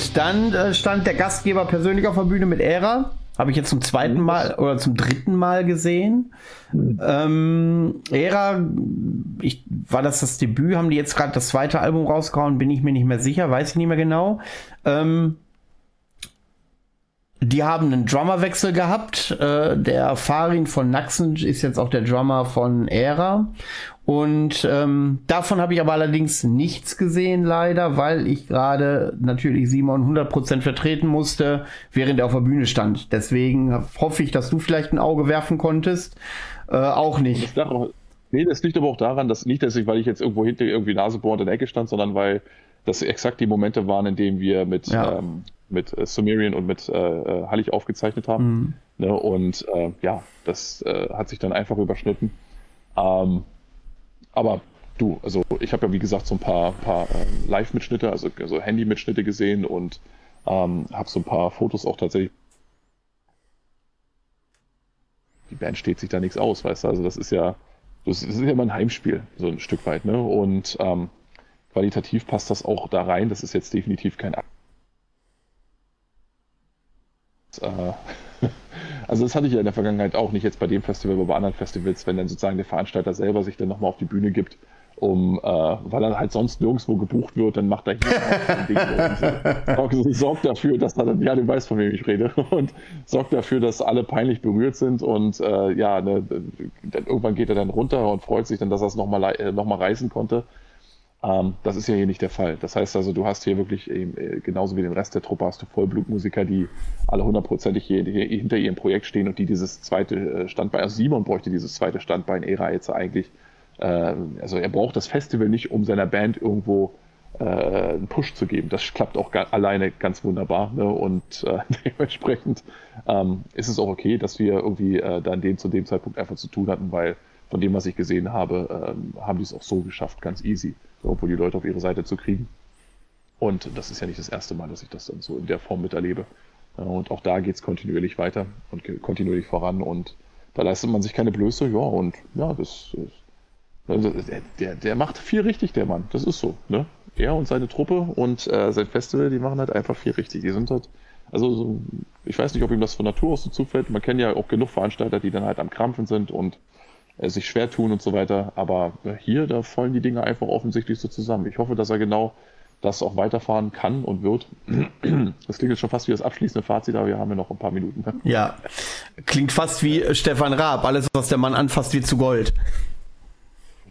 Gut, dann äh, stand der Gastgeber persönlich auf der Bühne mit Ära. Habe ich jetzt zum zweiten. Mal oder zum dritten Mal gesehen. Mhm. Ähm, Ära, ich, war das das Debüt? Haben die jetzt gerade das zweite Album rausgehauen? Bin ich mir nicht mehr sicher, weiß ich nicht mehr genau. Ähm, die haben einen Drummerwechsel gehabt. Äh, der Farin von Naxen ist jetzt auch der Drummer von Ära. Und ähm, davon habe ich aber allerdings nichts gesehen, leider, weil ich gerade natürlich Simon 100% vertreten musste, während er auf der Bühne stand. Deswegen hoffe ich, dass du vielleicht ein Auge werfen konntest. Äh, auch nicht. Auch, nee, das liegt aber auch daran, dass nicht, dass ich, weil ich jetzt irgendwo hinter irgendwie Nasebohrend in der Ecke stand, sondern weil das exakt die Momente waren, in denen wir mit, ja. ähm, mit äh, Sumerian und mit äh, äh Hallig aufgezeichnet haben. Mhm. Ne? Und äh, ja, das äh, hat sich dann einfach überschnitten. Ähm, aber du, also ich habe ja wie gesagt so ein paar, paar ähm, Live-Mitschnitte, also, also Handy-Mitschnitte gesehen und ähm, habe so ein paar Fotos auch tatsächlich. Die Band steht sich da nichts aus, weißt du? Also das ist ja, das ist ja immer ein Heimspiel, so ein Stück weit, ne? Und ähm, qualitativ passt das auch da rein. Das ist jetzt definitiv kein. Äh, also das hatte ich ja in der Vergangenheit auch nicht jetzt bei dem Festival, aber bei anderen Festivals, wenn dann sozusagen der Veranstalter selber sich dann nochmal auf die Bühne gibt, um, äh, weil er halt sonst nirgendwo gebucht wird, dann macht er hier ein Ding. sorgt dafür, dass er dann, ja, du weißt, von wem ich rede, und sorgt dafür, dass alle peinlich berührt sind und äh, ja, ne, dann, irgendwann geht er dann runter und freut sich dann, dass er es nochmal äh, noch mal reißen konnte. Ähm, das ist ja hier nicht der Fall. Das heißt also, du hast hier wirklich eben, äh, genauso wie den Rest der Truppe hast du Vollblutmusiker, die alle hundertprozentig hier, hier, hinter ihrem Projekt stehen und die dieses zweite äh, Standbein, also Simon bräuchte dieses zweite Standbein Ära jetzt eigentlich. Äh, also er braucht das Festival nicht, um seiner Band irgendwo äh, einen Push zu geben. Das klappt auch alleine ganz wunderbar. Ne? Und äh, dementsprechend ähm, ist es auch okay, dass wir irgendwie äh, dann den zu dem Zeitpunkt einfach zu tun hatten, weil von dem, was ich gesehen habe, ähm, haben die es auch so geschafft, ganz easy irgendwo die Leute auf ihre Seite zu kriegen. Und das ist ja nicht das erste Mal, dass ich das dann so in der Form miterlebe. Und auch da geht es kontinuierlich weiter und kontinuierlich voran und da leistet man sich keine Blöße. Ja, und ja, das, also der, der macht viel richtig, der Mann. Das ist so. Ne? Er und seine Truppe und äh, sein Festival, die machen halt einfach viel richtig. Die sind halt, also so, ich weiß nicht, ob ihm das von Natur aus so zufällt. Man kennt ja auch genug Veranstalter, die dann halt am Krampfen sind und äh, sich schwer tun und so weiter. Aber hier, da fallen die Dinge einfach offensichtlich so zusammen. Ich hoffe, dass er genau das auch weiterfahren kann und wird. Das klingt jetzt schon fast wie das abschließende Fazit, aber wir haben ja noch ein paar Minuten. Ne? Ja, klingt fast wie Stefan Raab. Alles, was der Mann anfasst, wird zu Gold.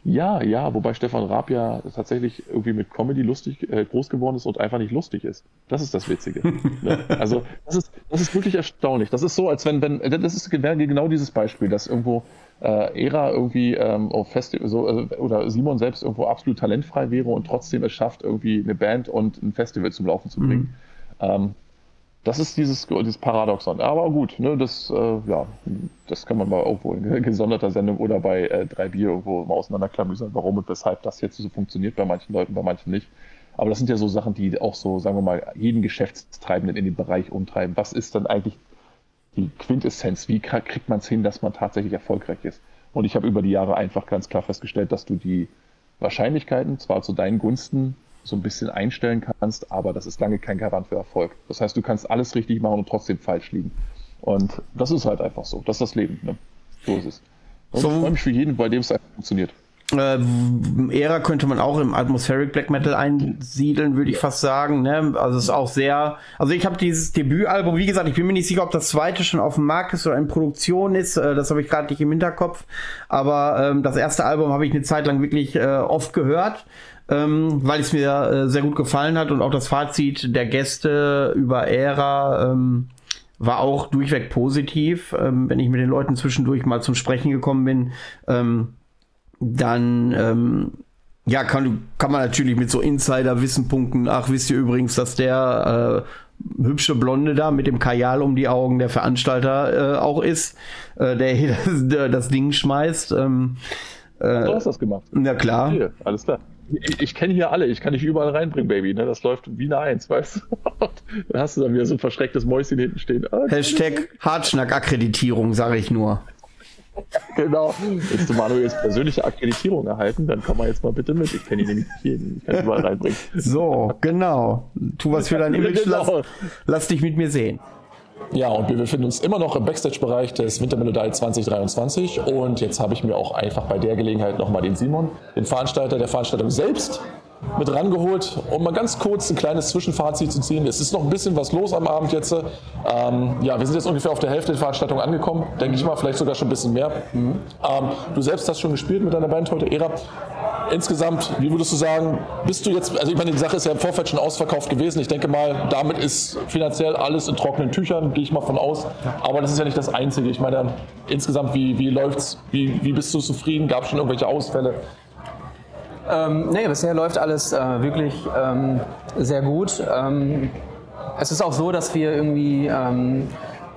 Ja, ja, wobei Stefan Raab ja tatsächlich irgendwie mit Comedy lustig äh, groß geworden ist und einfach nicht lustig ist. Das ist das Witzige. ne? Also das ist, das ist wirklich erstaunlich. Das ist so, als wenn, wenn, das ist genau dieses Beispiel, dass irgendwo äh, Ära irgendwie ähm, auf Festival so, äh, oder Simon selbst irgendwo absolut talentfrei wäre und trotzdem es schafft, irgendwie eine Band und ein Festival zum Laufen zu bringen. Mhm. Ähm, das ist dieses, dieses Paradoxon. Aber gut, ne, das, äh, ja, das kann man mal irgendwo in gesonderter Sendung oder bei äh, drei Bier irgendwo mal auseinanderklamüsern, warum und weshalb das jetzt so funktioniert bei manchen Leuten, bei manchen nicht. Aber das sind ja so Sachen, die auch so, sagen wir mal, jeden Geschäftstreibenden in den Bereich umtreiben. Was ist dann eigentlich die Quintessenz? Wie kriegt man es hin, dass man tatsächlich erfolgreich ist? Und ich habe über die Jahre einfach ganz klar festgestellt, dass du die Wahrscheinlichkeiten zwar zu deinen Gunsten so ein bisschen einstellen kannst, aber das ist lange kein Garant für Erfolg. Das heißt, du kannst alles richtig machen und trotzdem falsch liegen. Und das ist halt einfach so. Das ist das Leben. Ne? So ist es. Und so, ich freue mich für jeden, bei dem es einfach funktioniert. Äh, Ära könnte man auch im Atmospheric Black Metal einsiedeln, würde ich fast sagen. Ne? Also es ist auch sehr. Also ich habe dieses Debütalbum, wie gesagt, ich bin mir nicht sicher, ob das zweite schon auf dem Markt ist oder in Produktion ist. Äh, das habe ich gerade nicht im Hinterkopf. Aber ähm, das erste Album habe ich eine Zeit lang wirklich äh, oft gehört ähm, weil es mir äh, sehr gut gefallen hat und auch das Fazit der Gäste über Ära ähm, war auch durchweg positiv. Ähm, wenn ich mit den Leuten zwischendurch mal zum Sprechen gekommen bin, ähm, dann ähm, ja, kann, kann man natürlich mit so Insider-Wissen punkten. Ach, wisst ihr übrigens, dass der äh, hübsche Blonde da mit dem Kajal um die Augen der Veranstalter äh, auch ist, äh, der hier das, das Ding schmeißt. Ähm, äh, du hast das gemacht. Na klar. Hier, alles klar ich, ich kenne hier alle, ich kann dich überall reinbringen, Baby. Ne? Das läuft wie eine Eins, weißt du? dann hast du dann wieder so ein verschrecktes Mäuschen hinten stehen. Ah, Hashtag Hartschnack-Akkreditierung, sage ich nur. genau. Willst du Manuels persönliche Akkreditierung erhalten, dann komm mal jetzt mal bitte mit. Ich kenne ihn nämlich nicht jeden. Ich kann ihn überall reinbringen. So, genau. Tu was für dein Image. Genau. Lass, lass dich mit mir sehen. Ja, und wir befinden uns immer noch im Backstage-Bereich des Wintermelodie 2023 und jetzt habe ich mir auch einfach bei der Gelegenheit nochmal den Simon, den Veranstalter der Veranstaltung selbst, mit rangeholt, um mal ganz kurz ein kleines Zwischenfazit zu ziehen. Es ist noch ein bisschen was los am Abend jetzt. Ähm, ja, wir sind jetzt ungefähr auf der Hälfte der Veranstaltung angekommen, denke ich mal, vielleicht sogar schon ein bisschen mehr. Mhm. Ähm, du selbst hast schon gespielt mit deiner Band heute, Era. Insgesamt, wie würdest du sagen, bist du jetzt, also ich meine, die Sache ist ja im Vorfeld schon ausverkauft gewesen. Ich denke mal, damit ist finanziell alles in trockenen Tüchern, gehe ich mal von aus. Aber das ist ja nicht das Einzige. Ich meine, insgesamt, wie, wie läuft's? Wie, wie bist du zufrieden? Gab es schon irgendwelche Ausfälle? Ähm, nee, bisher läuft alles äh, wirklich ähm, sehr gut. Ähm, es ist auch so, dass wir irgendwie ähm,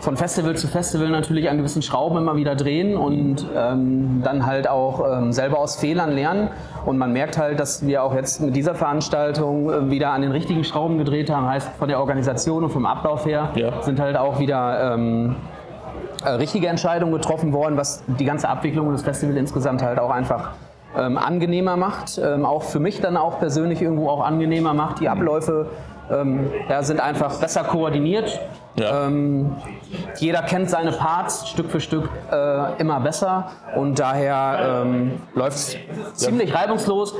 von Festival zu Festival natürlich an gewissen Schrauben immer wieder drehen und ähm, dann halt auch ähm, selber aus Fehlern lernen. Und man merkt halt, dass wir auch jetzt mit dieser Veranstaltung äh, wieder an den richtigen Schrauben gedreht haben. Heißt, von der Organisation und vom Ablauf her ja. sind halt auch wieder ähm, äh, richtige Entscheidungen getroffen worden, was die ganze Abwicklung des Festivals insgesamt halt auch einfach ähm, angenehmer macht, ähm, auch für mich dann auch persönlich irgendwo auch angenehmer macht. Die Abläufe ähm, ja, sind einfach besser koordiniert. Ja. Ähm, jeder kennt seine Parts Stück für Stück äh, immer besser und daher ähm, läuft es ziemlich reibungslos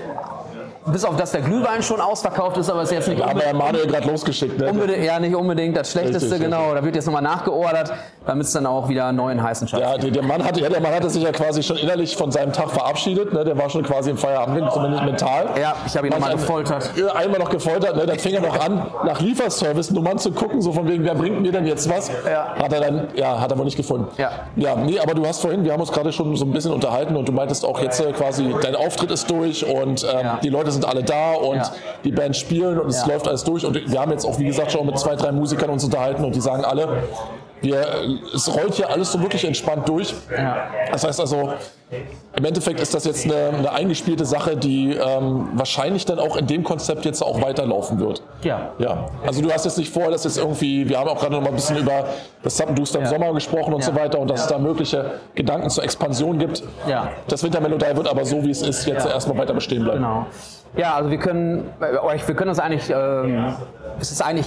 bis auf dass der Glühwein schon ausverkauft ist, aber ist jetzt nicht. Aber Manuel gerade losgeschickt, ne? Unbedingt, ja, nicht unbedingt das Schlechteste, richtig, genau. Richtig. Da wird jetzt nochmal nachgeordert, damit es dann auch wieder einen neuen heißen Schatz ja, der, Mann hatte, ja, der Mann hatte sich ja quasi schon innerlich von seinem Tag verabschiedet. Ne? Der war schon quasi im Feierabend, zumindest mental. Ja, ich habe ihn nochmal gefoltert. Einmal noch gefoltert, ne? dann fing er noch an, nach Lieferservice-Nummern zu gucken, so von wegen, wer bringt mir denn jetzt was? Ja. Hat er dann, ja, hat er wohl nicht gefunden. Ja. Ja, nee, aber du hast vorhin, wir haben uns gerade schon so ein bisschen unterhalten und du meintest auch jetzt äh, quasi, dein Auftritt ist durch und ähm, ja. die Leute sind alle da und ja. die Band spielen und es läuft alles durch. Und wir haben jetzt auch, wie gesagt, schon mit zwei, drei Musikern uns unterhalten und die sagen alle, wir, es rollt hier alles so wirklich entspannt durch. Ja. Das heißt also, im Endeffekt ist das jetzt eine, eine eingespielte Sache, die ähm, wahrscheinlich dann auch in dem Konzept jetzt auch weiterlaufen wird. Ja. ja. Also du hast jetzt nicht vor, dass jetzt irgendwie, wir haben auch gerade noch mal ein bisschen über das Zappenduster im ja. Sommer gesprochen und ja. so weiter und dass ja. es da mögliche Gedanken zur Expansion gibt. Ja. Das Wintermelodie wird aber so, wie es ist, jetzt erstmal weiter bestehen bleiben. Genau. Ja, also wir können, äh, wir können uns eigentlich, ähm, es ist eigentlich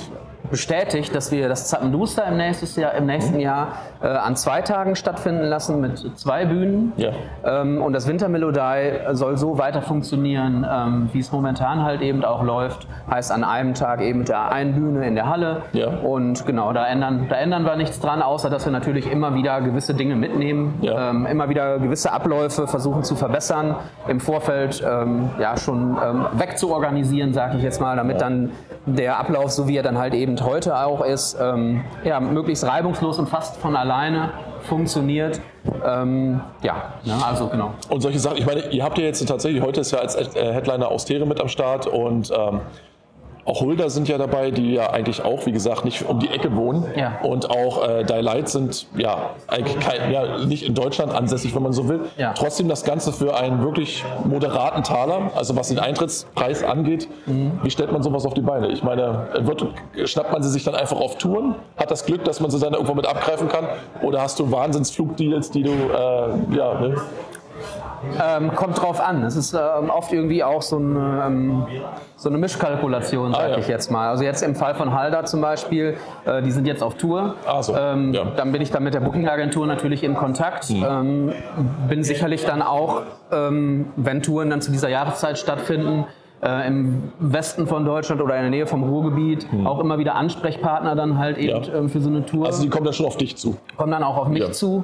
bestätigt, dass wir das Zappenduster im, nächstes Jahr, im nächsten Jahr äh, an zwei Tagen stattfinden lassen mit zwei Bühnen. Ja. Ähm, und das Wintermelodie soll so weiter funktionieren, ähm, wie es momentan halt eben auch läuft. Heißt an einem Tag eben mit der einen Bühne in der Halle. Ja. Und genau, da ändern, da ändern wir nichts dran, außer dass wir natürlich immer wieder gewisse Dinge mitnehmen, ja. ähm, immer wieder gewisse Abläufe versuchen zu verbessern, im Vorfeld ähm, ja schon ähm, wegzuorganisieren, sage ich jetzt mal, damit dann der Ablauf, so wie er dann halt eben heute auch ist, ähm, ja, möglichst reibungslos und fast von alleine funktioniert. Ähm, ja, ne, also genau. Und solche Sachen, ich meine, ihr habt ja jetzt tatsächlich, heute ist ja als äh, Headliner Austere mit am Start und ähm, auch Hulda sind ja dabei, die ja eigentlich auch, wie gesagt, nicht um die Ecke wohnen. Ja. Und auch äh, Daylight sind ja eigentlich kein, ja, nicht in Deutschland ansässig, wenn man so will. Ja. Trotzdem das Ganze für einen wirklich moderaten Taler, also was den Eintrittspreis angeht. Mhm. Wie stellt man sowas auf die Beine? Ich meine, wird, schnappt man sie sich dann einfach auf Touren? Hat das Glück, dass man sie dann irgendwo mit abgreifen kann? Oder hast du Wahnsinnsflugdeals, die du, äh, ja, ne? Ähm, kommt drauf an. Es ist ähm, oft irgendwie auch so eine, ähm, so eine Mischkalkulation, sage ah, ja. ich jetzt mal. Also jetzt im Fall von Halda zum Beispiel, äh, die sind jetzt auf Tour. Ah, so. Ähm, ja. Dann bin ich dann mit der Booking-Agentur natürlich in Kontakt. Mhm. bin sicherlich dann auch, ähm, wenn Touren dann zu dieser Jahreszeit stattfinden, äh, im Westen von Deutschland oder in der Nähe vom Ruhrgebiet mhm. auch immer wieder Ansprechpartner dann halt eben ja. ähm, für so eine Tour. Also die kommen dann schon auf dich zu? Kommen dann auch auf mich zu.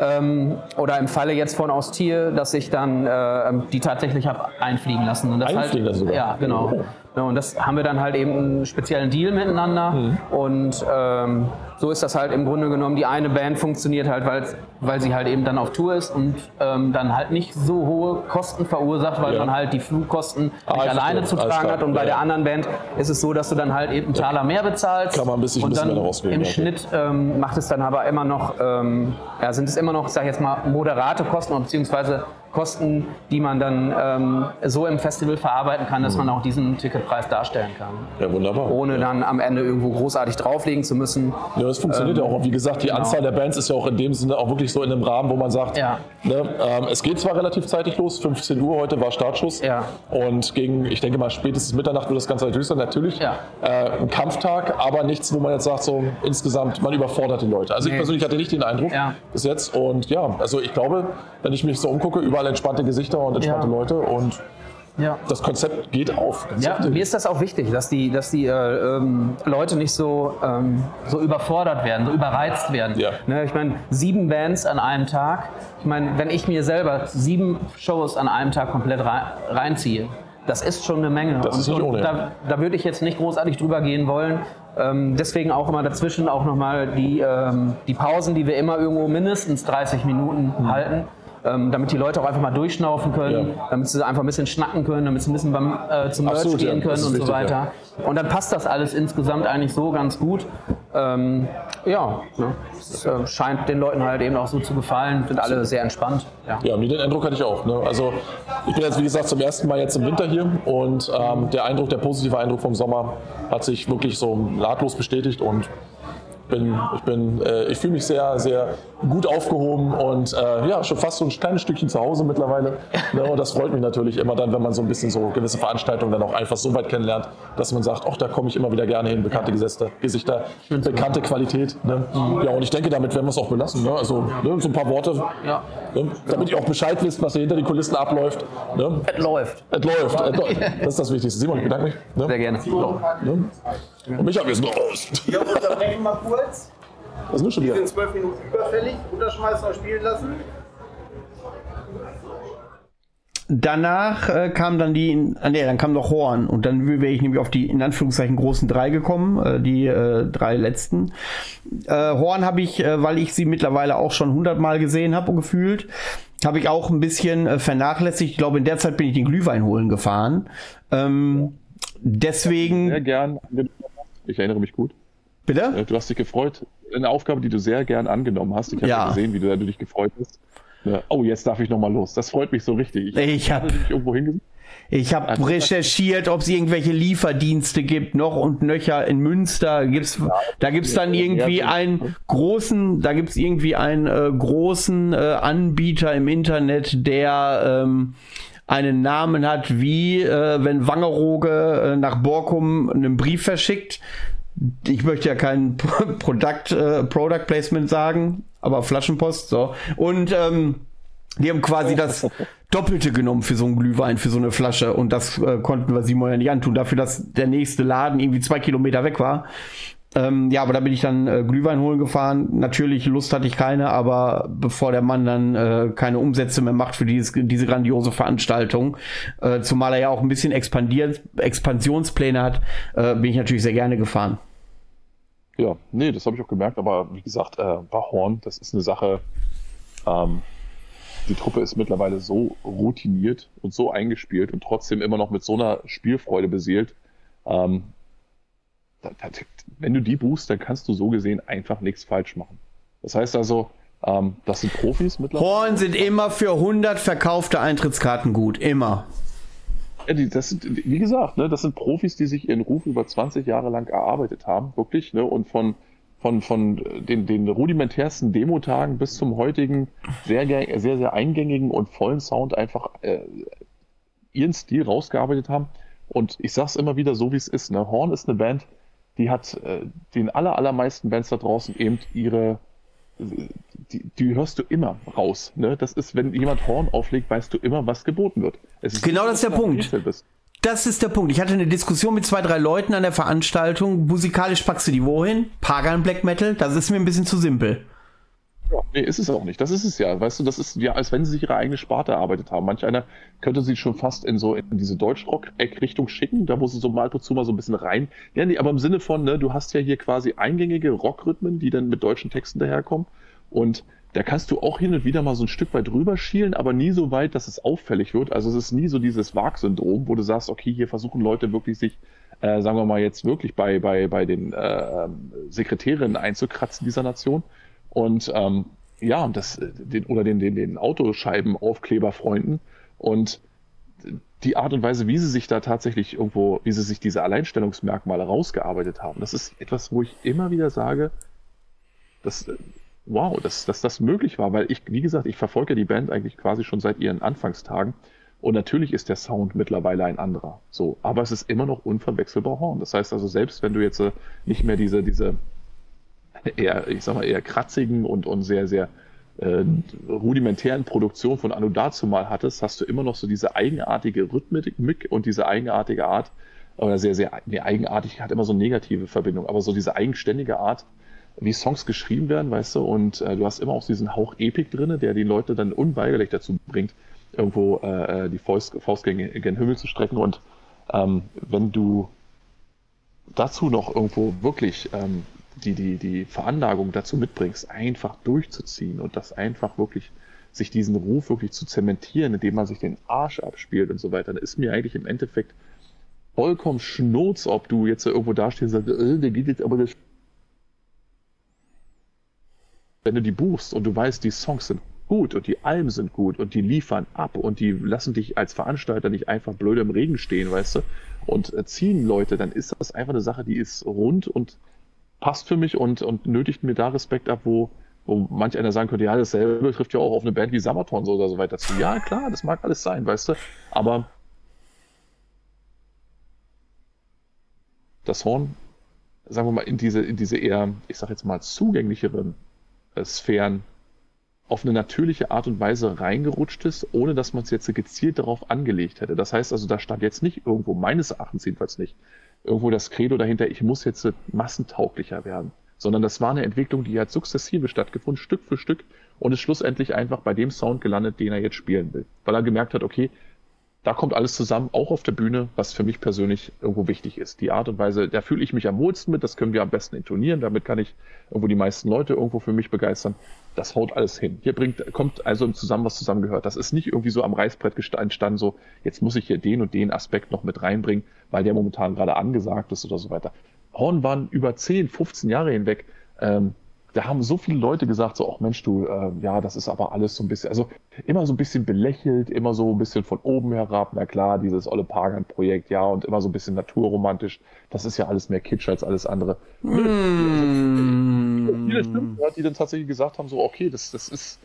Ähm, oder im Falle jetzt von Austier, dass ich dann äh, die tatsächlich habe einfliegen lassen. Und das einfliegen halt, sogar? Ja, genau. Oh. Und das haben wir dann halt eben einen speziellen Deal miteinander. Mhm. Und ähm, so ist das halt im Grunde genommen, die eine Band funktioniert halt, weil, weil sie halt eben dann auf Tour ist und ähm, dann halt nicht so hohe Kosten verursacht, weil ja. man halt die Flugkosten ah, nicht alleine zu tragen hat. Und bei ja. der anderen Band ist es so, dass du dann halt eben einen Taler mehr bezahlst. Kann man ein bisschen, und dann im okay. Schnitt ähm, macht es dann aber immer noch, ähm, ja, sind es immer noch, sag ich jetzt mal, moderate Kosten, beziehungsweise Kosten, die man dann ähm, so im Festival verarbeiten kann, dass man auch diesen Ticketpreis darstellen kann. Ja, wunderbar. Ohne dann am Ende irgendwo großartig drauflegen zu müssen. Ja, das funktioniert ähm, ja auch. Wie gesagt, die genau. Anzahl der Bands ist ja auch in dem Sinne auch wirklich so in einem Rahmen, wo man sagt, ja. ne, ähm, es geht zwar relativ zeitig los, 15 Uhr heute war Startschuss. Ja. Und gegen, ich denke mal, spätestens Mitternacht wird das Ganze natürlich sein. Natürlich ja. äh, ein Kampftag, aber nichts, wo man jetzt sagt, so insgesamt, man überfordert die Leute. Also nee. ich persönlich hatte nicht den Eindruck bis jetzt. Und ja, also ich glaube, wenn ich mich so umgucke, überall entspannte Gesichter und entspannte Leute und ja. Das Konzept geht auf. Ja, mir ist das auch wichtig, dass die, dass die äh, ähm, Leute nicht so, ähm, so überfordert werden, so überreizt werden. Ja. Ne, ich meine, sieben Bands an einem Tag. Ich meine, wenn ich mir selber sieben Shows an einem Tag komplett reinziehe, das ist schon eine Menge. Das und, ist nicht ohne. Da, da würde ich jetzt nicht großartig drüber gehen wollen. Ähm, deswegen auch immer dazwischen auch nochmal die, ähm, die Pausen, die wir immer irgendwo mindestens 30 Minuten mhm. halten ähm, damit die Leute auch einfach mal durchschnaufen können, ja. damit sie einfach ein bisschen schnacken können, damit sie ein bisschen beim, äh, zum Merch Absolut, gehen können und wichtig, so weiter. Und dann passt das alles insgesamt eigentlich so ganz gut. Ähm, ja, ne? es äh, scheint den Leuten halt eben auch so zu gefallen, sind alle sehr entspannt. Ja, ja mir den Eindruck hatte ich auch. Ne? Also ich bin jetzt wie gesagt zum ersten Mal jetzt im Winter hier und ähm, der Eindruck, der positive Eindruck vom Sommer hat sich wirklich so nahtlos bestätigt und bin, ich, bin, äh, ich fühle mich sehr, sehr gut aufgehoben und äh, ja, schon fast so ein kleines Stückchen zu Hause mittlerweile. Ne? Und das freut mich natürlich immer dann, wenn man so ein bisschen so gewisse Veranstaltungen dann auch einfach so weit kennenlernt, dass man sagt, ach, da komme ich immer wieder gerne hin, bekannte Gesichter, Gesichter bekannte Qualität. Ne? Ja, und ich denke, damit werden wir es auch belassen. Ne? Also ne, so ein paar Worte, ja. ne? damit ihr auch Bescheid wisst, was hier hinter den Kulissen abläuft. Ne? Es läuft. Es läuft. Das ist das Wichtigste. Simon, ich bedanke mich. Ne? Sehr gerne. Ne? Und mich haben wir es noch raus. Ja, unterbrechen mal kurz. Was ist denn schon wieder? Die sind zwölf Minuten überfällig. Runterschmeißen und spielen lassen. Danach äh, kam dann die, äh, nee, dann kam noch Horn und dann wäre ich nämlich auf die in Anführungszeichen großen drei gekommen, äh, die äh, drei letzten. Äh, Horn habe ich, äh, weil ich sie mittlerweile auch schon hundertmal gesehen habe und gefühlt, habe ich auch ein bisschen äh, vernachlässigt. Ich glaube, in der Zeit bin ich den Glühwein holen gefahren. Ähm, deswegen. Sehr gern. Ich erinnere mich gut. Bitte? Du hast dich gefreut. Eine Aufgabe, die du sehr gern angenommen hast. Ich habe ja. gesehen, wie du, dich gefreut hast. Oh, jetzt darf ich nochmal los. Das freut mich so richtig. Ich, ich habe irgendwo hingesetzt. Ich habe also, recherchiert, ob es irgendwelche Lieferdienste gibt, noch und nöcher in Münster. Gibt's, ja, da gibt's dann irgendwie einen großen, da gibt's irgendwie einen äh, großen äh, Anbieter im Internet, der ähm, einen Namen hat, wie äh, wenn Wangerooge äh, nach Borkum einen Brief verschickt. Ich möchte ja kein Product, äh, Product Placement sagen, aber Flaschenpost, so. Und ähm, die haben quasi das Doppelte genommen für so einen Glühwein, für so eine Flasche. Und das äh, konnten wir Simon ja nicht antun, dafür, dass der nächste Laden irgendwie zwei Kilometer weg war. Ähm, ja, aber da bin ich dann äh, Glühwein holen gefahren. Natürlich, Lust hatte ich keine, aber bevor der Mann dann äh, keine Umsätze mehr macht für dieses, diese grandiose Veranstaltung, äh, zumal er ja auch ein bisschen expandiert, Expansionspläne hat, äh, bin ich natürlich sehr gerne gefahren. Ja, nee, das habe ich auch gemerkt, aber wie gesagt, äh, Horn, das ist eine Sache, ähm, die Truppe ist mittlerweile so routiniert und so eingespielt und trotzdem immer noch mit so einer Spielfreude beseelt. Ähm, wenn du die buchst, dann kannst du so gesehen einfach nichts falsch machen. Das heißt also, ähm, das sind Profis mittlerweile. Horn sind immer für 100 verkaufte Eintrittskarten gut, immer. Ja, die, das sind, wie gesagt, ne, das sind Profis, die sich ihren Ruf über 20 Jahre lang erarbeitet haben, wirklich, ne, und von, von, von den, den rudimentärsten Demotagen bis zum heutigen sehr, sehr, sehr eingängigen und vollen Sound einfach äh, ihren Stil rausgearbeitet haben. Und ich sag's immer wieder so, wie es ist. Ne? Horn ist eine Band, die hat äh, den aller, allermeisten Bands da draußen eben ihre, die, die hörst du immer raus. Ne? Das ist, wenn jemand Horn auflegt, weißt du immer, was geboten wird. genau das ist der Punkt. Das ist der Punkt. Ich hatte eine Diskussion mit zwei, drei Leuten an der Veranstaltung. Musikalisch packst du die wohin? Pagan Black Metal? Das ist mir ein bisschen zu simpel. Ja, nee, ist es auch nicht. Das ist es ja. Weißt du, das ist ja, als wenn sie sich ihre eigene Sparte erarbeitet haben. Manch einer könnte sie schon fast in so in diese Deutschrock-Eck-Richtung schicken, da wo sie so mal ab und zu mal so ein bisschen rein. Ja, nee, aber im Sinne von, ne, du hast ja hier quasi eingängige Rockrhythmen, die dann mit deutschen Texten daherkommen. Und da kannst du auch hin und wieder mal so ein Stück weit rüber schielen, aber nie so weit, dass es auffällig wird. Also es ist nie so dieses Wag-Syndrom, wo du sagst, okay, hier versuchen Leute wirklich sich, äh, sagen wir mal jetzt wirklich bei, bei, bei den äh, Sekretärinnen einzukratzen dieser Nation, und ähm, ja, das, den, oder den, den, den Autoscheibenaufkleberfreunden und die Art und Weise, wie sie sich da tatsächlich irgendwo, wie sie sich diese Alleinstellungsmerkmale rausgearbeitet haben, das ist etwas, wo ich immer wieder sage, dass, wow, dass, dass das möglich war, weil ich, wie gesagt, ich verfolge die Band eigentlich quasi schon seit ihren Anfangstagen und natürlich ist der Sound mittlerweile ein anderer. So, aber es ist immer noch unverwechselbar Horn. Das heißt also, selbst wenn du jetzt äh, nicht mehr diese, diese eher, ich sag mal, eher kratzigen und, und sehr, sehr äh, rudimentären Produktion von Anno dazu mal hattest, hast du immer noch so diese eigenartige Rhythmik und diese eigenartige Art, oder sehr, sehr, nee, eigenartig hat immer so eine negative Verbindung, aber so diese eigenständige Art, wie Songs geschrieben werden, weißt du, und äh, du hast immer auch diesen Hauch Epik drinne, der die Leute dann unweigerlich dazu bringt, irgendwo äh, äh die Faust, Faust gegen, gegen den Himmel zu strecken und ähm, wenn du dazu noch irgendwo wirklich ähm, die, die, die Veranlagung dazu mitbringst, einfach durchzuziehen und das einfach wirklich, sich diesen Ruf wirklich zu zementieren, indem man sich den Arsch abspielt und so weiter, dann ist mir eigentlich im Endeffekt vollkommen schnurz, ob du jetzt irgendwo dastehst und sagst, äh, der geht jetzt aber das. Wenn du die buchst und du weißt, die Songs sind gut und die Alben sind gut und die liefern ab und die lassen dich als Veranstalter nicht einfach blöd im Regen stehen, weißt du, und ziehen Leute, dann ist das einfach eine Sache, die ist rund und passt für mich und, und nötigt mir da Respekt ab, wo, wo manch einer sagen könnte, ja, dasselbe trifft ja auch auf eine Band wie Samaton so oder so weiter zu. Ja, klar, das mag alles sein, weißt du, aber das Horn, sagen wir mal, in diese, in diese eher, ich sag jetzt mal, zugänglicheren äh, Sphären auf eine natürliche Art und Weise reingerutscht ist, ohne dass man es jetzt gezielt darauf angelegt hätte. Das heißt also, da stand jetzt nicht irgendwo, meines Erachtens jedenfalls nicht, irgendwo das Credo dahinter, ich muss jetzt massentauglicher werden. Sondern das war eine Entwicklung, die hat sukzessive stattgefunden, Stück für Stück und ist schlussendlich einfach bei dem Sound gelandet, den er jetzt spielen will. Weil er gemerkt hat, okay, da kommt alles zusammen, auch auf der Bühne, was für mich persönlich irgendwo wichtig ist. Die Art und Weise, da fühle ich mich am wohlsten mit, das können wir am besten intonieren, damit kann ich irgendwo die meisten Leute irgendwo für mich begeistern. Das haut alles hin. Hier bringt, kommt also zusammen, was zusammengehört. Das ist nicht irgendwie so am Reißbrett entstanden, so, jetzt muss ich hier den und den Aspekt noch mit reinbringen, weil der momentan gerade angesagt ist oder so weiter. Horn waren über 10, 15 Jahre hinweg ähm, da haben so viele Leute gesagt, so, ach Mensch, du, äh, ja, das ist aber alles so ein bisschen, also immer so ein bisschen belächelt, immer so ein bisschen von oben herab, na klar, dieses olle Pagan-Projekt, ja, und immer so ein bisschen naturromantisch, das ist ja alles mehr Kitsch als alles andere. Mm. Viele Stimmen, die dann tatsächlich gesagt haben, so, okay, das, das ist,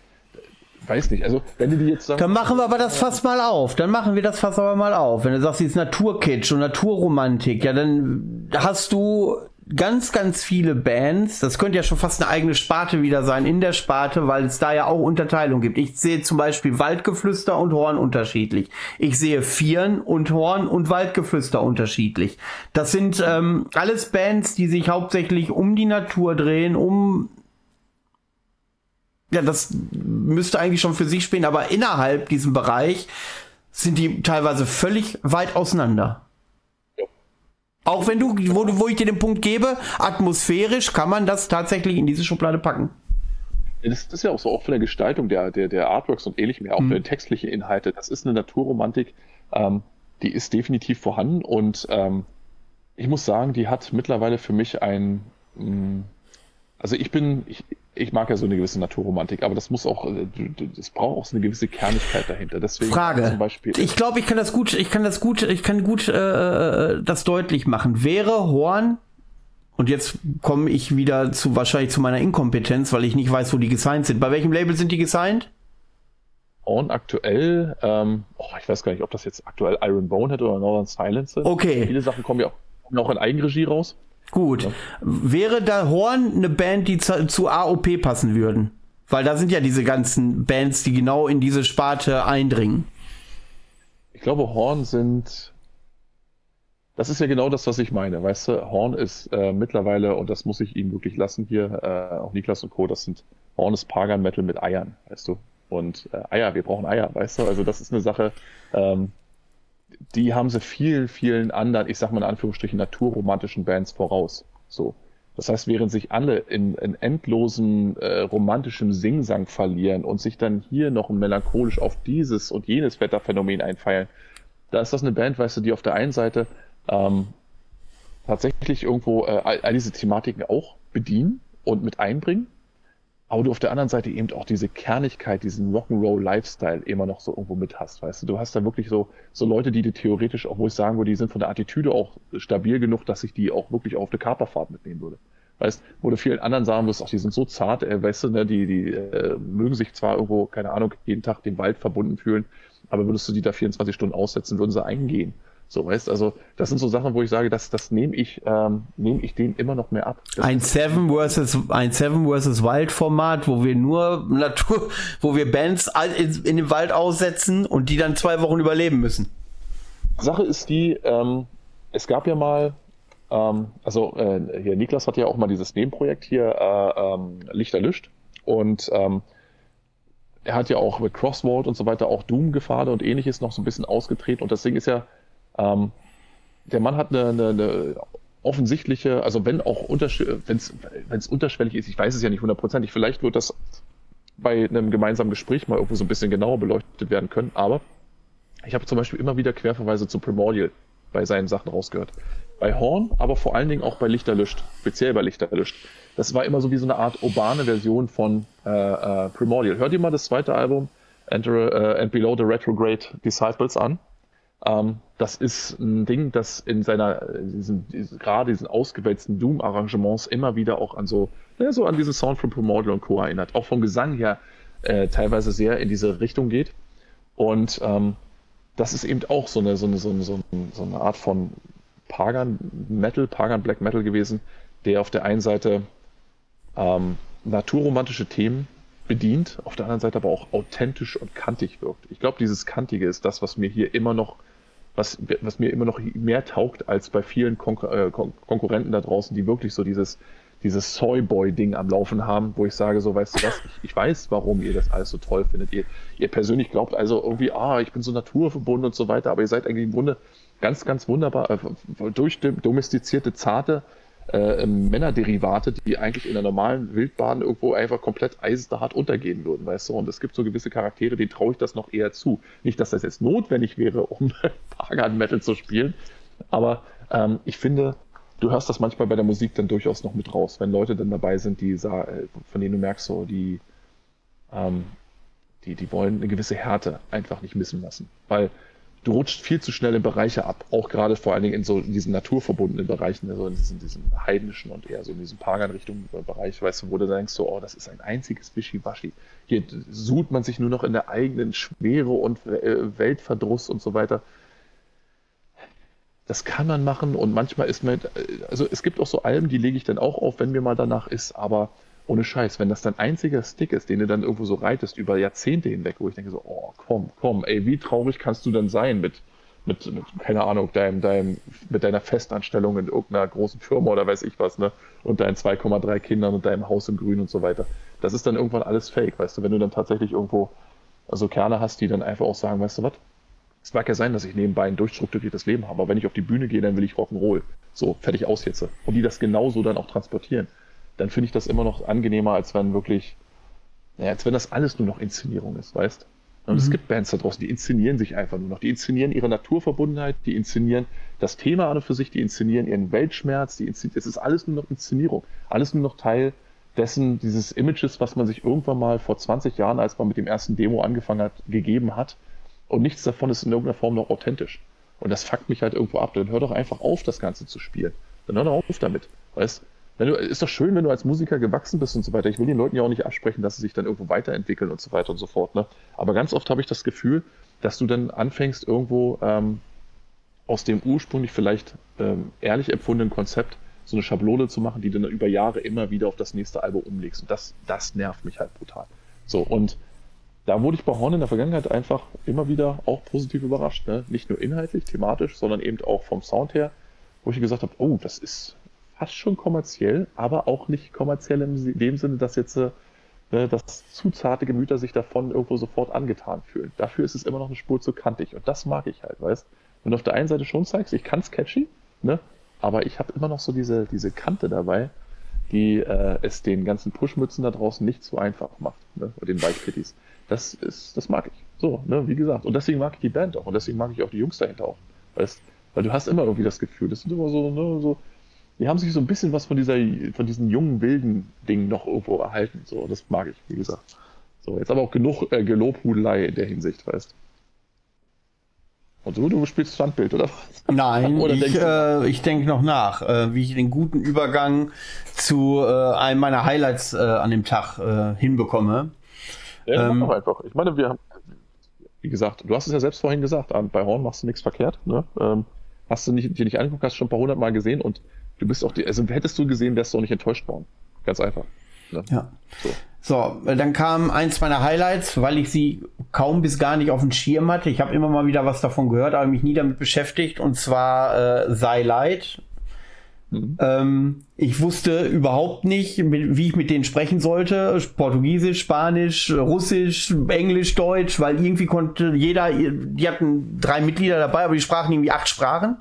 weiß nicht, also wenn du die jetzt sagst. Dann machen wir aber das Fass mal auf. Dann machen wir das Fass aber mal auf. Wenn du sagst, jetzt Naturkitsch und Naturromantik, ja, dann hast du ganz, ganz viele Bands, das könnte ja schon fast eine eigene Sparte wieder sein in der Sparte, weil es da ja auch Unterteilung gibt. Ich sehe zum Beispiel Waldgeflüster und Horn unterschiedlich. Ich sehe Vieren und Horn und Waldgeflüster unterschiedlich. Das sind ähm, alles Bands, die sich hauptsächlich um die Natur drehen, um ja, das müsste eigentlich schon für sich spielen, aber innerhalb diesem Bereich sind die teilweise völlig weit auseinander. Auch wenn du, wo, wo ich dir den Punkt gebe, atmosphärisch kann man das tatsächlich in diese Schublade packen. Das, ist ja auch so, auch von der Gestaltung der, der, der Artworks und ähnlichem, auch mhm. für textliche Inhalte. Das ist eine Naturromantik, ähm, die ist definitiv vorhanden und ähm, ich muss sagen, die hat mittlerweile für mich ein, mh, mm, also ich bin, ich, ich mag ja so eine gewisse Naturromantik, aber das muss auch, es braucht auch so eine gewisse Kernigkeit dahinter. Deswegen Frage. Zum Beispiel, ich glaube, ich kann das gut, ich kann das gut, ich kann gut äh, das deutlich machen. Wäre Horn und jetzt komme ich wieder zu wahrscheinlich zu meiner Inkompetenz, weil ich nicht weiß, wo die gesigned sind. Bei welchem Label sind die gesigned? Horn aktuell, ähm, oh, ich weiß gar nicht, ob das jetzt aktuell Iron Bonehead oder Northern Silence sind. Okay. Viele Sachen kommen ja auch, kommen auch in Eigenregie raus. Gut. Ja. Wäre da Horn eine Band, die zu, zu AOP passen würden? Weil da sind ja diese ganzen Bands, die genau in diese Sparte eindringen. Ich glaube, Horn sind. Das ist ja genau das, was ich meine. Weißt du, Horn ist äh, mittlerweile, und das muss ich ihm wirklich lassen hier, äh, auch Niklas und Co., das sind Horn ist Pagan Metal mit Eiern, weißt du. Und äh, Eier, wir brauchen Eier, weißt du. Also das ist eine Sache, ähm, die haben sie vielen, vielen anderen, ich sag mal in Anführungsstrichen, naturromantischen Bands voraus. So. Das heißt, während sich alle in, in endlosen äh, romantischem Singsang verlieren und sich dann hier noch melancholisch auf dieses und jenes Wetterphänomen einfeilen, da ist das eine Band, weißt du, die auf der einen Seite ähm, tatsächlich irgendwo äh, all, all diese Thematiken auch bedienen und mit einbringen, aber du auf der anderen Seite eben auch diese Kernigkeit, diesen Rock'n'Roll-Lifestyle immer noch so irgendwo mit hast, weißt du. Du hast da wirklich so, so Leute, die dir theoretisch, auch wo ich sagen würde, die sind von der Attitüde auch stabil genug, dass ich die auch wirklich auf eine Kaperfahrt mitnehmen würde. Weißt, wo du vielen anderen sagen wirst, ach, die sind so zart, äh, weißt du, ne, die, die äh, mögen sich zwar irgendwo, keine Ahnung, jeden Tag dem Wald verbunden fühlen, aber würdest du die da 24 Stunden aussetzen, würden sie eingehen. So, weißt also, das sind so Sachen, wo ich sage, das, das nehme ich, ähm, nehme ich denen immer noch mehr ab. Das ein Seven versus, ein Seven versus Wild Format, wo wir nur Natur, wo wir Bands in, in den Wald aussetzen und die dann zwei Wochen überleben müssen. Sache ist die, ähm, es gab ja mal, ähm, also äh, hier Niklas hat ja auch mal dieses Nebenprojekt hier äh, ähm, Lichter löscht und ähm, er hat ja auch mit Crossword und so weiter auch Doom gefahren und ähnliches noch so ein bisschen ausgetreten und das Ding ist ja, ähm, der Mann hat eine, eine, eine offensichtliche, also wenn auch wenn es unterschwellig ist, ich weiß es ja nicht hundertprozentig, vielleicht wird das bei einem gemeinsamen Gespräch mal irgendwo so ein bisschen genauer beleuchtet werden können, aber ich habe zum Beispiel immer wieder Querverweise zu Primordial bei seinen Sachen rausgehört. Bei Horn, aber vor allen Dingen auch bei Lichterlöscht, speziell bei Lichterlöscht. Das war immer so wie so eine Art urbane Version von äh, äh, Primordial. Hört ihr mal das zweite Album, Enter uh, and Below the Retrograde Disciples an. Ähm, das ist ein Ding, das in seiner, diesen, diesen, gerade diesen ausgewälzten Doom-Arrangements immer wieder auch an so, ja, so an diesen Sound von Primordial und Co. erinnert. Auch vom Gesang her äh, teilweise sehr in diese Richtung geht. Und ähm, das ist eben auch so eine, so eine, so eine, so eine Art von Pagan Metal, Pagan Black Metal gewesen, der auf der einen Seite ähm, naturromantische Themen bedient, auf der anderen Seite aber auch authentisch und kantig wirkt. Ich glaube, dieses Kantige ist das, was mir hier immer noch, was, was mir immer noch mehr taugt als bei vielen Konkur äh, Kon Konkurrenten da draußen, die wirklich so dieses, dieses Soyboy-Ding am Laufen haben, wo ich sage, so, weißt du was, ich, ich, weiß, warum ihr das alles so toll findet. Ihr, ihr persönlich glaubt also irgendwie, ah, ich bin so naturverbunden und so weiter, aber ihr seid eigentlich im Grunde ganz, ganz wunderbar, äh, durchdomestizierte, zarte, äh, Männerderivate, die eigentlich in der normalen Wildbahn irgendwo einfach komplett eisenhart untergehen würden, weißt du? Und es gibt so gewisse Charaktere, denen traue ich das noch eher zu. Nicht, dass das jetzt notwendig wäre, um Pagan Metal zu spielen, aber ähm, ich finde, du hörst das manchmal bei der Musik dann durchaus noch mit raus, wenn Leute dann dabei sind, die äh, von denen du merkst, so die, ähm, die, die wollen eine gewisse Härte einfach nicht missen lassen, weil du rutscht viel zu schnell in Bereiche ab, auch gerade vor allen Dingen in so in diesen naturverbundenen Bereichen, also in diesen, diesen heidnischen und eher so in diesem Pagan-Richtung Bereich, weißt du, wo du denkst, so, oh, das ist ein einziges Wischiwaschi. Hier sucht man sich nur noch in der eigenen Schwere und äh, Weltverdruss und so weiter. Das kann man machen und manchmal ist man, also es gibt auch so Alben, die lege ich dann auch auf, wenn mir mal danach ist, aber ohne Scheiß, wenn das dein einziger Stick ist, den du dann irgendwo so reitest über Jahrzehnte hinweg, wo ich denke so, oh, komm, komm, ey, wie traurig kannst du dann sein mit, mit, mit keine Ahnung, deinem, deinem, mit deiner Festanstellung in irgendeiner großen Firma oder weiß ich was, ne, und deinen 2,3 Kindern und deinem Haus im Grün und so weiter. Das ist dann irgendwann alles fake, weißt du, wenn du dann tatsächlich irgendwo, also Kerle hast, die dann einfach auch sagen, weißt du was, es mag ja sein, dass ich nebenbei ein durchstrukturiertes Leben habe, aber wenn ich auf die Bühne gehe, dann will ich Rock'n'Roll. So, fertig aus jetzt. Und die das genauso dann auch transportieren dann finde ich das immer noch angenehmer, als wenn wirklich, naja, als wenn das alles nur noch Inszenierung ist, weißt? Und mhm. es gibt Bands da draußen, die inszenieren sich einfach nur noch. Die inszenieren ihre Naturverbundenheit, die inszenieren das Thema an und für sich, die inszenieren ihren Weltschmerz, die inszenieren, es ist alles nur noch Inszenierung. Alles nur noch Teil dessen, dieses Images, was man sich irgendwann mal vor 20 Jahren, als man mit dem ersten Demo angefangen hat, gegeben hat. Und nichts davon ist in irgendeiner Form noch authentisch. Und das fuckt mich halt irgendwo ab. Dann hör doch einfach auf, das Ganze zu spielen. Dann hör doch auf damit. Weißt du, ist doch schön, wenn du als Musiker gewachsen bist und so weiter. Ich will den Leuten ja auch nicht absprechen, dass sie sich dann irgendwo weiterentwickeln und so weiter und so fort. Ne? Aber ganz oft habe ich das Gefühl, dass du dann anfängst, irgendwo ähm, aus dem ursprünglich vielleicht ähm, ehrlich empfundenen Konzept so eine Schablone zu machen, die du dann über Jahre immer wieder auf das nächste Album umlegst. Und das, das nervt mich halt brutal. So, und da wurde ich bei Horn in der Vergangenheit einfach immer wieder auch positiv überrascht. Ne? Nicht nur inhaltlich, thematisch, sondern eben auch vom Sound her, wo ich gesagt habe, oh, das ist, fast schon kommerziell, aber auch nicht kommerziell in dem Sinne, dass jetzt äh, dass zu zarte Gemüter sich davon irgendwo sofort angetan fühlen. Dafür ist es immer noch eine Spur zu kantig und das mag ich halt, weißt Wenn du auf der einen Seite schon zeigst, ich kann es catchy, ne? aber ich habe immer noch so diese, diese Kante dabei, die äh, es den ganzen Pushmützen da draußen nicht so einfach macht, ne? oder den Weichpitties. Das ist, das mag ich. So, ne, wie gesagt. Und deswegen mag ich die Band auch und deswegen mag ich auch die Jungs dahinter auch. Weißt, weil du hast immer irgendwie das Gefühl, das sind immer so, ne, so die haben sich so ein bisschen was von dieser, von diesen jungen wilden Dingen noch irgendwo erhalten. So, das mag ich, wie gesagt. So, jetzt aber auch genug äh, Gelobhudelei in der Hinsicht, weißt und so, du spielst Standbild, oder was? Nein, oder ich, äh, ich denke noch nach, äh, wie ich den guten Übergang zu äh, einem meiner Highlights äh, an dem Tag äh, hinbekomme. Ja, ähm, einfach. Ich meine, wir haben, wie gesagt, du hast es ja selbst vorhin gesagt, bei Horn machst du nichts verkehrt. Ne? Ähm, hast du nicht, dir nicht angeguckt, hast du schon ein paar hundert Mal gesehen und du bist auch, die, also hättest du gesehen, wärst du auch nicht enttäuscht worden. Ganz einfach. Ne? Ja. So. So, dann kam eins meiner Highlights, weil ich sie kaum bis gar nicht auf dem Schirm hatte. Ich habe immer mal wieder was davon gehört, aber mich nie damit beschäftigt. Und zwar äh, Sei Leid. Mhm. Ähm, ich wusste überhaupt nicht, wie ich mit denen sprechen sollte. Portugiesisch, Spanisch, Russisch, Englisch, Deutsch, weil irgendwie konnte jeder, die hatten drei Mitglieder dabei, aber die sprachen irgendwie acht Sprachen.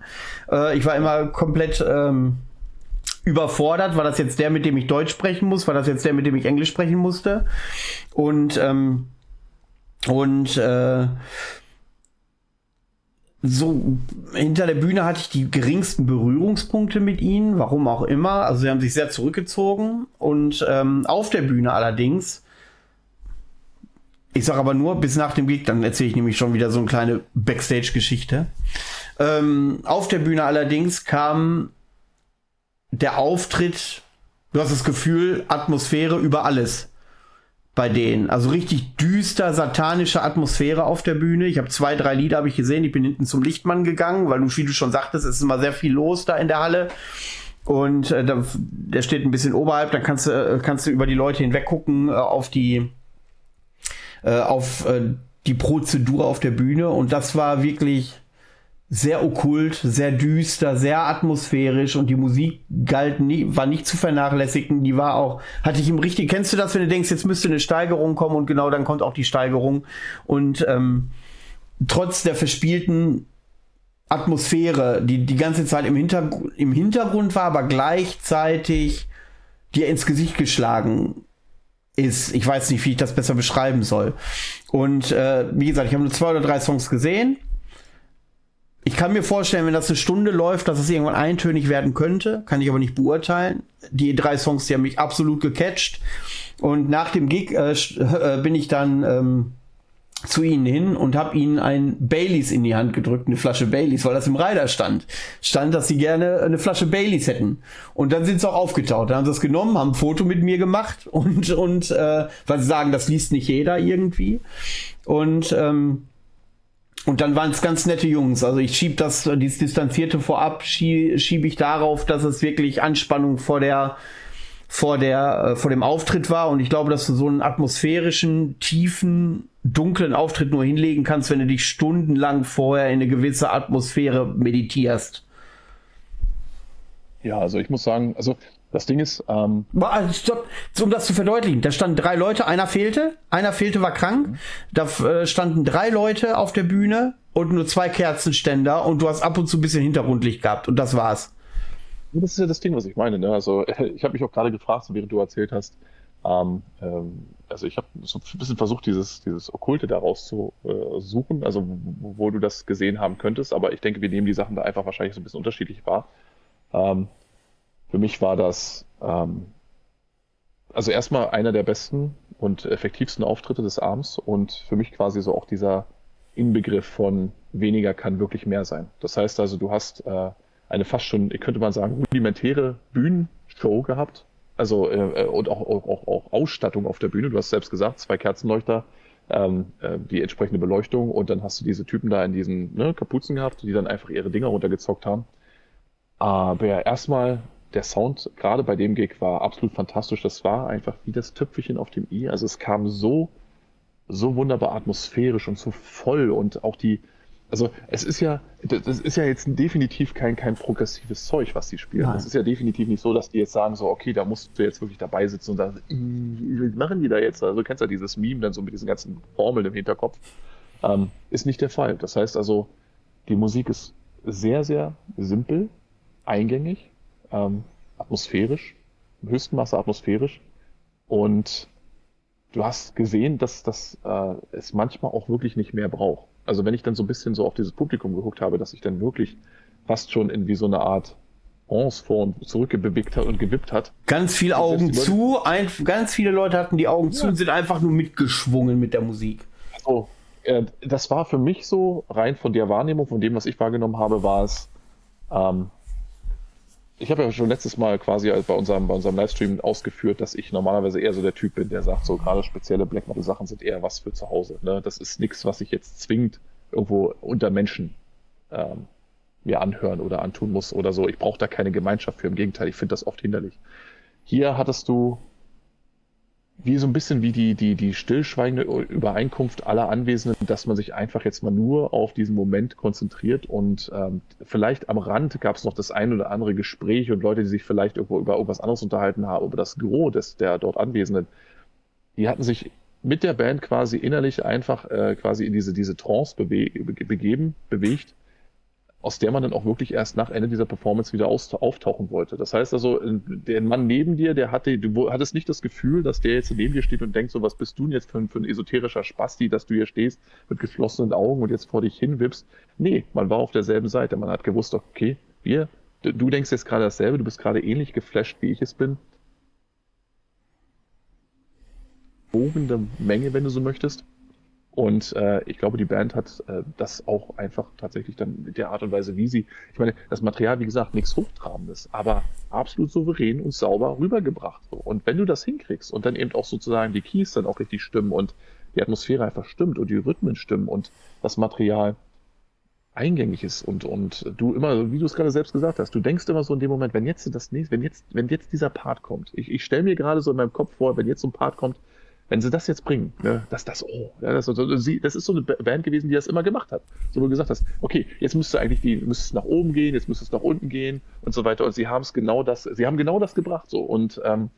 Äh, ich war immer komplett ähm, überfordert. War das jetzt der, mit dem ich Deutsch sprechen muss? War das jetzt der, mit dem ich Englisch sprechen musste? Und ähm, und äh, so hinter der Bühne hatte ich die geringsten Berührungspunkte mit ihnen, warum auch immer. Also sie haben sich sehr zurückgezogen und ähm, auf der Bühne allerdings. Ich sage aber nur bis nach dem Gig, dann erzähle ich nämlich schon wieder so eine kleine Backstage-Geschichte. Ähm, auf der Bühne allerdings kam der Auftritt, du hast das Gefühl, Atmosphäre über alles bei denen. Also richtig düster, satanische Atmosphäre auf der Bühne. Ich habe zwei, drei Lieder habe ich gesehen. Ich bin hinten zum Lichtmann gegangen, weil du, wie du schon sagtest, es ist immer sehr viel los da in der Halle. Und äh, da, der steht ein bisschen oberhalb, dann kannst du, äh, kannst du über die Leute hinweg gucken äh, auf die äh, auf äh, die Prozedur auf der Bühne. Und das war wirklich sehr okkult, sehr düster, sehr atmosphärisch und die Musik galt nie, war nicht zu vernachlässigen. Die war auch, hatte ich im richtig, kennst du das, wenn du denkst, jetzt müsste eine Steigerung kommen und genau dann kommt auch die Steigerung. Und ähm, trotz der verspielten Atmosphäre, die die ganze Zeit im, Hintergr im Hintergrund war, aber gleichzeitig dir ins Gesicht geschlagen ist. Ich weiß nicht, wie ich das besser beschreiben soll. Und äh, wie gesagt, ich habe nur zwei oder drei Songs gesehen ich kann mir vorstellen, wenn das eine Stunde läuft, dass es irgendwann eintönig werden könnte. Kann ich aber nicht beurteilen. Die drei Songs, die haben mich absolut gecatcht. Und nach dem Gig äh, äh, bin ich dann ähm, zu ihnen hin und habe ihnen ein Baileys in die Hand gedrückt, eine Flasche Baileys, weil das im Reiter stand. Stand, dass sie gerne eine Flasche Baileys hätten. Und dann sind sie auch aufgetaucht. Dann haben sie es genommen, haben ein Foto mit mir gemacht und, und äh, weil sie sagen, das liest nicht jeder irgendwie. Und ähm, und dann waren es ganz nette Jungs. Also ich schieb das, dieses Distanzierte vorab, schiebe schieb ich darauf, dass es wirklich Anspannung vor der, vor der, äh, vor dem Auftritt war. Und ich glaube, dass du so einen atmosphärischen, tiefen, dunklen Auftritt nur hinlegen kannst, wenn du dich stundenlang vorher in eine gewisse Atmosphäre meditierst. Ja, also ich muss sagen, also das Ding ist. Ähm also Stopp, um das zu verdeutlichen, da standen drei Leute, einer fehlte, einer fehlte, war krank. Da äh, standen drei Leute auf der Bühne und nur zwei Kerzenständer und du hast ab und zu ein bisschen Hintergrundlicht gehabt und das war's. Das ist ja das Ding, was ich meine. Ne? Also ich habe mich auch gerade gefragt, während du erzählt hast. Ähm, ähm, also ich habe so ein bisschen versucht, dieses, dieses Okkulte daraus zu äh, suchen, also wo, wo, du das gesehen haben könntest. Aber ich denke, wir nehmen die Sachen da einfach wahrscheinlich so ein bisschen unterschiedlich wahr. Ähm, für mich war das ähm, also erstmal einer der besten und effektivsten Auftritte des Abends und für mich quasi so auch dieser Inbegriff von weniger kann wirklich mehr sein. Das heißt also, du hast äh, eine fast schon, könnte man sagen, rudimentäre Bühnenshow gehabt. Also äh, äh, und auch, auch, auch, Ausstattung auf der Bühne. Du hast selbst gesagt, zwei Kerzenleuchter, ähm, äh, die entsprechende Beleuchtung und dann hast du diese Typen da in diesen ne, Kapuzen gehabt, die dann einfach ihre Dinger runtergezockt haben. Aber erstmal der Sound gerade bei dem Gig war absolut fantastisch. Das war einfach wie das Töpfchen auf dem i. Also es kam so, so wunderbar atmosphärisch und so voll und auch die, also es ist ja, das ist ja jetzt definitiv kein, kein progressives Zeug, was die spielen. Es ist ja definitiv nicht so, dass die jetzt sagen so, okay, da musst du jetzt wirklich dabei sitzen und sagen, was machen die da jetzt? Also du kennst ja dieses Meme dann so mit diesen ganzen Formeln im Hinterkopf. Ähm, ist nicht der Fall. Das heißt also, die Musik ist sehr, sehr simpel, eingängig, ähm, atmosphärisch, im höchsten Maße atmosphärisch. Und du hast gesehen, dass das äh, es manchmal auch wirklich nicht mehr braucht. Also wenn ich dann so ein bisschen so auf dieses Publikum geguckt habe, dass ich dann wirklich fast schon in wie so eine Art Ons vor und zurück bewegt hat und gewippt hat. Ganz viele Augen zu, ein, ganz viele Leute hatten die Augen ja. zu und sind einfach nur mitgeschwungen mit der Musik. So, äh, das war für mich so, rein von der Wahrnehmung, von dem, was ich wahrgenommen habe, war es, ähm, ich habe ja schon letztes Mal quasi bei unserem, bei unserem Livestream ausgeführt, dass ich normalerweise eher so der Typ bin, der sagt, so gerade spezielle Black Metal Sachen sind eher was für zu Hause. Ne? Das ist nichts, was sich jetzt zwingend irgendwo unter Menschen ähm, mir anhören oder antun muss oder so. Ich brauche da keine Gemeinschaft für. Im Gegenteil, ich finde das oft hinderlich. Hier hattest du wie so ein bisschen wie die, die, die stillschweigende Übereinkunft aller Anwesenden, dass man sich einfach jetzt mal nur auf diesen Moment konzentriert und ähm, vielleicht am Rand gab es noch das ein oder andere Gespräch und Leute, die sich vielleicht irgendwo über irgendwas anderes unterhalten haben, aber das Gros des, der dort Anwesenden, die hatten sich mit der Band quasi innerlich einfach äh, quasi in diese, diese Trance bewe begeben, bewegt aus der man dann auch wirklich erst nach Ende dieser Performance wieder auftauchen wollte. Das heißt also, der Mann neben dir, der hatte, du hattest nicht das Gefühl, dass der jetzt neben dir steht und denkt, so was bist du denn jetzt für ein, für ein esoterischer Spasti, dass du hier stehst mit geschlossenen Augen und jetzt vor dich hinwippst. Nee, man war auf derselben Seite. Man hat gewusst, okay, wir, du denkst jetzt gerade dasselbe, du bist gerade ähnlich geflasht, wie ich es bin. Wogende Menge, wenn du so möchtest. Und äh, ich glaube, die Band hat äh, das auch einfach tatsächlich dann mit der Art und Weise, wie sie, ich meine, das Material, wie gesagt, nichts Hochtrabendes, aber absolut souverän und sauber rübergebracht. Und wenn du das hinkriegst und dann eben auch sozusagen die Keys dann auch richtig stimmen und die Atmosphäre einfach stimmt und die Rhythmen stimmen und das Material eingängig ist und, und du immer, wie du es gerade selbst gesagt hast, du denkst immer so in dem Moment, wenn jetzt das nächste, wenn jetzt, wenn jetzt dieser Part kommt, ich, ich stelle mir gerade so in meinem Kopf vor, wenn jetzt so ein Part kommt, wenn sie das jetzt bringen, ne, dass das, oh, das, das, ist so eine Band gewesen, die das immer gemacht hat. So wo du gesagt hast, okay, jetzt müsste eigentlich die, müsste es nach oben gehen, jetzt müsste es nach unten gehen und so weiter. Und sie haben es genau das, sie haben genau das gebracht so. Und ähm,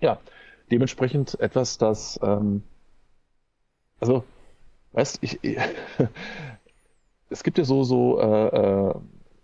ja, dementsprechend etwas, das, ähm, also, weißt ich, es gibt ja so, so, äh, äh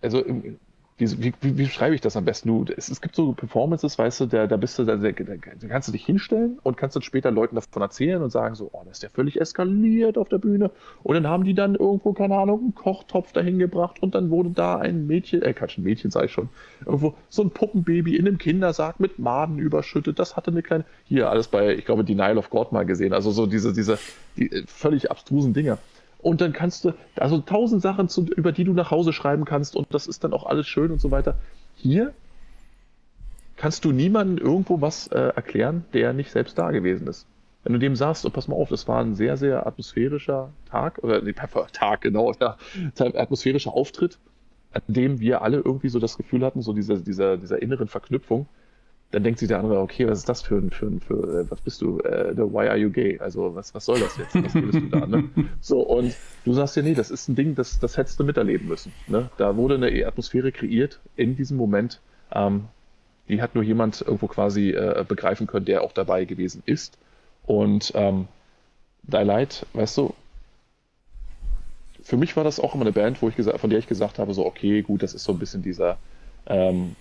also wie, wie, wie, wie schreibe ich das am besten? Du, es, es gibt so Performances, weißt du, da, da bist du, da, da, da, kannst du dich hinstellen und kannst dann später Leuten davon erzählen und sagen so, oh, das ist ja völlig eskaliert auf der Bühne. Und dann haben die dann irgendwo, keine Ahnung, einen Kochtopf dahin gebracht und dann wurde da ein Mädchen, äh, Quatsch, ein Mädchen sei schon, irgendwo so ein Puppenbaby in einem Kindersarg mit Maden überschüttet. Das hatte eine kleine, hier alles bei, ich glaube, Denial of God mal gesehen. Also so diese, diese, die äh, völlig abstrusen Dinger. Und dann kannst du, also tausend Sachen, zu, über die du nach Hause schreiben kannst und das ist dann auch alles schön und so weiter. Hier kannst du niemandem irgendwo was äh, erklären, der nicht selbst da gewesen ist. Wenn du dem sagst, oh, pass mal auf, das war ein sehr, sehr atmosphärischer Tag, oder nee, Tag, genau, ja, atmosphärischer Auftritt, an dem wir alle irgendwie so das Gefühl hatten, so dieser, dieser, dieser inneren Verknüpfung, dann denkt sich der andere, okay, was ist das für ein, für ein, für, äh, was bist du, äh, why are you gay? Also, was, was soll das jetzt? Was redest du da, ne? So, und du sagst ja, nee, das ist ein Ding, das, das hättest du miterleben müssen, ne? Da wurde eine Atmosphäre kreiert in diesem Moment, ähm, die hat nur jemand irgendwo quasi äh, begreifen können, der auch dabei gewesen ist. Und ähm, Daylight, weißt du, für mich war das auch immer eine Band, wo ich gesagt, von der ich gesagt habe, so, okay, gut, das ist so ein bisschen dieser, ähm,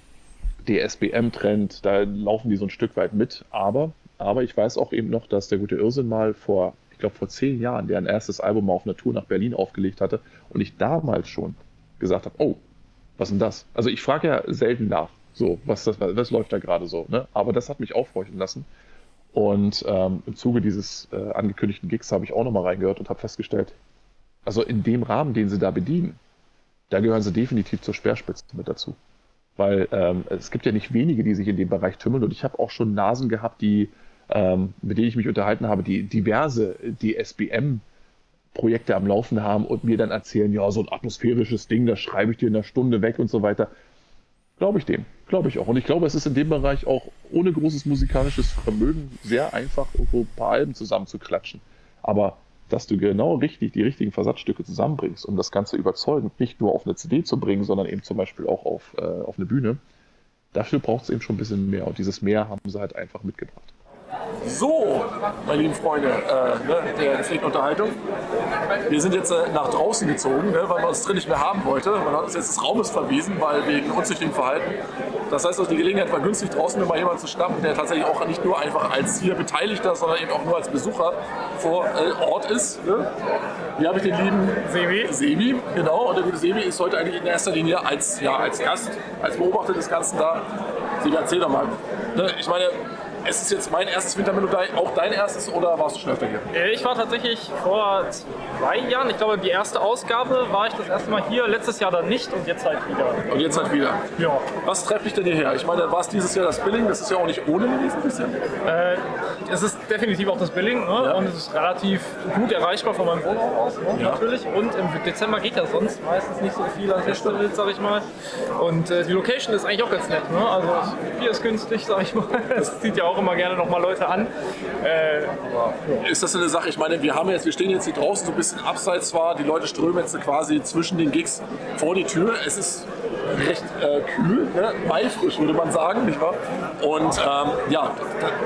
DSBM-Trend, da laufen die so ein Stück weit mit. Aber, aber ich weiß auch eben noch, dass der gute Irrsinn mal vor, ich glaube vor zehn Jahren, der ein erstes Album auf einer Tour nach Berlin aufgelegt hatte und ich damals schon gesagt habe, oh, was denn das? Also ich frage ja selten nach, so, was, das, was läuft da gerade so, ne? Aber das hat mich aufhorchen lassen. Und ähm, im Zuge dieses äh, angekündigten Gigs habe ich auch nochmal reingehört und habe festgestellt, also in dem Rahmen, den sie da bedienen, da gehören sie definitiv zur Speerspitze mit dazu. Weil ähm, es gibt ja nicht wenige, die sich in dem Bereich tümmeln. Und ich habe auch schon Nasen gehabt, die, ähm, mit denen ich mich unterhalten habe, die diverse DSBM Projekte am Laufen haben und mir dann erzählen, ja, so ein atmosphärisches Ding, das schreibe ich dir in einer Stunde weg und so weiter. Glaube ich dem. Glaube ich auch. Und ich glaube, es ist in dem Bereich auch ohne großes musikalisches Vermögen sehr einfach, irgendwo ein paar Alben zusammenzuklatschen. Aber dass du genau richtig die richtigen Versatzstücke zusammenbringst, um das Ganze überzeugend nicht nur auf eine CD zu bringen, sondern eben zum Beispiel auch auf, äh, auf eine Bühne, dafür braucht es eben schon ein bisschen mehr. Und dieses Mehr haben sie halt einfach mitgebracht. So, meine lieben Freunde äh, ne, der gepflegten Unterhaltung. Wir sind jetzt äh, nach draußen gezogen, ne, weil man uns drin nicht mehr haben wollte. Man hat uns jetzt des Raumes verwiesen, weil wegen unzüchtigem Verhalten. Das heißt, also, die Gelegenheit war günstig, draußen mir mal jemanden zu schnappen, der tatsächlich auch nicht nur einfach als hier Beteiligter, sondern eben auch nur als Besucher vor äh, Ort ist. Ne? Hier habe ich den lieben Sebi. Sebi, genau. Und der gute Sebi ist heute eigentlich in erster Linie als, ja, als Gast, als Beobachter des Ganzen da. Sebi, erzähl doch mal. Ne, ich meine, es ist jetzt mein erstes Wintermelodie, auch dein erstes oder warst du schon öfter hier? Äh, ich war tatsächlich vor zwei Jahren, ich glaube die erste Ausgabe war ich das erste Mal hier, letztes Jahr dann nicht und jetzt halt wieder. Und jetzt halt wieder? Ja. Was treibt dich denn hierher? Ich meine, war es dieses Jahr das Billing, das ist ja auch nicht ohne gewesen bisschen. Äh, es ist definitiv auch das Billing ne? ja. und es ist relativ gut erreichbar von meinem Wohnort aus, ne? ja. natürlich. Und im Dezember geht ja sonst meistens nicht so viel an Festivals, sag ich mal. Und äh, die Location ist eigentlich auch ganz nett. Ne? Also Bier ist günstig, sag ich mal. Es zieht ja auch immer gerne noch mal Leute an. Äh, ist das eine Sache? Ich meine, wir haben jetzt, wir stehen jetzt hier draußen so ein bisschen abseits zwar, die Leute strömen jetzt quasi zwischen den Gigs vor die Tür. Es ist recht äh, kühl, ne? maifrisch würde man sagen, nicht wahr? Und ähm, ja,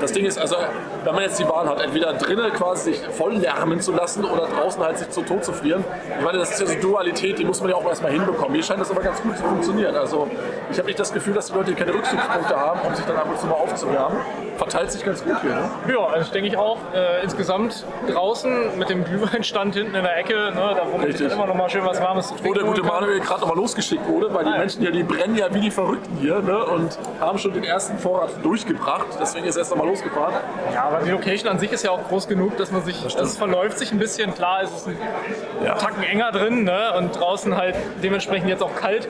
das Ding ist also, wenn man jetzt die Wahl hat, entweder drinnen quasi sich voll lärmen zu lassen oder draußen halt sich zu Tod zu frieren. Ich meine, das ist ja so Dualität, die muss man ja auch erstmal hinbekommen. Mir scheint das aber ganz gut zu funktionieren. Also ich habe nicht das Gefühl, dass die Leute keine Rückzugspunkte haben, um sich dann ab und zu mal aufzuwärmen. Verteilt sich ganz gut hier. Ne? Ja, also denke ich auch. Äh, insgesamt draußen mit dem Glühweinstand hinten in der Ecke, ne, da wo man immer noch mal schön was Warmes zu trinken Wo der gute Manuel gerade noch mal losgeschickt wurde, weil die Menschen ja, die brennen ja wie die Verrückten hier ne, und haben schon den ersten Vorrat durchgebracht. Deswegen ist er erst noch mal losgefahren. Ja, aber die Location an sich ist ja auch groß genug, dass man sich, das also es verläuft sich ein bisschen. Klar ist es ein ja. Tacken enger drin ne, und draußen halt dementsprechend jetzt auch kalt.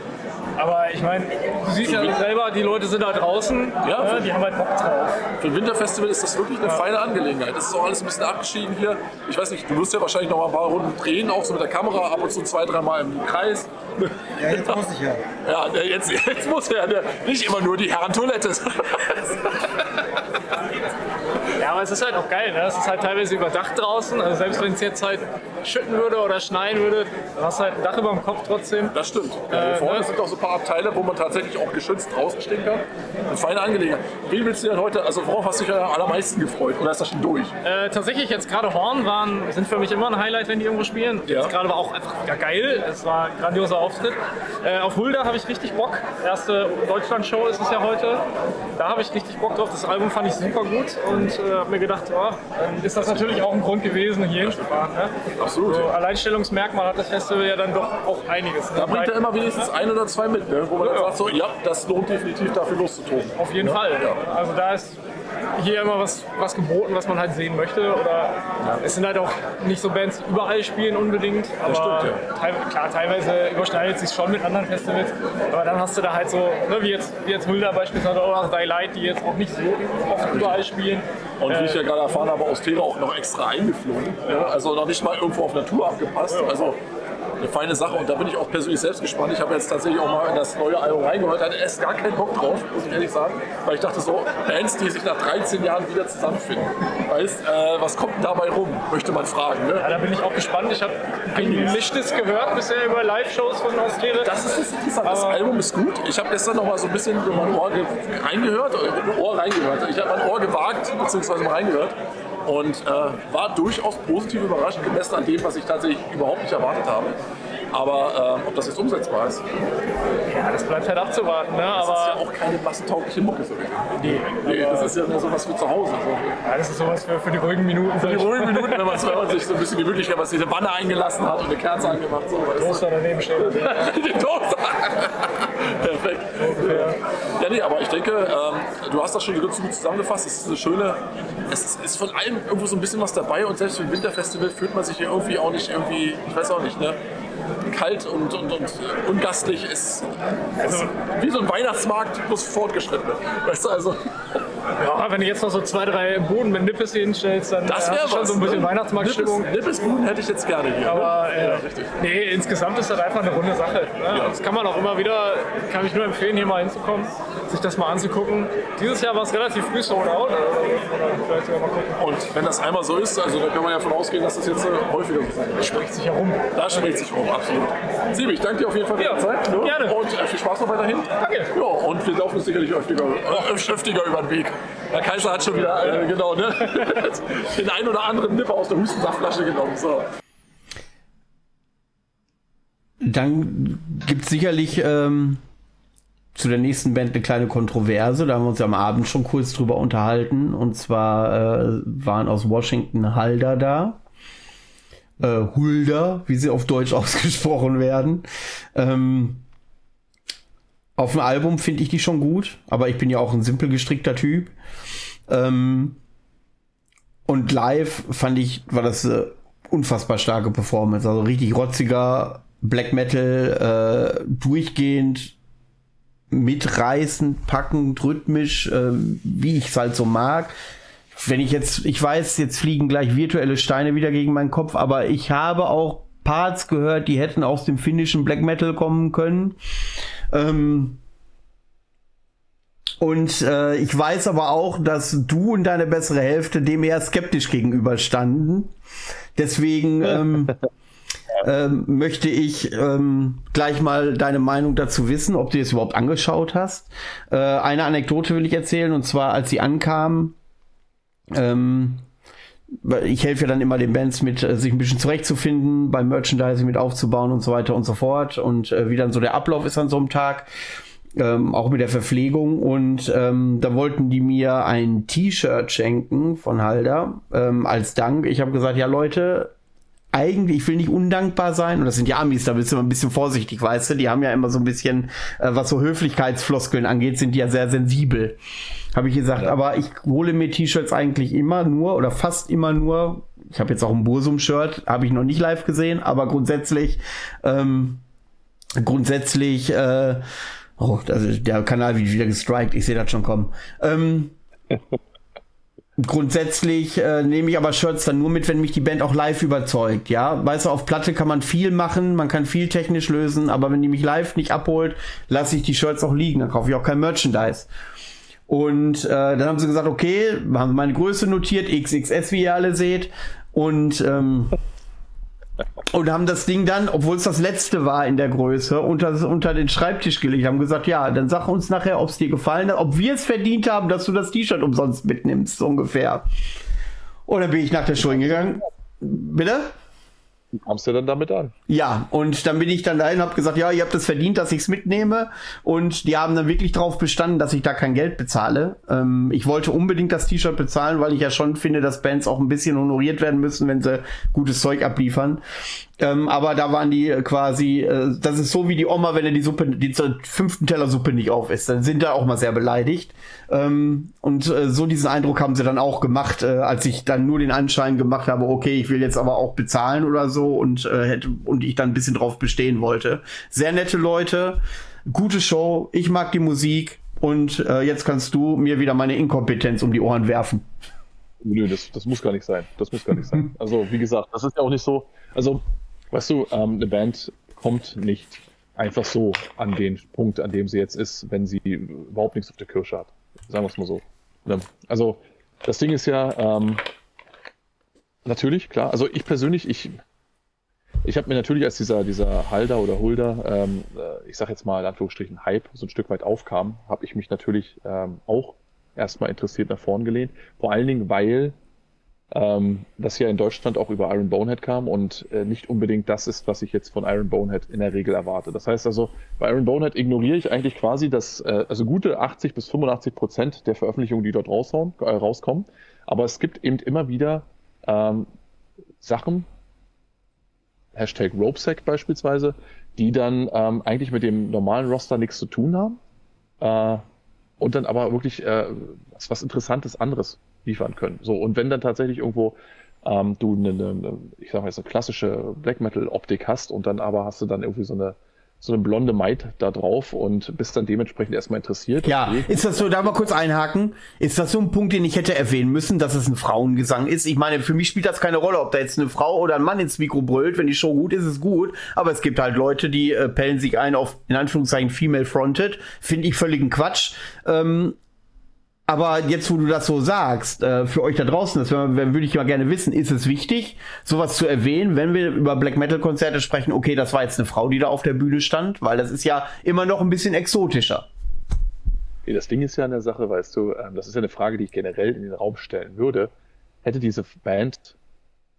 Aber ich meine, du siehst ja selber, die Leute sind da draußen, ja, ne, die haben halt Bock drauf. Für ein Winterfestival ist das wirklich eine ja. feine Angelegenheit. Das ist auch alles ein bisschen abgeschieden hier. Ich weiß nicht, du wirst ja wahrscheinlich noch mal ein paar Runden drehen, auch so mit der Kamera, ab und zu zwei, dreimal im Kreis. Ja, jetzt muss ich ja. Ja, jetzt, jetzt muss er ja. Nicht immer nur die Herrentoilette. Ja, aber es ist halt auch geil. Ne? Es ist halt teilweise überdacht draußen. Also selbst wenn es jetzt halt schütten würde oder schneien würde, dann hast du halt ein Dach über dem Kopf trotzdem. Das stimmt. Ja, hier vorne ne? sind auch so ein paar Abteile, wo man tatsächlich auch geschützt draußen stehen kann. Eine feine Angelegenheit. Wie willst du denn heute, also worauf hast du dich am allermeisten gefreut? Oder ist das schon durch? Äh, tatsächlich jetzt gerade Horn waren, sind für mich immer ein Highlight, wenn die irgendwo spielen. Ja. Jetzt gerade war auch einfach geil. Es war ein grandioser Auftritt. Äh, auf Hulda habe ich richtig Bock. Erste Deutschland-Show ist es ja heute. Da habe ich richtig Bock drauf. Das Album fand ich super gut und äh, habe mir gedacht, oh, ist das natürlich auch ein Grund gewesen, hier hinzufahren. Ne? Absolut. So, Alleinstellungsmerkmal hat das Festival ja dann doch auch einiges. Ne? Da bringt er immer wenigstens ein oder zwei mit, ne? wo man ja. sagt, so, ja, das lohnt definitiv dafür loszutoben. Auf jeden ja? Fall. Ja. Also da ist hier immer was, was geboten, was man halt sehen möchte. Oder es sind halt auch nicht so Bands, die überall spielen unbedingt. Aber das stimmt, ja. teil, klar, teilweise überschneidet sich schon mit anderen Festivals. Aber dann hast du da halt so, ne, wie jetzt, wie jetzt beispielsweise oder auch Die Light, die jetzt auch nicht so oft überall spielen. Und wie ich ja gerade erfahren habe, aus Tera auch noch extra eingeflogen. Ja. Also noch nicht mal irgendwo auf Natur abgepasst. Also eine feine Sache und da bin ich auch persönlich selbst gespannt. Ich habe jetzt tatsächlich auch mal in das neue Album reingehört, hatte erst gar keinen Bock drauf, muss ich ehrlich sagen, weil ich dachte so, Bands, die sich nach 13 Jahren wieder zusammenfinden, weißt, äh, was kommt dabei rum, möchte man fragen. Ne? Ja, da bin ich auch gespannt. Ich habe gemischtes gehört bisher über Live-Shows von Auslehre. Das ist das Interessante. Das Album ist gut. Ich habe gestern noch mal so ein bisschen in mein Ohr reingehört, äh, Ohr reingehört. Ich habe mein Ohr gewagt, beziehungsweise mal reingehört und äh, war durchaus positiv überrascht, gemessen an dem, was ich tatsächlich überhaupt nicht erwartet habe. Aber äh, ob das jetzt umsetzbar ist? Ja, das bleibt halt abzuwarten. Ne? Das aber ist ja auch keine massentaugliche Mucke so Nee, nee das ist ja nur sowas für zu Hause. So. Ja, das ist sowas für, für die ruhigen Minuten. Für die ruhigen Minuten, wenn man, wenn man sich so ein bisschen gemütlich, wenn man diese Wanne eingelassen hat und eine Kerze angemacht. So, Toaster daneben steht. Den Toaster! Perfekt. Ja, nee, aber ich denke, ähm, du hast das schon ganz gut zusammengefasst. Es ist eine schöne, es ist, ist, von allem irgendwo so ein bisschen was dabei und selbst für ein Winterfestival fühlt man sich hier irgendwie auch nicht irgendwie, ich weiß auch nicht, ne? kalt und, und, und ungastlich ist. Also, wie so ein Weihnachtsmarkt plus fortgeschritten. Weißt du, also. Ja, wenn du jetzt noch so zwei, drei Buden mit Nippes hier hinstellst, dann das wäre schon so ein bisschen ne? Weihnachtsmarktstimmung. Nippes-Buden hätte ich jetzt gerne hier. Aber ne? äh, ja, nee, insgesamt ist das einfach eine runde Sache. Ne? Ja. Das kann man auch immer wieder, kann ich nur empfehlen, hier mal hinzukommen, sich das mal anzugucken. Dieses Jahr war es relativ früh sold out. Und wenn das einmal so ist, also da kann man ja davon ausgehen, dass das jetzt äh, häufiger so sein Das spricht sich herum. Da spricht sich herum, absolut. Siebe, ich danke dir auf jeden Fall für ja, die Zeit. Ne? Gerne. Und äh, viel Spaß noch weiterhin. Danke. Ja, und wir laufen uns sicherlich öftiger, äh, öftiger über den Weg. Herr Kaiser hat schon wieder, äh, genau, ne? den ein oder anderen Nipper aus der Hustensaftflasche genommen. So. Dann gibt es sicherlich ähm, zu der nächsten Band eine kleine Kontroverse. Da haben wir uns am Abend schon kurz drüber unterhalten. Und zwar äh, waren aus Washington Halder da. Äh, Hulda, wie sie auf Deutsch ausgesprochen werden. Ähm, auf dem Album finde ich die schon gut, aber ich bin ja auch ein simpel gestrickter Typ. Ähm, und live fand ich, war das äh, unfassbar starke Performance. Also richtig rotziger Black Metal, äh, durchgehend mitreißend, packend, rhythmisch, äh, wie ich es halt so mag. Wenn ich jetzt, ich weiß, jetzt fliegen gleich virtuelle Steine wieder gegen meinen Kopf, aber ich habe auch Parts gehört, die hätten aus dem finnischen Black Metal kommen können. Ähm, und äh, ich weiß aber auch, dass du und deine bessere Hälfte dem eher skeptisch gegenüberstanden. Deswegen ähm, ähm, möchte ich ähm, gleich mal deine Meinung dazu wissen, ob du es überhaupt angeschaut hast. Äh, eine Anekdote will ich erzählen, und zwar als sie ankamen, ähm, ich helfe ja dann immer den Bands mit, äh, sich ein bisschen zurechtzufinden, beim Merchandising mit aufzubauen und so weiter und so fort. Und äh, wie dann so der Ablauf ist an so einem Tag. Ähm, auch mit der Verpflegung und ähm, da wollten die mir ein T-Shirt schenken von Halder ähm, als Dank. Ich habe gesagt, ja Leute, eigentlich, ich will nicht undankbar sein, und das sind ja Amis, da bist du immer ein bisschen vorsichtig, weißt du, die haben ja immer so ein bisschen, äh, was so Höflichkeitsfloskeln angeht, sind die ja sehr sensibel, habe ich gesagt, ja. aber ich hole mir T-Shirts eigentlich immer nur oder fast immer nur, ich habe jetzt auch ein Bursum-Shirt, habe ich noch nicht live gesehen, aber grundsätzlich, ähm, grundsätzlich, äh, oh, also der Kanal wird wieder gestrikt, ich sehe das schon kommen. Ähm, Grundsätzlich äh, nehme ich aber Shirts dann nur mit, wenn mich die Band auch live überzeugt, ja. Weißt du, auf Platte kann man viel machen, man kann viel technisch lösen, aber wenn die mich live nicht abholt, lasse ich die Shirts auch liegen, dann kaufe ich auch kein Merchandise. Und äh, dann haben sie gesagt, okay, haben meine Größe notiert, XXS, wie ihr alle seht. Und ähm, und haben das Ding dann, obwohl es das letzte war in der Größe, unter, unter den Schreibtisch gelegt. Haben gesagt, ja, dann sag uns nachher, ob es dir gefallen hat, ob wir es verdient haben, dass du das T-Shirt umsonst mitnimmst, so ungefähr. Und dann bin ich nach der Schule gegangen. Bitte? Kamst du dann damit an? Ja, und dann bin ich dann dahin und habe gesagt, ja, ihr habt es verdient, dass ich es mitnehme. Und die haben dann wirklich darauf bestanden, dass ich da kein Geld bezahle. Ähm, ich wollte unbedingt das T-Shirt bezahlen, weil ich ja schon finde, dass Bands auch ein bisschen honoriert werden müssen, wenn sie gutes Zeug abliefern. Ähm, aber da waren die quasi, äh, das ist so wie die Oma, wenn er die Suppe, die fünften Teller Suppe nicht auf ist. Dann sind da auch mal sehr beleidigt. Ähm, und äh, so diesen Eindruck haben sie dann auch gemacht, äh, als ich dann nur den Anschein gemacht habe, okay, ich will jetzt aber auch bezahlen oder so und äh, hätte und ich dann ein bisschen drauf bestehen wollte. Sehr nette Leute, gute Show, ich mag die Musik und äh, jetzt kannst du mir wieder meine Inkompetenz um die Ohren werfen. Nö, das, das muss gar nicht sein. Das muss gar nicht sein. Also, wie gesagt, das ist ja auch nicht so. Also, Weißt du, ähm, eine Band kommt nicht einfach so an den Punkt, an dem sie jetzt ist, wenn sie überhaupt nichts auf der Kirsche hat. Sagen wir es mal so. Also, das Ding ist ja, ähm, natürlich, klar. Also, ich persönlich, ich, ich habe mir natürlich, als dieser, dieser Halder oder Hulder, ähm, äh, ich sag jetzt mal in Anführungsstrichen Hype, so ein Stück weit aufkam, habe ich mich natürlich ähm, auch erstmal interessiert nach vorn gelehnt. Vor allen Dingen, weil ähm, das ja in Deutschland auch über Iron Bonehead kam und äh, nicht unbedingt das ist, was ich jetzt von Iron Bonehead in der Regel erwarte. Das heißt also, bei Iron Bonehead ignoriere ich eigentlich quasi das, äh, also gute 80 bis 85 Prozent der Veröffentlichungen, die dort raushauen, äh, rauskommen. Aber es gibt eben immer wieder ähm, Sachen, Hashtag RopeSec beispielsweise, die dann ähm, eigentlich mit dem normalen Roster nichts zu tun haben. Äh, und dann aber wirklich äh, was, was Interessantes anderes liefern können. So, und wenn dann tatsächlich irgendwo ähm, du eine, eine, ich sag mal jetzt eine klassische Black Metal Optik hast und dann aber hast du dann irgendwie so eine so eine blonde Maid da drauf und bist dann dementsprechend erstmal interessiert. Ja, okay. ist das so, da mal kurz einhaken, ist das so ein Punkt, den ich hätte erwähnen müssen, dass es ein Frauengesang ist? Ich meine, für mich spielt das keine Rolle, ob da jetzt eine Frau oder ein Mann ins Mikro brüllt, wenn die Show gut ist, ist gut, aber es gibt halt Leute, die äh, pellen sich ein auf, in Anführungszeichen, female fronted, finde ich völligen Quatsch. Ähm, aber jetzt, wo du das so sagst, äh, für euch da draußen, das würde ich mal gerne wissen, ist es wichtig, sowas zu erwähnen, wenn wir über Black Metal Konzerte sprechen, okay, das war jetzt eine Frau, die da auf der Bühne stand, weil das ist ja immer noch ein bisschen exotischer. Das Ding ist ja an der Sache, weißt du, ähm, das ist ja eine Frage, die ich generell in den Raum stellen würde. Hätte diese Band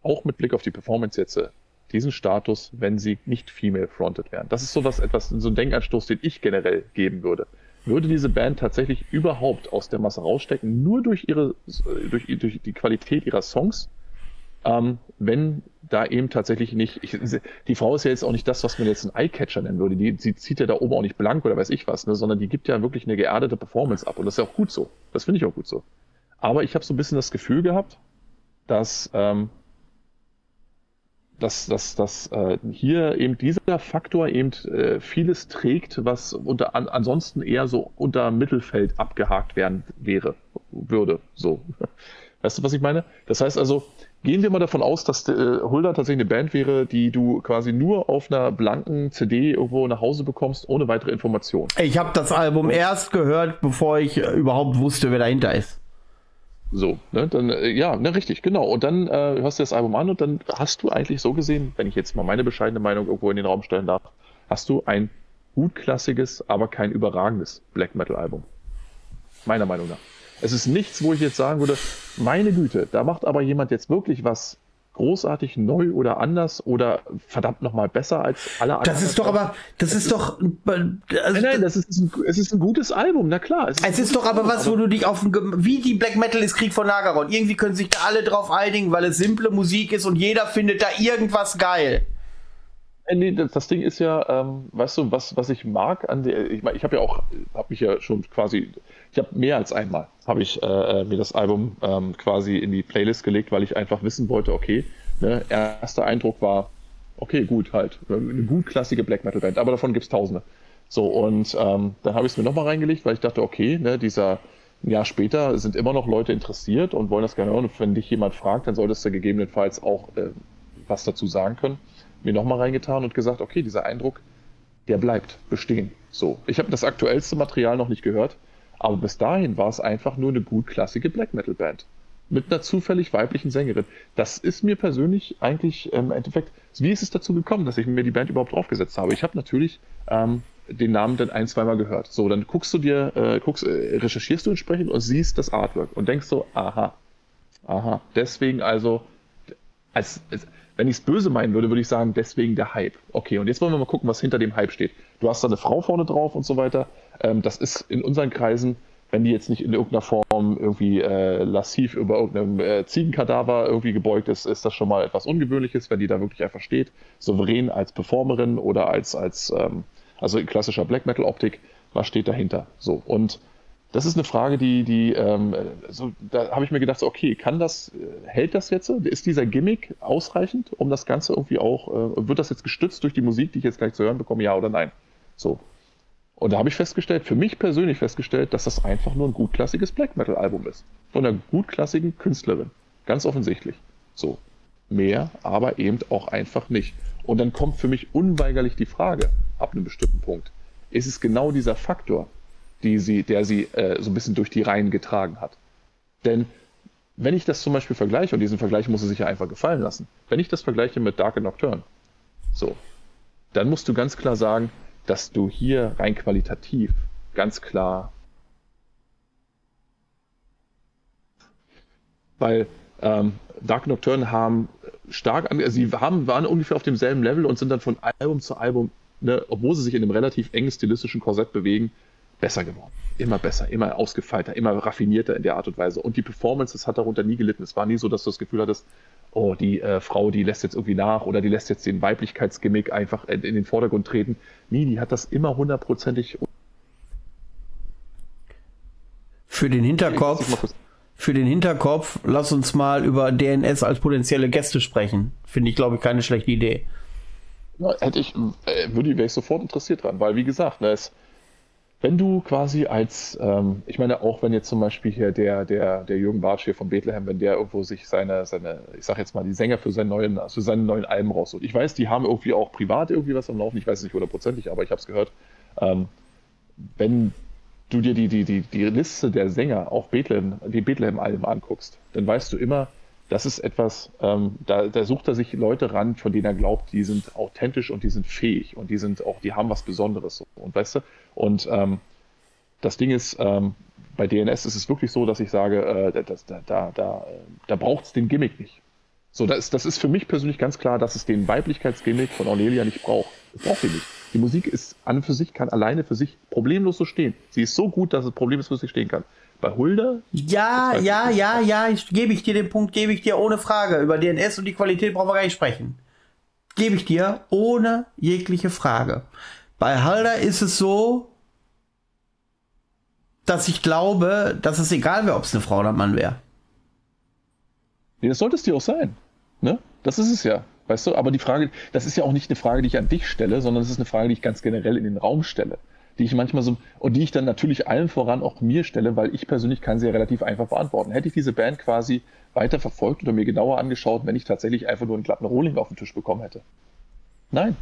auch mit Blick auf die Performance jetzt äh, diesen Status, wenn sie nicht female-fronted wären? Das ist so was, etwas, so ein Denkanstoß, den ich generell geben würde. Würde diese Band tatsächlich überhaupt aus der Masse rausstecken, nur durch ihre, durch, durch die Qualität ihrer Songs, ähm, wenn da eben tatsächlich nicht, ich, die Frau ist ja jetzt auch nicht das, was man jetzt ein Eyecatcher nennen würde. Die, sie zieht ja da oben auch nicht blank oder weiß ich was, ne, sondern die gibt ja wirklich eine geerdete Performance ab und das ist ja auch gut so. Das finde ich auch gut so. Aber ich habe so ein bisschen das Gefühl gehabt, dass, ähm, dass, dass, dass äh, hier eben dieser Faktor eben äh, vieles trägt, was unter an, ansonsten eher so unter Mittelfeld abgehakt werden wäre, würde. So. Weißt du, was ich meine? Das heißt also, Gehen wir mal davon aus, dass äh, Hulda tatsächlich eine Band wäre, die du quasi nur auf einer blanken CD irgendwo nach Hause bekommst, ohne weitere Informationen. Ich habe das Album erst gehört, bevor ich äh, überhaupt wusste, wer dahinter ist. So, ne, dann, äh, ja, ne, richtig, genau. Und dann äh, hörst du das Album an und dann hast du eigentlich so gesehen, wenn ich jetzt mal meine bescheidene Meinung irgendwo in den Raum stellen darf, hast du ein gutklassiges, aber kein überragendes Black Metal Album. Meiner Meinung nach. Es ist nichts, wo ich jetzt sagen würde, meine Güte, da macht aber jemand jetzt wirklich was großartig neu oder anders oder verdammt nochmal besser als alle anderen. Das ist doch aber, das ist doch. Also nein, nein, das ist ein, es ist ein gutes Album, na klar. Es ist, es ist doch aber was, wo du dich auf wie die Black Metal ist Krieg von Nagaron. Irgendwie können sich da alle drauf einigen, weil es simple Musik ist und jeder findet da irgendwas geil. Äh, nee, das, das Ding ist ja, ähm, weißt du, was, was ich mag an der, ich meine, ich habe ja auch, habe mich ja schon quasi, ich habe mehr als einmal, habe ich äh, äh, mir das Album ähm, quasi in die Playlist gelegt, weil ich einfach wissen wollte, okay, ne, erster Eindruck war, okay, gut, halt, eine gut klassische Black Metal Band, aber davon gibt es tausende. So, und ähm, dann habe ich es mir nochmal reingelegt, weil ich dachte, okay, ne, dieser, ein Jahr später sind immer noch Leute interessiert und wollen das gerne hören. Und wenn dich jemand fragt, dann solltest du gegebenenfalls auch äh, was dazu sagen können mir nochmal reingetan und gesagt, okay, dieser Eindruck, der bleibt bestehen. So, ich habe das aktuellste Material noch nicht gehört, aber bis dahin war es einfach nur eine gut klassische Black Metal Band mit einer zufällig weiblichen Sängerin. Das ist mir persönlich eigentlich ähm, im Endeffekt, wie ist es dazu gekommen, dass ich mir die Band überhaupt aufgesetzt habe? Ich habe natürlich ähm, den Namen dann ein, zweimal gehört. So, dann guckst du dir, äh, guckst, äh, recherchierst du entsprechend und siehst das Artwork und denkst so, aha, aha, deswegen also, als, als wenn ich es böse meinen würde, würde ich sagen, deswegen der Hype. Okay, und jetzt wollen wir mal gucken, was hinter dem Hype steht. Du hast da eine Frau vorne drauf und so weiter. Ähm, das ist in unseren Kreisen, wenn die jetzt nicht in irgendeiner Form irgendwie äh, lassiv über irgendeinem äh, Ziegenkadaver irgendwie gebeugt ist, ist das schon mal etwas Ungewöhnliches, wenn die da wirklich einfach steht, souverän als Performerin oder als, als ähm, also in klassischer Black Metal Optik, was steht dahinter? So, und das ist eine Frage, die, die ähm, so, da habe ich mir gedacht, okay, kann das, äh, hält das jetzt? Ist dieser Gimmick ausreichend, um das Ganze irgendwie auch, äh, wird das jetzt gestützt durch die Musik, die ich jetzt gleich zu hören bekomme, ja oder nein? So. Und da habe ich festgestellt, für mich persönlich festgestellt, dass das einfach nur ein gutklassiges Black Metal Album ist. Von einer gutklassigen Künstlerin. Ganz offensichtlich. So. Mehr, aber eben auch einfach nicht. Und dann kommt für mich unweigerlich die Frage, ab einem bestimmten Punkt. Ist es genau dieser Faktor, die sie, der sie äh, so ein bisschen durch die Reihen getragen hat. Denn wenn ich das zum Beispiel vergleiche, und diesen Vergleich muss sie sich ja einfach gefallen lassen, wenn ich das vergleiche mit Dark and Nocturne, so, dann musst du ganz klar sagen, dass du hier rein qualitativ ganz klar, weil ähm, Dark Nocturne haben stark, also sie haben, waren ungefähr auf demselben Level und sind dann von Album zu Album, ne, obwohl sie sich in einem relativ engen stilistischen Korsett bewegen, besser geworden. Immer besser, immer ausgefeilter, immer raffinierter in der Art und Weise. Und die Performance, das hat darunter nie gelitten. Es war nie so, dass du das Gefühl hattest, oh, die äh, Frau, die lässt jetzt irgendwie nach oder die lässt jetzt den Weiblichkeitsgimmick einfach in, in den Vordergrund treten. Nie, die hat das immer hundertprozentig. Für den Hinterkopf. Für den Hinterkopf, lass uns mal über DNS als potenzielle Gäste sprechen. Finde ich, glaube ich, keine schlechte Idee. Ja, hätte ich, äh, würde, wäre ich sofort interessiert dran, weil wie gesagt, ne, es, wenn du quasi als, ähm, ich meine auch wenn jetzt zum Beispiel hier der, der, der Jürgen Bartsch hier von Bethlehem, wenn der irgendwo sich seine, seine, ich sag jetzt mal, die Sänger für seinen neuen, für seinen neuen Alben rausholt. Ich weiß, die haben irgendwie auch privat irgendwie was am Laufen, ich weiß es nicht hundertprozentig, aber ich habe es gehört. Ähm, wenn du dir die, die, die, die Liste der Sänger auf Bethlehem, die Bethlehem-Alben anguckst, dann weißt du immer, das ist etwas, ähm, da, da sucht er sich Leute ran, von denen er glaubt, die sind authentisch und die sind fähig und die sind auch, die haben was Besonderes. Und weißt du, und ähm, das Ding ist, ähm, bei DNS ist es wirklich so, dass ich sage, äh, das, da, da, da, da braucht es den Gimmick nicht. So, das, das ist für mich persönlich ganz klar, dass es den Weiblichkeitsgimmick von Aurelia nicht braucht. Es braucht ihn nicht. Die Musik ist an und für sich, kann alleine für sich problemlos so stehen. Sie ist so gut, dass es problemlos für sich stehen kann. Bei Hulda? Ja, ja, ja, ja, ich, gebe ich dir den Punkt, gebe ich dir ohne Frage. Über DNS und die Qualität brauchen wir gar nicht sprechen. Gebe ich dir ohne jegliche Frage. Bei Hulda ist es so, dass ich glaube, dass es egal wäre, ob es eine Frau oder ein Mann wäre. Nee, das sollte es dir auch sein. Ne? Das ist es ja. Weißt du, aber die Frage, das ist ja auch nicht eine Frage, die ich an dich stelle, sondern es ist eine Frage, die ich ganz generell in den Raum stelle. Die ich manchmal so, und die ich dann natürlich allen voran auch mir stelle, weil ich persönlich kann sie ja relativ einfach beantworten. Hätte ich diese Band quasi weiter verfolgt oder mir genauer angeschaut, wenn ich tatsächlich einfach nur einen glatten Rohling auf den Tisch bekommen hätte? Nein.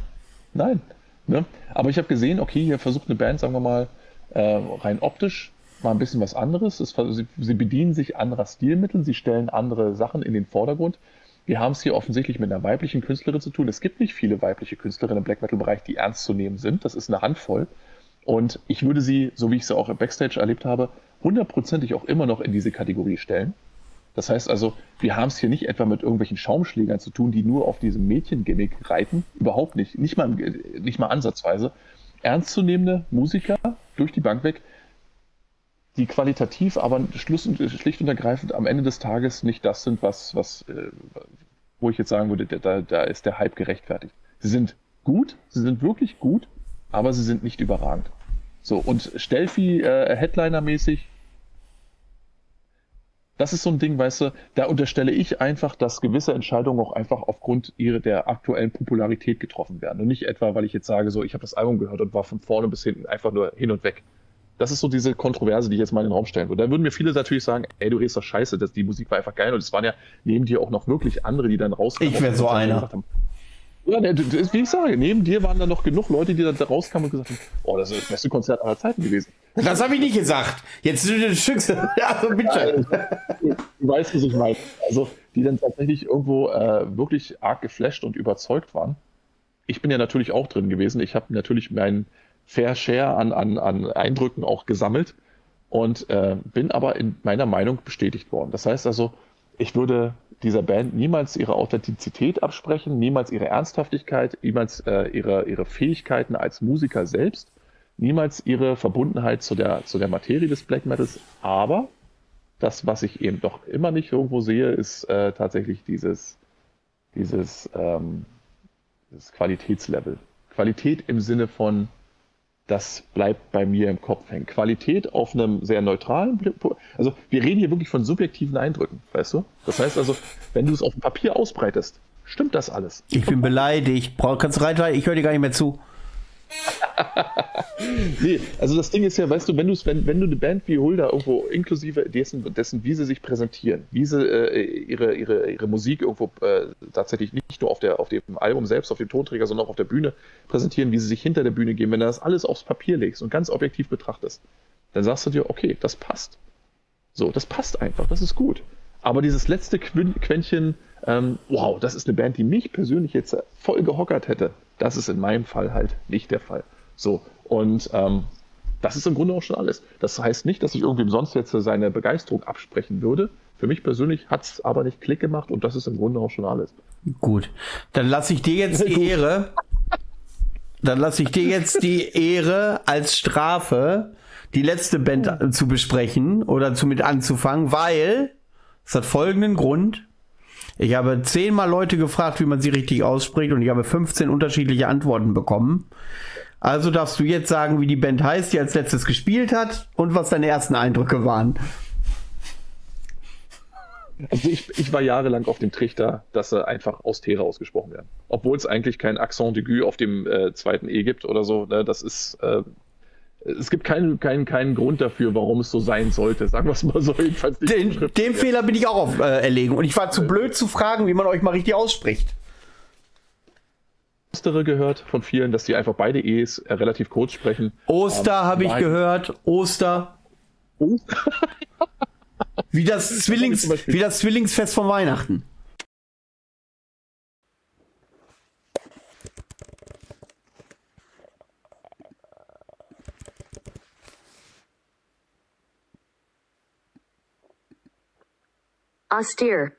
Nein. Ne? Aber ich habe gesehen, okay, hier versucht eine Band, sagen wir mal, äh, rein optisch mal ein bisschen was anderes. Es, sie, sie bedienen sich anderer Stilmittel, sie stellen andere Sachen in den Vordergrund. Wir haben es hier offensichtlich mit einer weiblichen Künstlerin zu tun. Es gibt nicht viele weibliche Künstlerinnen im Black Metal-Bereich, die ernst zu nehmen sind. Das ist eine Handvoll. Und ich würde sie, so wie ich sie auch im Backstage erlebt habe, hundertprozentig auch immer noch in diese Kategorie stellen. Das heißt also, wir haben es hier nicht etwa mit irgendwelchen Schaumschlägern zu tun, die nur auf diesem Mädchengimmick reiten. Überhaupt nicht. Nicht mal, nicht mal ansatzweise. Ernstzunehmende Musiker durch die Bank weg, die qualitativ aber schlicht und ergreifend am Ende des Tages nicht das sind, was, was äh, wo ich jetzt sagen würde, da, da ist der Hype gerechtfertigt. Sie sind gut, sie sind wirklich gut, aber sie sind nicht überragend. So, und Stelfi äh, Headliner-mäßig, das ist so ein Ding, weißt du, da unterstelle ich einfach, dass gewisse Entscheidungen auch einfach aufgrund ihrer der aktuellen Popularität getroffen werden. Und nicht etwa, weil ich jetzt sage, so, ich habe das Album gehört und war von vorne bis hinten einfach nur hin und weg. Das ist so diese Kontroverse, die ich jetzt mal in den Raum stellen würde. Da würden mir viele natürlich sagen, ey, du redest doch scheiße, das, die Musik war einfach geil. Und es waren ja neben dir auch noch wirklich andere, die dann rauskamen. Ich wäre so einer. Ja, wie ich sage, neben dir waren da noch genug Leute, die da rauskamen und gesagt haben, oh, das ist das beste Konzert aller Zeiten gewesen. Das habe ich nicht gesagt. Jetzt sind du. Ja, bitte. Du weißt, was ich meine. Also, die dann tatsächlich irgendwo äh, wirklich arg geflasht und überzeugt waren. Ich bin ja natürlich auch drin gewesen. Ich habe natürlich meinen Fair Share an, an, an Eindrücken auch gesammelt und äh, bin aber in meiner Meinung bestätigt worden. Das heißt also, ich würde dieser Band niemals ihre Authentizität absprechen, niemals ihre Ernsthaftigkeit, niemals äh, ihre, ihre Fähigkeiten als Musiker selbst, niemals ihre Verbundenheit zu der, zu der Materie des Black Metals. Aber das, was ich eben doch immer nicht irgendwo sehe, ist äh, tatsächlich dieses, dieses, ähm, dieses Qualitätslevel. Qualität im Sinne von das bleibt bei mir im Kopf hängen. Qualität auf einem sehr neutralen, also wir reden hier wirklich von subjektiven Eindrücken, weißt du? Das heißt also, wenn du es auf dem Papier ausbreitest, stimmt das alles. Ich bin beleidigt. Kannst du rein, ich höre dir gar nicht mehr zu. nee, also das Ding ist ja, weißt du, wenn, wenn, wenn du eine Band wie Hulda irgendwo inklusive dessen, dessen wie sie sich präsentieren, wie sie äh, ihre, ihre, ihre Musik irgendwo äh, tatsächlich nicht nur auf, der, auf dem Album selbst, auf dem Tonträger, sondern auch auf der Bühne präsentieren, wie sie sich hinter der Bühne gehen, wenn du das alles aufs Papier legst und ganz objektiv betrachtest, dann sagst du dir, okay, das passt. So, das passt einfach, das ist gut. Aber dieses letzte Quäntchen, ähm, wow, das ist eine Band, die mich persönlich jetzt voll gehockert hätte, das ist in meinem Fall halt nicht der Fall. So, und ähm, das ist im Grunde auch schon alles. Das heißt nicht, dass ich irgendwem sonst jetzt seine Begeisterung absprechen würde. Für mich persönlich hat es aber nicht Klick gemacht und das ist im Grunde auch schon alles. Gut, dann lasse ich dir jetzt die Ehre. Dann lasse ich dir jetzt die Ehre als Strafe, die letzte Band zu besprechen oder zu mit anzufangen, weil es hat folgenden Grund. Ich habe zehnmal Leute gefragt, wie man sie richtig ausspricht und ich habe 15 unterschiedliche Antworten bekommen. Also darfst du jetzt sagen, wie die Band heißt, die als letztes gespielt hat und was deine ersten Eindrücke waren. Also ich, ich war jahrelang auf dem Trichter, dass sie einfach Austera ausgesprochen werden. Obwohl es eigentlich kein Accent d'aigu auf dem äh, zweiten E gibt oder so. Ne? Das ist, äh, es gibt keinen, keinen, keinen Grund dafür, warum es so sein sollte. Sagen wir es mal so. Jedenfalls den, dem Fehler bin ich auch auf äh, erlegen. Und ich war zu blöd zu fragen, wie man euch mal richtig ausspricht. Ostere gehört von vielen, dass die einfach beide E's äh, relativ kurz sprechen. Oster ähm, habe ich gehört. Oster. Oster? wie, das Zwillings, wie das Zwillingsfest von Weihnachten. Austere.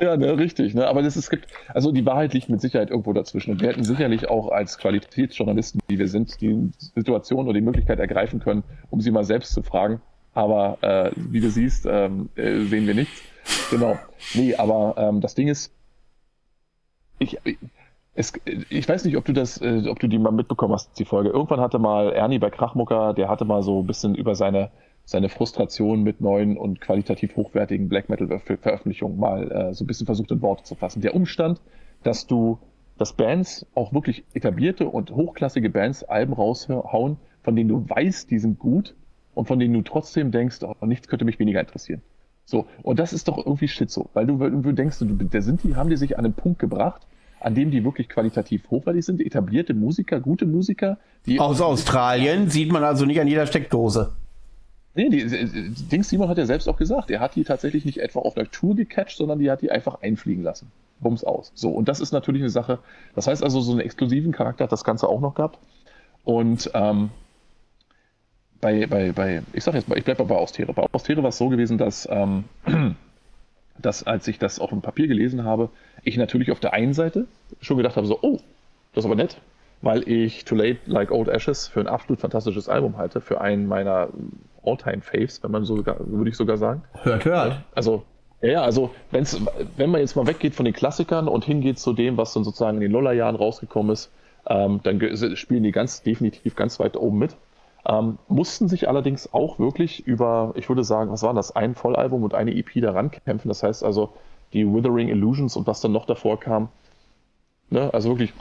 Ja, ne, richtig. Ne? Aber das, es gibt, also die Wahrheit liegt mit Sicherheit irgendwo dazwischen. Und wir hätten sicherlich auch als Qualitätsjournalisten, die wir sind, die Situation oder die Möglichkeit ergreifen können, um sie mal selbst zu fragen. Aber äh, wie du siehst, ähm, äh, sehen wir nichts. Genau. Nee, aber ähm, das Ding ist, ich, es, ich weiß nicht, ob du das, äh, ob du die mal mitbekommen hast, die Folge. Irgendwann hatte mal Ernie bei Krachmucker, der hatte mal so ein bisschen über seine seine Frustration mit neuen und qualitativ hochwertigen Black Metal Veröffentlichungen mal äh, so ein bisschen versucht in Worte zu fassen. Der Umstand, dass du, dass Bands, auch wirklich etablierte und hochklassige Bands Alben raushauen, von denen du weißt, die sind gut und von denen du trotzdem denkst, oh, nichts könnte mich weniger interessieren. So, und das ist doch irgendwie shit so, weil du, weil denkst, du, da sind die, haben die sich an einen Punkt gebracht, an dem die wirklich qualitativ hochwertig sind, etablierte Musiker, gute Musiker, die. Aus Australien sieht man also nicht an jeder Steckdose. Nee, die, die, Dings Simon hat ja selbst auch gesagt, er hat die tatsächlich nicht etwa auf einer Tour gecatcht, sondern die hat die einfach einfliegen lassen. Bums aus. So, und das ist natürlich eine Sache. Das heißt also, so einen exklusiven Charakter hat das Ganze auch noch gehabt. Und ähm, bei, bei, bei, ich sag jetzt mal, ich bleibe bei Austere. Bei Austere war es so gewesen, dass, ähm, dass als ich das auf dem Papier gelesen habe, ich natürlich auf der einen Seite schon gedacht habe, so, oh, das ist aber nett, weil ich Too Late Like Old Ashes für ein absolut fantastisches Album halte, für einen meiner All-Time-Faves, wenn man so würde ich sogar sagen. Hört, hört. Also, ja, also wenn's, wenn man jetzt mal weggeht von den Klassikern und hingeht zu dem, was dann sozusagen in den Lollerjahren rausgekommen ist, ähm, dann spielen die ganz definitiv ganz weit oben mit. Ähm, mussten sich allerdings auch wirklich über, ich würde sagen, was war das, ein Vollalbum und eine EP daran kämpfen. Das heißt also, die Withering Illusions und was dann noch davor kam, ne, also wirklich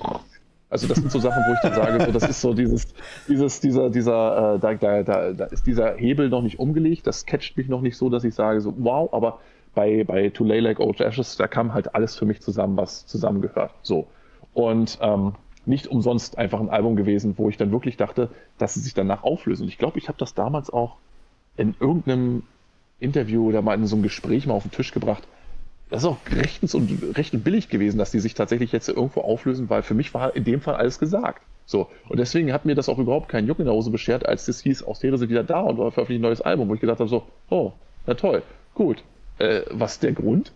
also das sind so Sachen, wo ich dann sage, so, das ist so dieses, dieses, dieser, dieser, äh, da, da, da, da ist dieser Hebel noch nicht umgelegt, das catcht mich noch nicht so, dass ich sage, so, wow, aber bei, bei To Lay Like Old Ashes, da kam halt alles für mich zusammen, was zusammengehört. So. Und ähm, nicht umsonst einfach ein Album gewesen, wo ich dann wirklich dachte, dass sie sich danach auflösen. Und ich glaube, ich habe das damals auch in irgendeinem Interview oder mal in so einem Gespräch mal auf den Tisch gebracht, das ist auch rechtens und recht und billig gewesen, dass die sich tatsächlich jetzt irgendwo auflösen, weil für mich war in dem Fall alles gesagt. So. Und deswegen hat mir das auch überhaupt keinen Juck in der Hose beschert, als das hieß, Austere sind wieder da und veröffentlichen ein neues Album, wo ich gedacht habe, so, oh, na toll, gut. Äh, was ist der Grund?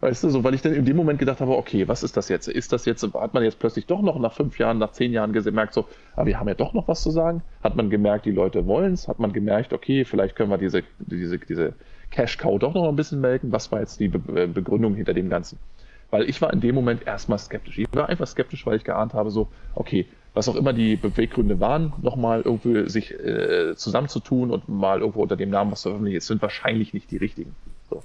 Weißt du, so, weil ich dann in dem Moment gedacht habe, okay, was ist das jetzt? Ist das jetzt, hat man jetzt plötzlich doch noch nach fünf Jahren, nach zehn Jahren gemerkt, so, aber ah, wir haben ja doch noch was zu sagen? Hat man gemerkt, die Leute wollen es? Hat man gemerkt, okay, vielleicht können wir diese, diese, diese Cash Cow doch noch ein bisschen melken. Was war jetzt die Be äh, Begründung hinter dem Ganzen? Weil ich war in dem Moment erstmal skeptisch. Ich war einfach skeptisch, weil ich geahnt habe, so, okay, was auch immer die Beweggründe waren, nochmal irgendwie sich äh, zusammenzutun und mal irgendwo unter dem Namen was zu veröffentlichen, jetzt sind wahrscheinlich nicht die richtigen. So.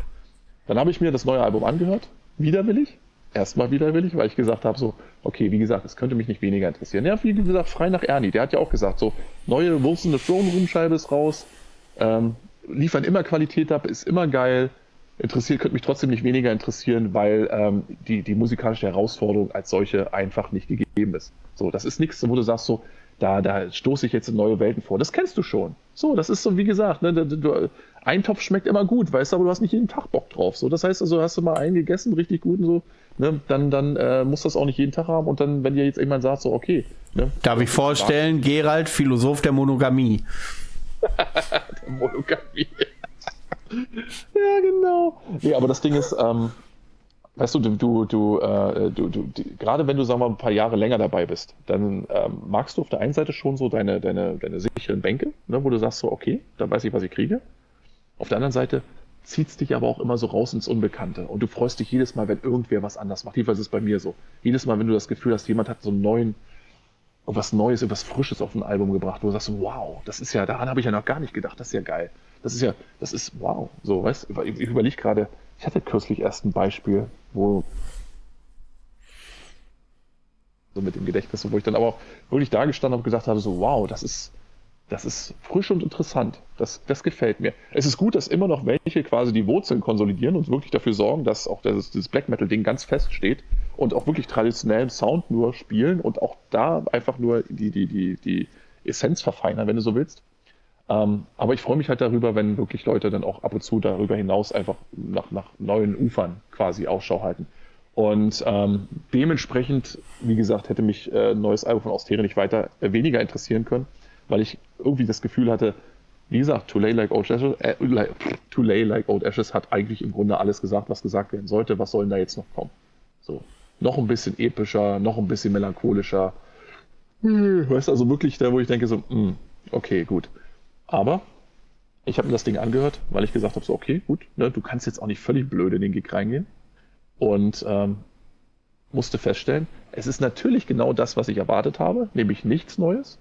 Dann habe ich mir das neue Album angehört, widerwillig, erstmal widerwillig, weil ich gesagt habe, so, okay, wie gesagt, es könnte mich nicht weniger interessieren. Ja, wie gesagt, frei nach Ernie, der hat ja auch gesagt, so, neue Wilson the Throne Room Scheibe ist raus, ähm, liefern immer Qualität ab, ist immer geil. Interessiert, könnte mich trotzdem nicht weniger interessieren, weil ähm, die, die musikalische Herausforderung als solche einfach nicht gegeben ist. So, das ist nichts, wo du sagst so, da, da stoße ich jetzt in neue Welten vor. Das kennst du schon. So, das ist so, wie gesagt, ne, du, ein Topf schmeckt immer gut, weißt du, aber du hast nicht jeden Tag Bock drauf. So, das heißt also, hast du mal einen gegessen, richtig gut und so, ne, dann, dann äh, musst du das auch nicht jeden Tag haben und dann, wenn dir jetzt jemand sagt, so, okay. Ne, Darf ich vorstellen, Gerald, Philosoph der Monogamie. der Monogamie. ja, genau. Nee, aber das Ding ist, ähm, weißt du, du, du, äh, du, du die, gerade wenn du, sagen wir mal, ein paar Jahre länger dabei bist, dann ähm, magst du auf der einen Seite schon so deine, deine, deine sicheren Bänke, ne, wo du sagst so, okay, da weiß ich, was ich kriege. Auf der anderen Seite zieht es dich aber auch immer so raus ins Unbekannte. Und du freust dich jedes Mal, wenn irgendwer was anders macht. Jedenfalls ist es bei mir so. Jedes Mal, wenn du das Gefühl hast, jemand hat so einen neuen, was Neues, etwas Frisches auf ein Album gebracht, wo du sagst, wow, das ist ja, daran habe ich ja noch gar nicht gedacht, das ist ja geil. Das ist ja, das ist wow. So, weißt du, ich, ich überlege gerade, ich hatte kürzlich erst ein Beispiel, wo so mit dem Gedächtnis, wo ich dann aber auch wirklich da gestanden habe und gesagt habe, so wow, das ist, das ist frisch und interessant. Das, das gefällt mir. Es ist gut, dass immer noch welche quasi die Wurzeln konsolidieren und wirklich dafür sorgen, dass auch das, das Black Metal-Ding ganz fest steht und auch wirklich traditionellen Sound nur spielen und auch da einfach nur die, die, die, die Essenz verfeinern, wenn du so willst. Ähm, aber ich freue mich halt darüber, wenn wirklich Leute dann auch ab und zu darüber hinaus einfach nach, nach neuen Ufern quasi Ausschau halten. Und ähm, dementsprechend, wie gesagt, hätte mich äh, neues Album von Austere nicht weiter äh, weniger interessieren können, weil ich irgendwie das Gefühl hatte, wie gesagt, To Lay Like Old Ashes, äh, To Lay Like Old Ashes hat eigentlich im Grunde alles gesagt, was gesagt werden sollte. Was soll denn da jetzt noch kommen? So, noch ein bisschen epischer, noch ein bisschen melancholischer. Hm, weißt du, also wirklich da, wo ich denke so, mh, hm, okay, gut. Aber ich habe mir das Ding angehört, weil ich gesagt habe, so, okay, gut, ne, du kannst jetzt auch nicht völlig blöd in den Gig reingehen. Und ähm, musste feststellen, es ist natürlich genau das, was ich erwartet habe, nämlich nichts Neues.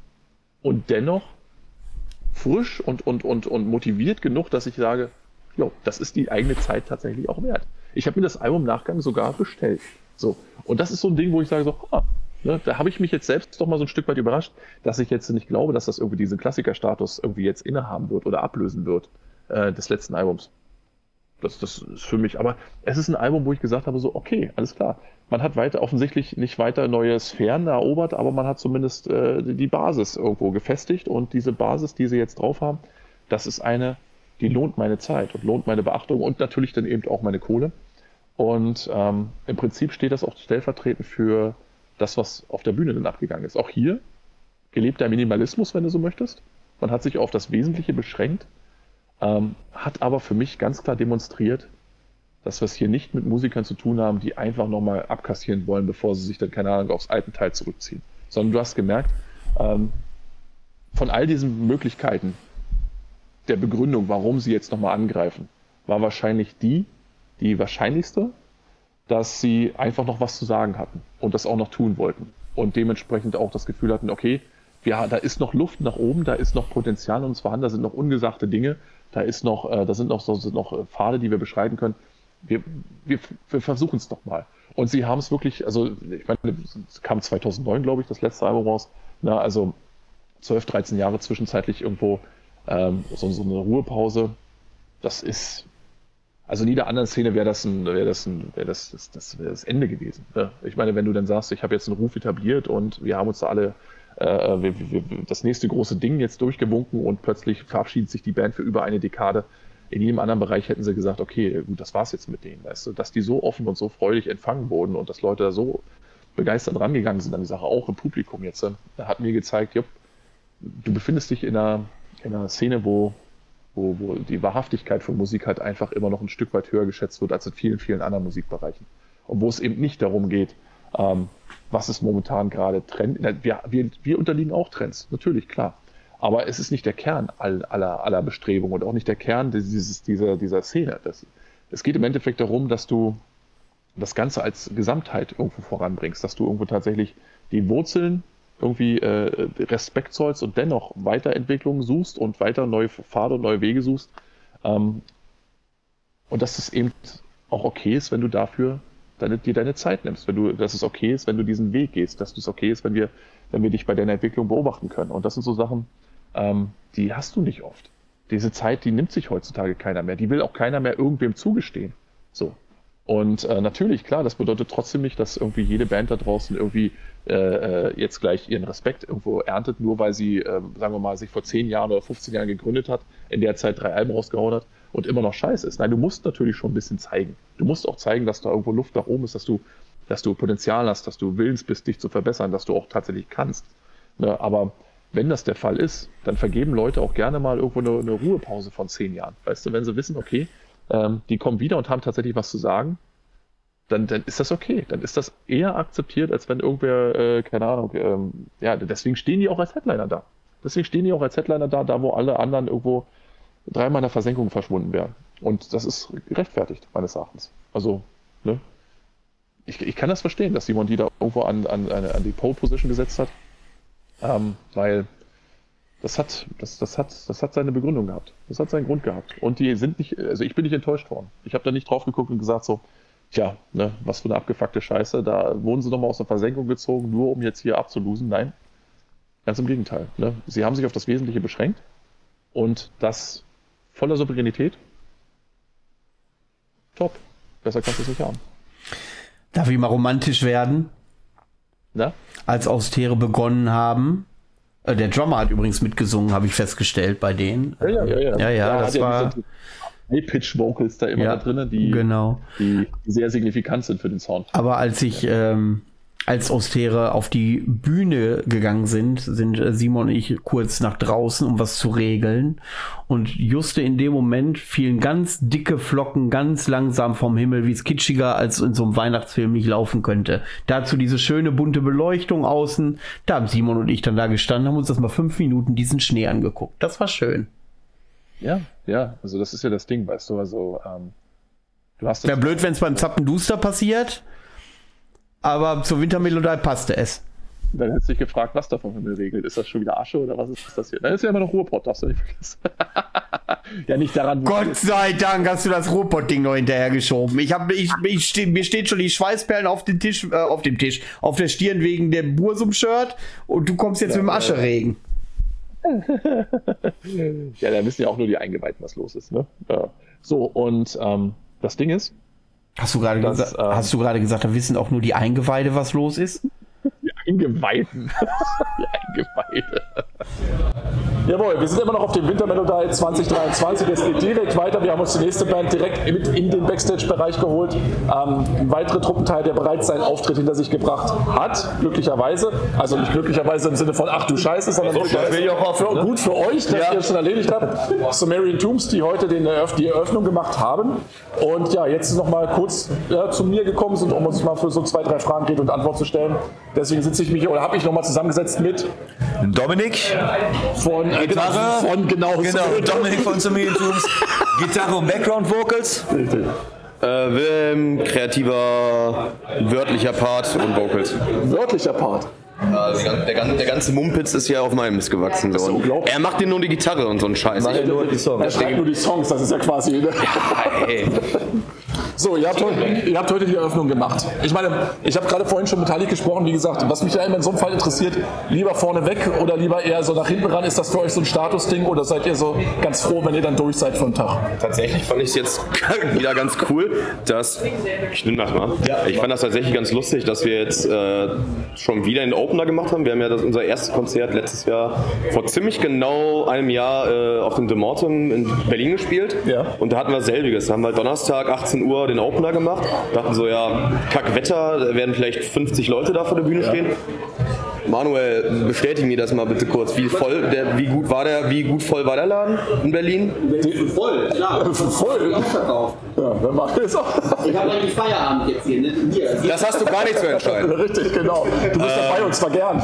Und dennoch frisch und, und, und, und motiviert genug, dass ich sage, jo, das ist die eigene Zeit tatsächlich auch wert. Ich habe mir das Album Nachgang sogar bestellt. So. Und das ist so ein Ding, wo ich sage so, ah, ne, da habe ich mich jetzt selbst doch mal so ein Stück weit überrascht, dass ich jetzt nicht glaube, dass das irgendwie diesen Klassikerstatus irgendwie jetzt innehaben wird oder ablösen wird äh, des letzten Albums. Das, das ist für mich, aber es ist ein Album, wo ich gesagt habe, so, okay, alles klar. Man hat weiter offensichtlich nicht weiter neue Sphären erobert, aber man hat zumindest äh, die Basis irgendwo gefestigt und diese Basis, die sie jetzt drauf haben, das ist eine, die lohnt meine Zeit und lohnt meine Beachtung und natürlich dann eben auch meine Kohle. Und ähm, im Prinzip steht das auch stellvertretend für das, was auf der Bühne dann abgegangen ist. Auch hier gelebter Minimalismus, wenn du so möchtest. Man hat sich auf das Wesentliche beschränkt ähm, hat aber für mich ganz klar demonstriert, dass wir es hier nicht mit Musikern zu tun haben, die einfach nochmal abkassieren wollen, bevor sie sich dann, keine Ahnung, aufs alten Teil zurückziehen. Sondern du hast gemerkt, ähm, von all diesen Möglichkeiten der Begründung, warum sie jetzt nochmal angreifen, war wahrscheinlich die, die wahrscheinlichste, dass sie einfach noch was zu sagen hatten und das auch noch tun wollten. Und dementsprechend auch das Gefühl hatten, okay, ja, da ist noch Luft nach oben, da ist noch Potenzial und zwar da sind noch ungesagte Dinge, da ist noch, äh, da sind noch, so, sind noch äh, Pfade, die wir beschreiten können. Wir, wir, wir versuchen es doch mal. Und sie haben es wirklich, also ich meine, es kam 2009, glaube ich, das letzte Album raus. Na, also 12, 13 Jahre zwischenzeitlich irgendwo ähm, so, so eine Ruhepause. Das ist, also in jeder anderen Szene wäre das ein, das ein, das, das, das, wär das Ende gewesen. Ne? Ich meine, wenn du dann sagst, ich habe jetzt einen Ruf etabliert und wir haben uns da alle äh, wir, wir, das nächste große Ding jetzt durchgewunken und plötzlich verabschiedet sich die Band für über eine Dekade. In jedem anderen Bereich hätten sie gesagt, okay, gut, das war's jetzt mit denen, weißt du, dass die so offen und so freudig empfangen wurden und dass Leute da so begeistert rangegangen sind an die Sache, auch im Publikum jetzt, äh, hat mir gezeigt, jupp, du befindest dich in einer, in einer Szene, wo, wo, wo die Wahrhaftigkeit von Musik halt einfach immer noch ein Stück weit höher geschätzt wird als in vielen, vielen anderen Musikbereichen. Und wo es eben nicht darum geht, ähm, was ist momentan gerade Trend. Wir, wir, wir unterliegen auch Trends, natürlich, klar. Aber es ist nicht der Kern aller, aller Bestrebungen und auch nicht der Kern dieses, dieser, dieser Szene. Das, es geht im Endeffekt darum, dass du das Ganze als Gesamtheit irgendwo voranbringst, dass du irgendwo tatsächlich die Wurzeln irgendwie äh, Respekt zollst und dennoch Weiterentwicklungen suchst und weiter neue Pfade und neue Wege suchst. Ähm, und dass es eben auch okay ist, wenn du dafür deine, dir deine Zeit nimmst, wenn du, dass es okay ist, wenn du diesen Weg gehst, dass es okay ist, wenn wir, wenn wir dich bei deiner Entwicklung beobachten können. Und das sind so Sachen, ähm, die hast du nicht oft. Diese Zeit, die nimmt sich heutzutage keiner mehr. Die will auch keiner mehr irgendwem zugestehen. So. Und äh, natürlich, klar, das bedeutet trotzdem nicht, dass irgendwie jede Band da draußen irgendwie äh, äh jetzt gleich ihren Respekt irgendwo erntet, nur weil sie, äh, sagen wir mal, sich vor 10 Jahren oder 15 Jahren gegründet hat, in der Zeit drei Alben rausgehauen hat und immer noch scheiße ist. Nein, du musst natürlich schon ein bisschen zeigen. Du musst auch zeigen, dass da irgendwo Luft nach oben ist, dass du, dass du Potenzial hast, dass du willens bist, dich zu verbessern, dass du auch tatsächlich kannst. Ne? Aber wenn das der Fall ist, dann vergeben Leute auch gerne mal irgendwo eine, eine Ruhepause von zehn Jahren. Weißt du, wenn sie wissen, okay, ähm, die kommen wieder und haben tatsächlich was zu sagen, dann, dann ist das okay. Dann ist das eher akzeptiert, als wenn irgendwer, äh, keine Ahnung, ähm, ja, deswegen stehen die auch als Headliner da. Deswegen stehen die auch als Headliner da, da wo alle anderen irgendwo dreimal in der Versenkung verschwunden wären. Und das ist gerechtfertigt, meines Erachtens. Also, ne? Ich, ich kann das verstehen, dass Simon die da irgendwo an, an, an die Pole Position gesetzt hat. Ähm, weil das hat, das, das, hat, das hat seine Begründung gehabt. Das hat seinen Grund gehabt. Und die sind nicht, also ich bin nicht enttäuscht worden. Ich habe da nicht drauf geguckt und gesagt so, tja, ne, was für eine abgefuckte Scheiße, da wurden sie nochmal aus der Versenkung gezogen, nur um jetzt hier abzulosen. Nein, ganz im Gegenteil. Ne? Sie haben sich auf das Wesentliche beschränkt und das voller Souveränität. Top. Besser kannst du es nicht haben. Darf ich mal romantisch werden? Na? Als Austere begonnen haben. Äh, der Drummer hat übrigens mitgesungen, habe ich festgestellt bei denen. Ja, ja, ja. Ja, ja, ja das war. High-Pitch-Vocals da immer ja, da drin, die, genau. die sehr signifikant sind für den Sound. Aber als ich ähm, als Austere auf die Bühne gegangen sind, sind äh, Simon und ich kurz nach draußen, um was zu regeln. Und juste in dem Moment fielen ganz dicke Flocken ganz langsam vom Himmel, wie es kitschiger als in so einem Weihnachtsfilm nicht laufen könnte. Dazu diese schöne bunte Beleuchtung außen. Da haben Simon und ich dann da gestanden, haben uns das mal fünf Minuten diesen Schnee angeguckt. Das war schön. Ja, ja, also das ist ja das Ding, weißt du, also ähm, du hast Wäre blöd, wenn es beim Zappenduster passiert aber zur Wintermelodie passte es. Dann hättest du dich gefragt, was da vom Himmel regelt. Ist das schon wieder Asche oder was ist das hier? Dann ist ja immer noch Ruhrpott, darfst du nicht vergessen. ja, nicht daran. Gott sei Dank hast du das Ruhrpott-Ding noch hinterhergeschoben. Ich hab, ich, ich steh, mir steht schon die Schweißperlen auf dem Tisch, äh, auf dem Tisch, auf der Stirn wegen dem Bursum-Shirt und du kommst jetzt ja, mit dem Ascheregen. ja, da wissen ja auch nur die Eingeweihten, was los ist. Ne? Ja. So, und ähm, das Ding ist, Hast du gerade gesagt, ähm, hast du gerade gesagt, da wissen auch nur die Eingeweide, was los ist? Die Eingeweiden. die Eingeweide. Jawohl, wir sind immer noch auf dem Wintermelodie 2023. Es geht direkt weiter. Wir haben uns die nächste Band direkt mit in den Backstage-Bereich geholt. Ähm, ein weiterer Truppenteil, der bereits seinen Auftritt hinter sich gebracht hat, glücklicherweise. Also nicht glücklicherweise im Sinne von, ach du Scheiße, sondern so, für, auch für, ne? gut für euch, dass ja. ihr es schon erledigt habt. Sumerian Tombs, die heute den, die Eröffnung gemacht haben. Und ja, jetzt noch mal kurz ja, zu mir gekommen sind, um uns mal für so zwei, drei Fragen Rede und Antwort zu stellen. Deswegen sitze ich mich oder habe ich noch mal zusammengesetzt mit Dominik von Gitarre von genau, genau Dominik von Sumerientums, Gitarre und Background Vocals. Äh, Wilhelm, kreativer, wörtlicher Part und Vocals. Wörtlicher Part? Also der, der, ganze Mumpitz ist ja auf meinem Mist gewachsen. So. Er macht dir nur die Gitarre und so einen Scheiß. Nein, nur die Songs. Er schreibt nur die Songs, das ist ja quasi. Ne? Ja, ey. So, ihr habt, heute, ihr habt heute die Eröffnung gemacht. Ich meine, ich habe gerade vorhin schon mit Heilig gesprochen, wie gesagt, was mich ja immer in so einem Fall interessiert, lieber vorne weg oder lieber eher so nach hinten ran, ist das für euch so ein Statusding oder seid ihr so ganz froh, wenn ihr dann durch seid für einen Tag? Tatsächlich fand ich es jetzt wieder ganz cool, dass, ich nehme das mal, ich fand das tatsächlich ganz lustig, dass wir jetzt äh, schon wieder den Opener gemacht haben. Wir haben ja das, unser erstes Konzert letztes Jahr vor ziemlich genau einem Jahr äh, auf dem Demortem in Berlin gespielt ja. und da hatten wir selbiges. Da haben wir Donnerstag 18 Uhr den Opener gemacht. Dachten so, ja, Kackwetter, da werden vielleicht 50 Leute da vor der Bühne stehen. Manuel, bestätige mir das mal bitte kurz. Wie voll, der, wie gut war der, wie gut voll war der Laden in Berlin? Voll, klar. Voll. Ja, dann macht es auch. Ich habe eigentlich Feierabend jetzt hier, ne? Hier. Das hast du gar nicht zu entscheiden. Richtig, genau. Du bist äh, dabei und zwar gern.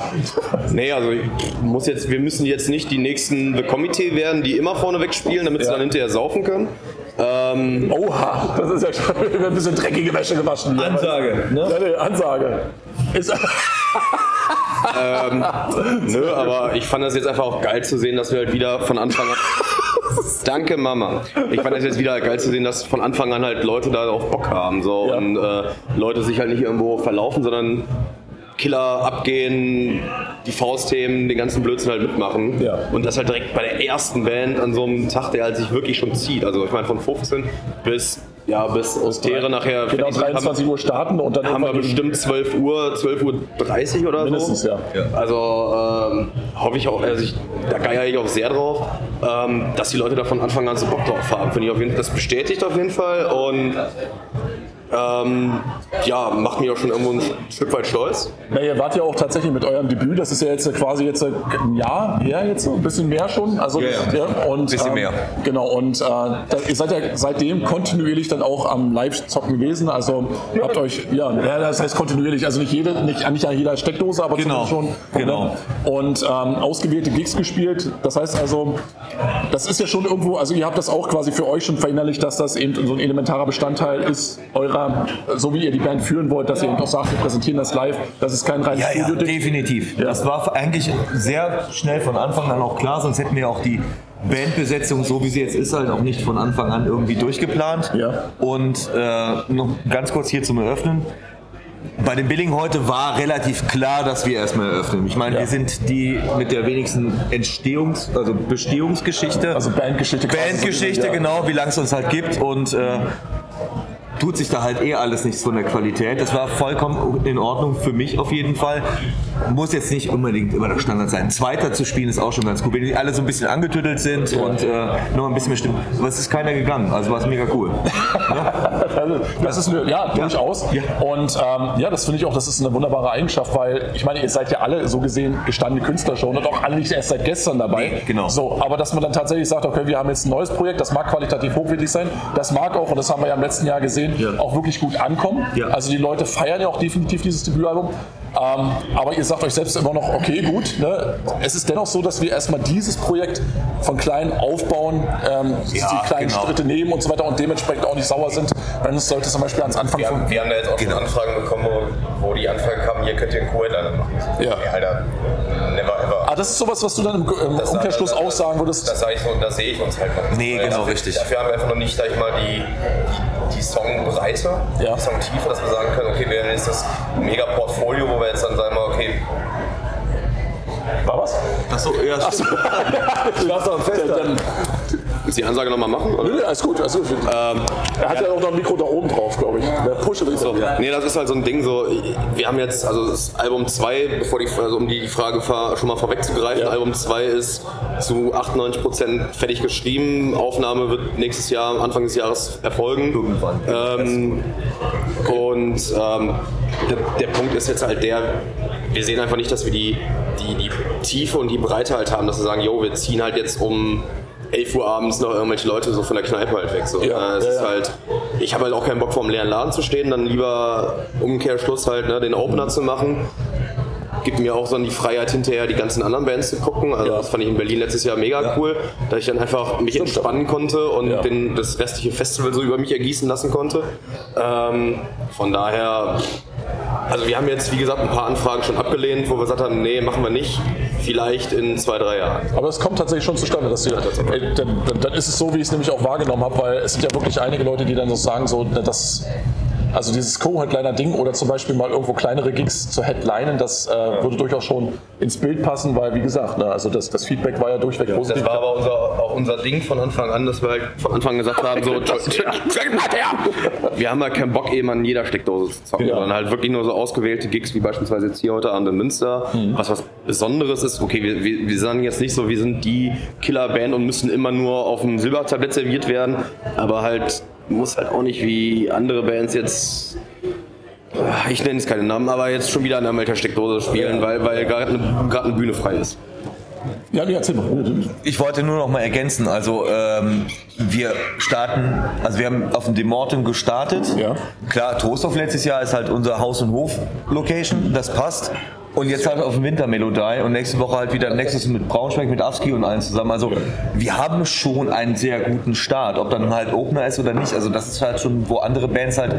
Nee, also muss jetzt, wir müssen jetzt nicht die nächsten The Committee werden, die immer vorneweg spielen, damit ja. sie dann hinterher saufen können. Ähm, Oha, das ist ja schon ein bisschen dreckige Wäsche gewaschen. Ansage, ne? Ja, nee, Ansage. Ist ähm, nö, aber ich fand das jetzt einfach auch geil zu sehen, dass wir halt wieder von Anfang an. Danke, Mama. Ich fand das jetzt wieder geil zu sehen, dass von Anfang an halt Leute da auch Bock haben so ja. und äh, Leute sich halt nicht irgendwo verlaufen, sondern Killer abgehen, die Faustthemen, den ganzen Blödsinn halt mitmachen. Ja. Und das halt direkt bei der ersten Band an so einem Tag, der halt sich wirklich schon zieht. Also ich meine von 15 bis ja, bis Austere nachher. Genau, 23 Uhr starten und dann haben wir bestimmt 12 Uhr, 12 Uhr 30 oder mindestens, so. Mindestens, ja. Also ähm, hoffe ich auch, also ich, da geiere ich auch sehr drauf, ähm, dass die Leute da von Anfang an so Bock drauf haben. Finde ich auf jeden Fall, das bestätigt auf jeden Fall und ähm, ja, macht mich auch schon irgendwo ein Stück weit stolz. Na, ihr wart ja auch tatsächlich mit eurem Debüt, das ist ja jetzt quasi jetzt ein Jahr her, jetzt ein bisschen mehr schon. Also, ja, ja. ja und, ein bisschen ähm, mehr. Genau, und äh, da, ihr seid ja seitdem kontinuierlich dann auch am Live-Zocken gewesen. Also habt euch, ja, ja, das heißt kontinuierlich, also nicht jede, nicht, nicht an jeder Steckdose, aber genau. schon. Genau. Und ähm, ausgewählte Gigs gespielt. Das heißt also, das ist ja schon irgendwo, also ihr habt das auch quasi für euch schon verinnerlicht, dass das eben so ein elementarer Bestandteil ist eurer so wie ihr die Band führen wollt, dass ihr eben auch sagt, wir präsentieren das live, das ist kein reines ja, Studio. Ja, definitiv. Ja. Das war eigentlich sehr schnell von Anfang an auch klar, sonst hätten wir auch die Bandbesetzung, so wie sie jetzt ist, halt auch nicht von Anfang an irgendwie durchgeplant. Ja. Und äh, noch ganz kurz hier zum Eröffnen. Bei dem Billing heute war relativ klar, dass wir erstmal eröffnen. Ich meine, ja. wir sind die mit der wenigsten Entstehungs-, also Bestehungsgeschichte. Also Bandgeschichte. Bandgeschichte, ja. genau, wie lange es uns halt gibt. Und äh, tut sich da halt eh alles nichts von der Qualität. Das war vollkommen in Ordnung für mich auf jeden Fall. Muss jetzt nicht unbedingt immer der Standard sein. Zweiter zu spielen ist auch schon ganz cool. Wenn die alle so ein bisschen angetüttelt sind und äh, noch ein bisschen mehr stimmen. Aber es ist keiner gegangen. Also war es mega cool. ja? Also, das ist eine, ja, durchaus. Und ähm, ja, das finde ich auch, das ist eine wunderbare Eigenschaft, weil ich meine, ihr seid ja alle so gesehen gestandene Künstler schon und auch alle nicht erst seit gestern dabei. Nee, genau. So, aber dass man dann tatsächlich sagt, okay, wir haben jetzt ein neues Projekt, das mag qualitativ hochwertig sein, das mag auch, und das haben wir ja im letzten Jahr gesehen, auch wirklich gut ankommen. Ja. Also die Leute feiern ja auch definitiv dieses Debütalbum. Ähm, aber ihr sagt euch selbst immer noch, okay, gut. Ne? Es ist dennoch so, dass wir erstmal dieses Projekt von klein aufbauen, ähm, Ja, die kleinen genau. Schritte nehmen und so weiter und dementsprechend auch nicht sauer sind, wenn es Leute zum Beispiel ans Anfang Wir haben, wir haben da jetzt auch Genau. Anfragen bekommen, wo, die Anfragen kamen, hier könnt ihr einen Co-Headliner machen. Ja. Nee, Alter, never ever. Ah, das ist sowas, was du dann im, im Das- Umkehrschluss das- auch sagen würdest. Das sage ich so und das sehe ich uns halt noch nicht. Nee, genau, dafür, richtig. Dafür haben wir einfach noch nicht, sag ich mal, die, die, die Songbreite, Ja. die Songtiefe, dass wir sagen können, okay, wir haben jetzt das mega Portfolio, wo wir jetzt dann sagen, okay, War was? Achso, ja, Achso. ich lasse am Fest. Dann, willst du die Ansage nochmal machen? Oder? nö, alles gut. Also, er hat ja auch noch ein Mikro da oben drauf, glaube ich. Der Pushe will So, nee, das ist halt so ein Ding, so, wir haben jetzt, also das Album 2, bevor die, also um die Frage schon mal vorwegzugreifen, Ja. Album 2 ist zu 98% fertig geschrieben, Aufnahme wird nächstes Jahr, Anfang des Jahres erfolgen. Irgendwann. Ähm, und ähm, der, der Punkt ist jetzt halt der, wir sehen einfach nicht, dass wir die, die, die Tiefe und die Breite halt haben, dass wir sagen, jo, wir ziehen halt jetzt um 11 Uhr abends noch irgendwelche Leute so von der Kneipe halt weg. So. Ja, Äh, es ja, ist ja. halt, ich habe halt auch keinen Bock vor einem leeren Laden zu stehen, dann lieber Umkehrschluss halt ne, den Opener zu machen. Gibt mir auch so die Freiheit hinterher, die ganzen anderen Bands zu gucken. Also das fand ich in Berlin letztes Jahr mega cool, dass ich dann einfach mich entspannen konnte und den, das restliche Festival so über mich ergießen lassen konnte. Ähm, von daher, also wir haben jetzt wie gesagt ein paar Anfragen schon abgelehnt, wo wir gesagt haben, nee, machen wir nicht. Vielleicht in zwei, drei Jahren. Aber es kommt tatsächlich schon zustande, dass die, äh, dann, dann, dann ist es so, wie ich es nämlich auch wahrgenommen habe, weil es sind ja wirklich einige Leute, die dann so sagen, so, dass also dieses Co-Headliner-Ding oder zum Beispiel mal irgendwo kleinere Gigs zu headlinen, das äh, würde durchaus schon ins Bild passen, weil wie gesagt, ne, also das, das Feedback war ja durchweg positiv. Das war aber unser, auch unser Ding von Anfang an, dass wir halt von Anfang an gesagt haben, so, wir haben halt keinen Bock eben an jeder Steckdose zu zocken, Ja. sondern halt wirklich nur so ausgewählte Gigs, wie beispielsweise jetzt hier heute Abend in Münster, Mhm. was was Besonderes ist. Okay, wir, wir, wir sagen jetzt nicht so, wir sind die Killerband und müssen immer nur auf dem Silbertablett serviert werden, aber halt muss halt auch nicht wie andere Bands jetzt ich nenne es keine Namen, aber jetzt schon wieder an der Melter Steckdose spielen, weil, weil gerade eine, gerade eine Bühne frei ist. Ja, nee, erzähl mal. Ich wollte nur noch mal ergänzen, also ähm, wir starten, also wir haben auf dem Demortem gestartet. Ja. Klar, Trostorf letztes Jahr ist halt unser Haus- und Hof-Location, das passt. Und jetzt halt auf dem Wintermelodie und nächste Woche halt wieder Nexus mit Braunschweig, mit Avski und allen zusammen. Also wir haben schon einen sehr guten Start, ob dann halt Opener ist oder nicht. Also das ist halt schon, wo andere Bands halt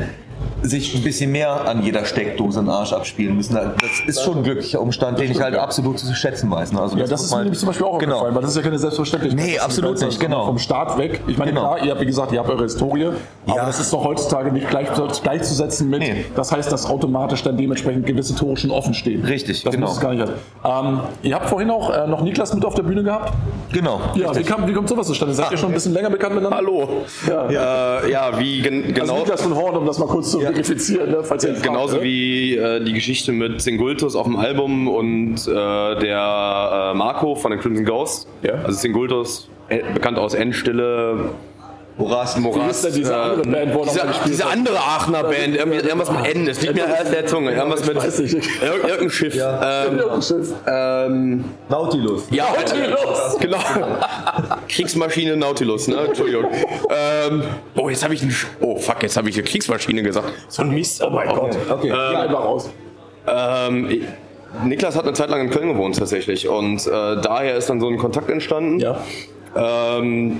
sich ein bisschen mehr an jeder Steckdose den Arsch abspielen müssen. Das ist schon ein glücklicher Umstand, den ich halt absolut zu schätzen weiß. ne? Also Ja, das ist mir nämlich zum Beispiel auch genau. aufgefallen, weil das ist ja keine Selbstverständlichkeit. Nee, absolut nicht, also genau. Vom Start weg. Ich meine, Genau. klar, ihr habt, wie gesagt, ihr habt eure Historie, aber Ja. das ist doch heutzutage nicht gleich, gleichzusetzen mit, Nee. das heißt, dass automatisch dann dementsprechend gewisse Tore schon offen stehen. Richtig, das genau. muss es gar nicht. Ähm, ihr habt vorhin auch äh, noch Niklas mit auf der Bühne gehabt. Genau. Ja, wie, kam, wie kommt sowas zustande? Seid ihr schon ein bisschen länger bekannt miteinander? Hallo. Ja. Äh, ja, wie gen Also genau. Niklas von Horn, um das mal kurz zu verifizieren, ne, falls ihr ihn fragt, Genauso ne? wie äh, die Geschichte mit Singultus auf dem Album und äh, der äh, Marco von den Crimson Ghosts. Ja. Also Singultus, äh, bekannt aus Endstille, Horaz, Moraz. ist denn diese andere Band, wo diese, diese andere Aachener Band, irgendwie, irgendwas mit N, das liegt mir erst der Zunge. Irgendwas mit weiß nicht. Ir irgendein Schiff. Ähm, Ja, Schiff. ähm, Nautilus. ja, Nautilus. Genau. Kriegsmaschine Nautilus, ne? Entschuldigung. Ähm, oh, jetzt habe ich ein. Sch- Oh, fuck, jetzt habe ich eine Kriegsmaschine gesagt. So ein Mist. Oh mein Gott. Okay. Ja, einfach raus. Ähm, ich- Niklas hat eine Zeit lang in Köln gewohnt tatsächlich und äh, daher ist dann so ein Kontakt entstanden. Ja. Ähm,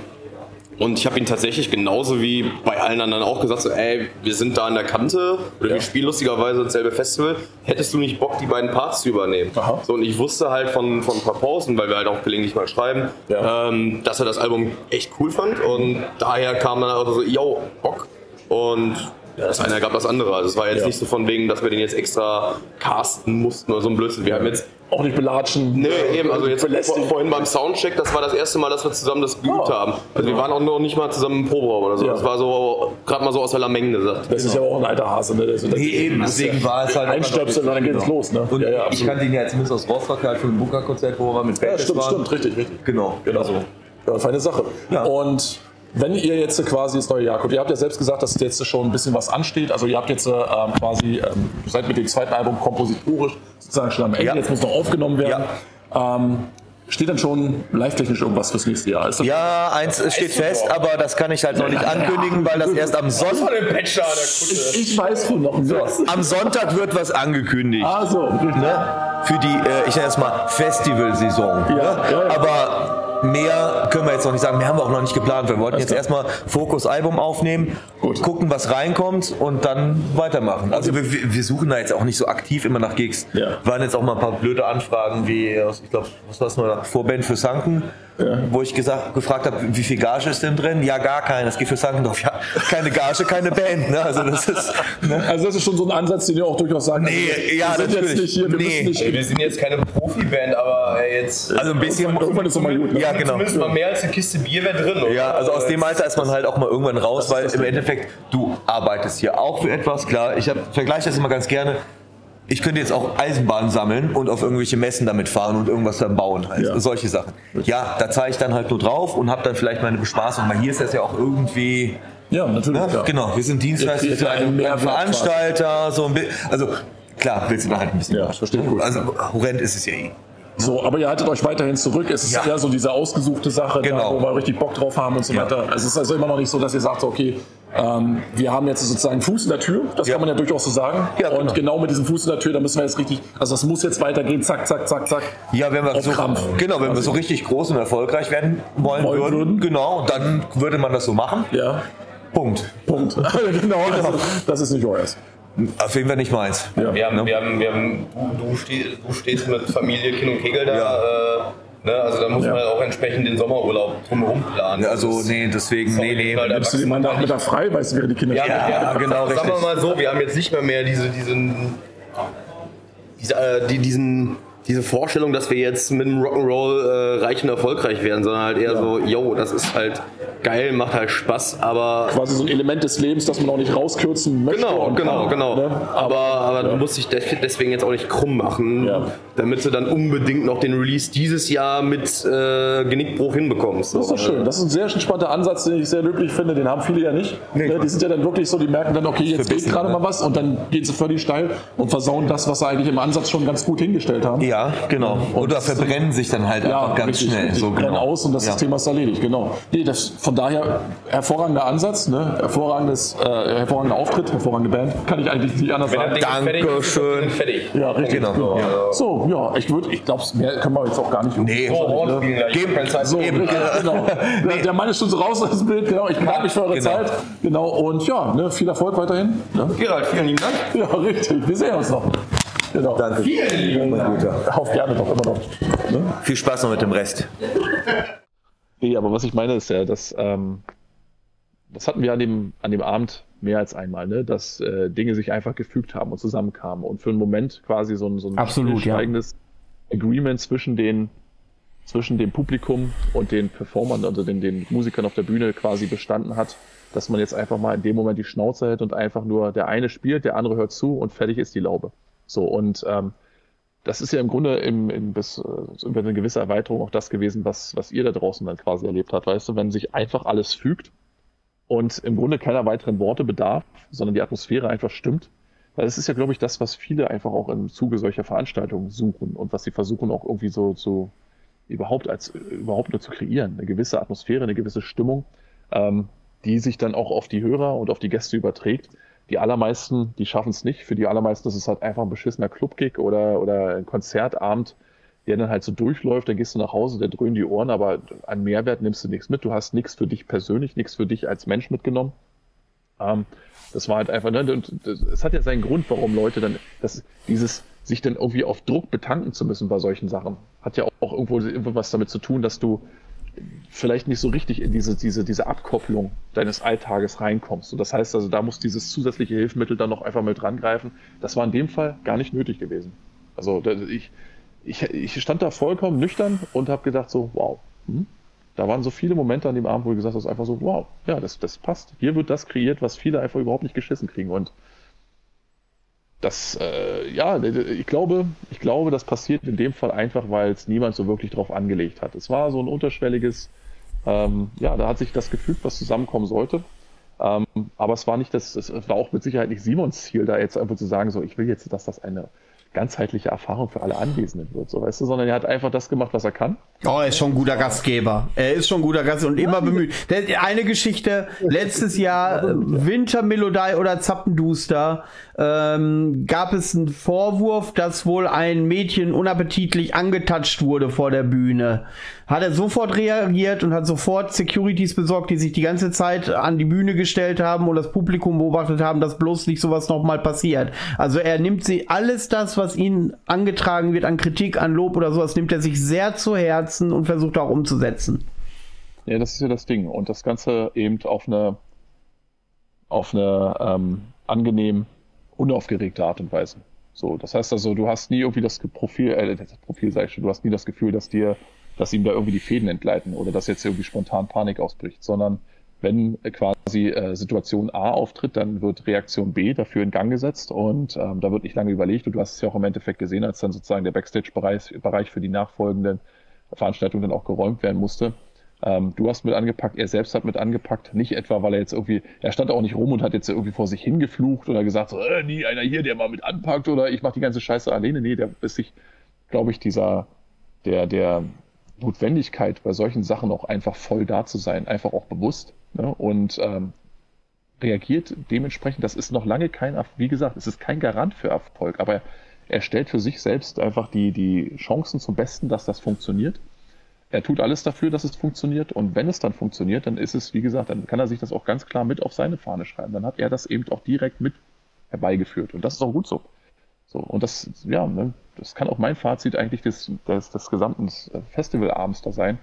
und ich habe ihn tatsächlich genauso wie bei allen anderen auch gesagt, so, ey, wir sind da an der Kante, oder wir spielen lustigerweise dasselbe Festival. Hättest du nicht Bock, die beiden Parts zu übernehmen? Aha. So, und ich wusste halt von, von ein paar Pausen, weil wir halt auch gelegentlich mal schreiben, Ja. ähm, dass er das Album echt cool fand. Und daher kam dann auch so, yo, Bock. Und ja, das eine gab das andere. Also es war jetzt Ja. nicht so von wegen, dass wir den jetzt extra casten mussten oder so ein Blödsinn. Wir haben jetzt Auch nicht belatschen. Nee, eben, also jetzt vor, vorhin beim Soundcheck, das war das erste Mal, dass wir zusammen das geübt Oh. haben. Also wir waren auch noch nicht mal zusammen im Proberaum oder so. Ja. Das war so gerade mal so aus der Lameng gesagt. Das ist ja auch ein alter Hase, ne? Das, das Nee, eben, deswegen war es halt. Einstöpseln, dann geht's los, ne? Und ja, ja, ich kannte ihn ja zumindest aus Rostock halt von dem Bunkerkonzert, wo wir mit Ja, Bands stimmt, waren. stimmt, richtig, richtig. Genau. Genau. Also, Ja, feine Sache. Ja. Und wenn ihr jetzt quasi das neue Jahr kommt, ihr habt ja selbst gesagt, dass jetzt schon ein bisschen was ansteht. Also ihr habt jetzt ähm, quasi, ähm, seid mit dem zweiten Album kompositorisch sozusagen schon am Ende, Ja. jetzt muss noch aufgenommen werden. Ähm, steht dann schon live-technisch irgendwas fürs nächste Jahr? Ja, eins steht fest, aber das kann ich halt noch nicht ankündigen, weil das erst am Sonntag. Ich weiß von noch nichts. Am Sonntag wird was angekündigt. Ah, so. Ne? Für die, äh, ich nenne es mal Festivalsaison. Ja, ne? ja, ja. Aber mehr können wir jetzt noch nicht sagen. Mehr haben wir auch noch nicht geplant. Wir wollten jetzt klar. erstmal Fokus-Album aufnehmen, Gut. gucken, was reinkommt und dann weitermachen. Also wir, wir suchen da jetzt auch nicht so aktiv immer nach Gigs. Ja. Waren jetzt auch mal ein paar blöde Anfragen wie, ich glaube, was war es nur, Vorband für Sanken, wo ich gesagt, gefragt habe, wie viel Gage ist denn drin? Ja, gar keine. Das geht für Sankendorf. Ja, keine Gage, keine Band. Ne? Also das ist... Ne? Also das ist schon so ein Ansatz, den ihr auch durchaus sagen Nee, also, ja, wir sind jetzt natürlich. nicht hier, wir Nee. nicht Wir sind jetzt keine Profiband, aber äh, jetzt. Also ein bisschen... Irgendwann ist doch mal gut. Ne? Ja, genau. Zumindest mal mehr als eine Kiste Bier wäre drin, oder? Ja, also aus dem Alter ist man halt auch mal irgendwann raus, weil im Ding. Endeffekt, du arbeitest hier auch für etwas, klar. Ich vergleiche das immer ganz gerne. Ich könnte jetzt auch Eisenbahnen sammeln und auf irgendwelche Messen damit fahren und irgendwas dann bauen halt. Ja. Solche Sachen. Ja, da zahle ich dann halt nur drauf und habe dann vielleicht meine Bespaßung. Weil hier ist das ja auch irgendwie. Ja, natürlich. Ne? Ja. Genau, wir sind Dienstleister für einen einen, Veranstalter. So ein also klar, willst du da halt ein bisschen. Ja, ich verstehe gut. Also horrend ist es ja eh. So, aber ihr haltet euch weiterhin zurück. Es ist Ja. eher so diese ausgesuchte Sache, da, Genau. wo wir richtig Bock drauf haben und so Ja. weiter. Es ist also immer noch nicht so, dass ihr sagt, okay, ähm, wir haben jetzt sozusagen Fuß in der Tür. Das Ja. kann man ja durchaus so sagen. Ja, genau. Und genau mit diesem Fuß in der Tür, da müssen wir jetzt richtig, also das muss jetzt weitergehen, zack, zack, zack, zack. Ja, wenn wir so, Krampf. genau, wenn wir so richtig groß und erfolgreich werden wollen, Wollen würden, würden. genau, dann würde man das so machen. Ja, Punkt. Punkt. genau, also, das ist nicht euers. Auf jeden Fall nicht meins. Ja. Wir haben, Ne? wir haben, wir haben, du, du, steh, du stehst mit Familie, Kind und Kegel da. Ja. Äh, ne? Also da muss Ja. man auch entsprechend den Sommerurlaub drumherum planen. Also, Das- nee, deswegen, nee, Sorry, nee. da- Nimmst du den Mann Nachmittag frei, weißt du, wäre die Kinder Ja, spielen. ja, genau, Sagen wir richtig. mal so, wir haben jetzt nicht mehr mehr diese, diesen, diese, äh, die, diesen, diese Vorstellung, dass wir jetzt mit dem Rock'n'Roll äh, reich und erfolgreich werden, sondern halt eher so, yo, das ist halt geil, macht halt Spaß, aber Quasi so ein Element des Lebens, das man auch nicht rauskürzen möchte. Genau, genau, kann, genau. ne? Aber, aber du musst dich des- deswegen jetzt auch nicht krumm machen, Ja. damit du dann unbedingt noch den Release dieses Jahr mit äh, Genickbruch hinbekommst. Das ist doch schön. Das ist ein sehr entspannter Ansatz, den ich sehr löblich finde. Den haben viele ja nicht. Ne, Die sind ja dann wirklich so, die merken dann, okay, jetzt geht gerade ne? mal was und dann gehen sie völlig steil und versauen das, was sie eigentlich im Ansatz schon ganz gut hingestellt haben. Ja, genau. Oder das ist verbrennen sich dann halt einfach ganz richtig, schnell. richtig. So, brennen genau. aus und das ja. Thema ist erledigt, genau. Nee, das, von daher hervorragender Ansatz, ne? hervorragendes, äh, hervorragender Auftritt, hervorragende Band, kann ich eigentlich nicht anders sagen. Dankeschön. Fertig. Ja, richtig. Genau. Ja. So, ja, ich würde, ich glaube, mehr können wir jetzt auch gar nicht. Nee, So, gleich. Geben-. So, richtig, genau. Der- Der Mann ist schon so raus aus dem Bild, genau. Ich bedanke mich für eure Genau. Zeit. Genau, und ja, ne, viel Erfolg weiterhin. Ne? Gerald, vielen lieben Dank. Ja, richtig. Wir sehen uns noch. Genau. Danke. Mein Guter. Auf gerne doch, immer noch. Ne? Viel Spaß noch mit dem Rest. Nee, aber was ich meine ist ja, dass ähm, das hatten wir an dem, an dem Abend mehr als einmal, ne? dass äh, Dinge sich einfach gefügt haben und zusammenkamen und für einen Moment quasi so ein, so ein Absolut, ja. Agreement zwischen den zwischen dem Publikum und den Performern, also den, den Musikern auf der Bühne quasi bestanden hat, dass man jetzt einfach mal in dem Moment die Schnauze hält und einfach nur der eine spielt, der andere hört zu und fertig ist die Laube. So und ähm, das ist ja im Grunde im, im, bis, äh, über eine gewisse Erweiterung auch das gewesen, was, was ihr da draußen dann quasi erlebt habt, weißt du, wenn sich einfach alles fügt und im Grunde keiner weiteren Worte bedarf, sondern die Atmosphäre einfach stimmt. Weil das ist ja, glaube ich, das, was viele einfach auch im Zuge solcher Veranstaltungen suchen und was sie versuchen auch irgendwie so so überhaupt als überhaupt nur zu kreieren, eine gewisse Atmosphäre, eine gewisse Stimmung, ähm, die sich dann auch auf die Hörer und auf die Gäste überträgt. Die allermeisten, die schaffen es nicht. Für die allermeisten ist es halt einfach ein beschissener Clubgig oder, oder ein Konzertabend, der dann halt so durchläuft, dann gehst du nach Hause, der dröhnen die Ohren, aber an Mehrwert nimmst du nichts mit. Du hast nichts für dich persönlich, nichts für dich als Mensch mitgenommen. Ähm, das war halt einfach, ne, und es hat ja seinen Grund, warum Leute dann, das, dieses, sich dann irgendwie auf Druck betanken zu müssen bei solchen Sachen, hat ja auch irgendwo, irgendwo was damit zu tun, dass du vielleicht nicht so richtig in diese, diese, diese Abkopplung deines Alltages reinkommst. Und das heißt also, da muss dieses zusätzliche Hilfsmittel dann noch einfach mit rangreifen. Das war in dem Fall gar nicht nötig gewesen. Also ich, ich, ich stand da vollkommen nüchtern und habe gedacht so, wow. Hm? Da waren so viele Momente an dem Abend, wo du gesagt hast, einfach so, wow, ja, das, das passt. Hier wird das kreiert, was viele einfach überhaupt nicht geschissen kriegen. Und das, äh, ja, ich glaube, ich glaube, das passiert in dem Fall einfach, weil es niemand so wirklich drauf angelegt hat. Es war so ein unterschwelliges, ähm, ja, da hat sich das gefügt, was zusammenkommen sollte. Ähm, aber es war nicht das, es war auch mit Sicherheit nicht Simons Ziel, da jetzt einfach zu sagen, so, ich will jetzt, dass das eine ganzheitliche Erfahrung für alle Anwesenden wird, so weißt du, sondern er hat einfach das gemacht, was er kann. Oh, er ist schon ein guter Gastgeber. Er ist schon ein guter Gastgeber und immer bemüht. Eine Geschichte, letztes Jahr Wintermelodie oder Zappenduster, ähm, gab es einen Vorwurf, dass wohl ein Mädchen unappetitlich angetatscht wurde vor der Bühne. Hat er sofort reagiert und hat sofort Securities besorgt, die sich die ganze Zeit an die Bühne gestellt haben und das Publikum beobachtet haben, dass bloß nicht sowas nochmal passiert. Also er nimmt sie alles das, was ihnen angetragen wird an Kritik, an Lob oder sowas, nimmt er sich sehr zu Herzen und versucht auch umzusetzen. Ja, das ist ja das Ding. Und das Ganze eben auf eine, auf eine ähm, angenehm unaufgeregte Art und Weise. So, das heißt also, du hast nie irgendwie das Profil, äh, das Profil sag ich schon, du hast nie das Gefühl, dass dir, dass ihm da irgendwie die Fäden entgleiten oder dass jetzt irgendwie spontan Panik ausbricht, sondern wenn quasi äh, Situation A auftritt, dann wird Reaktion B dafür in Gang gesetzt und ähm, da wird nicht lange überlegt und du hast es ja auch im Endeffekt gesehen, als dann sozusagen der Backstage-Bereich Bereich für die nachfolgenden Veranstaltungen dann auch geräumt werden musste, ähm, du hast mit angepackt, er selbst hat mit angepackt, nicht etwa, weil er jetzt irgendwie, er stand auch nicht rum und hat jetzt irgendwie vor sich hingeflucht oder gesagt, so, äh, nie einer hier, der mal mit anpackt oder ich mach die ganze Scheiße alleine. Nee, der ist sich, glaube ich, dieser, der, der Notwendigkeit bei solchen Sachen auch einfach voll da zu sein, einfach auch bewusst ne? und ähm, reagiert dementsprechend. Das ist noch lange kein, wie gesagt, es ist kein Garant für Erfolg, aber er stellt für sich selbst einfach die, die Chancen zum Besten, dass das funktioniert er tut alles dafür, dass es funktioniert. Und wenn es dann funktioniert, dann ist es, wie gesagt, dann kann er sich das auch ganz klar mit auf seine Fahne schreiben. Dann hat er das eben auch direkt mit herbeigeführt. Und das ist auch gut so. So, und das, ja, ne, das kann auch mein Fazit eigentlich des, des, des gesamten Festivalabends da sein,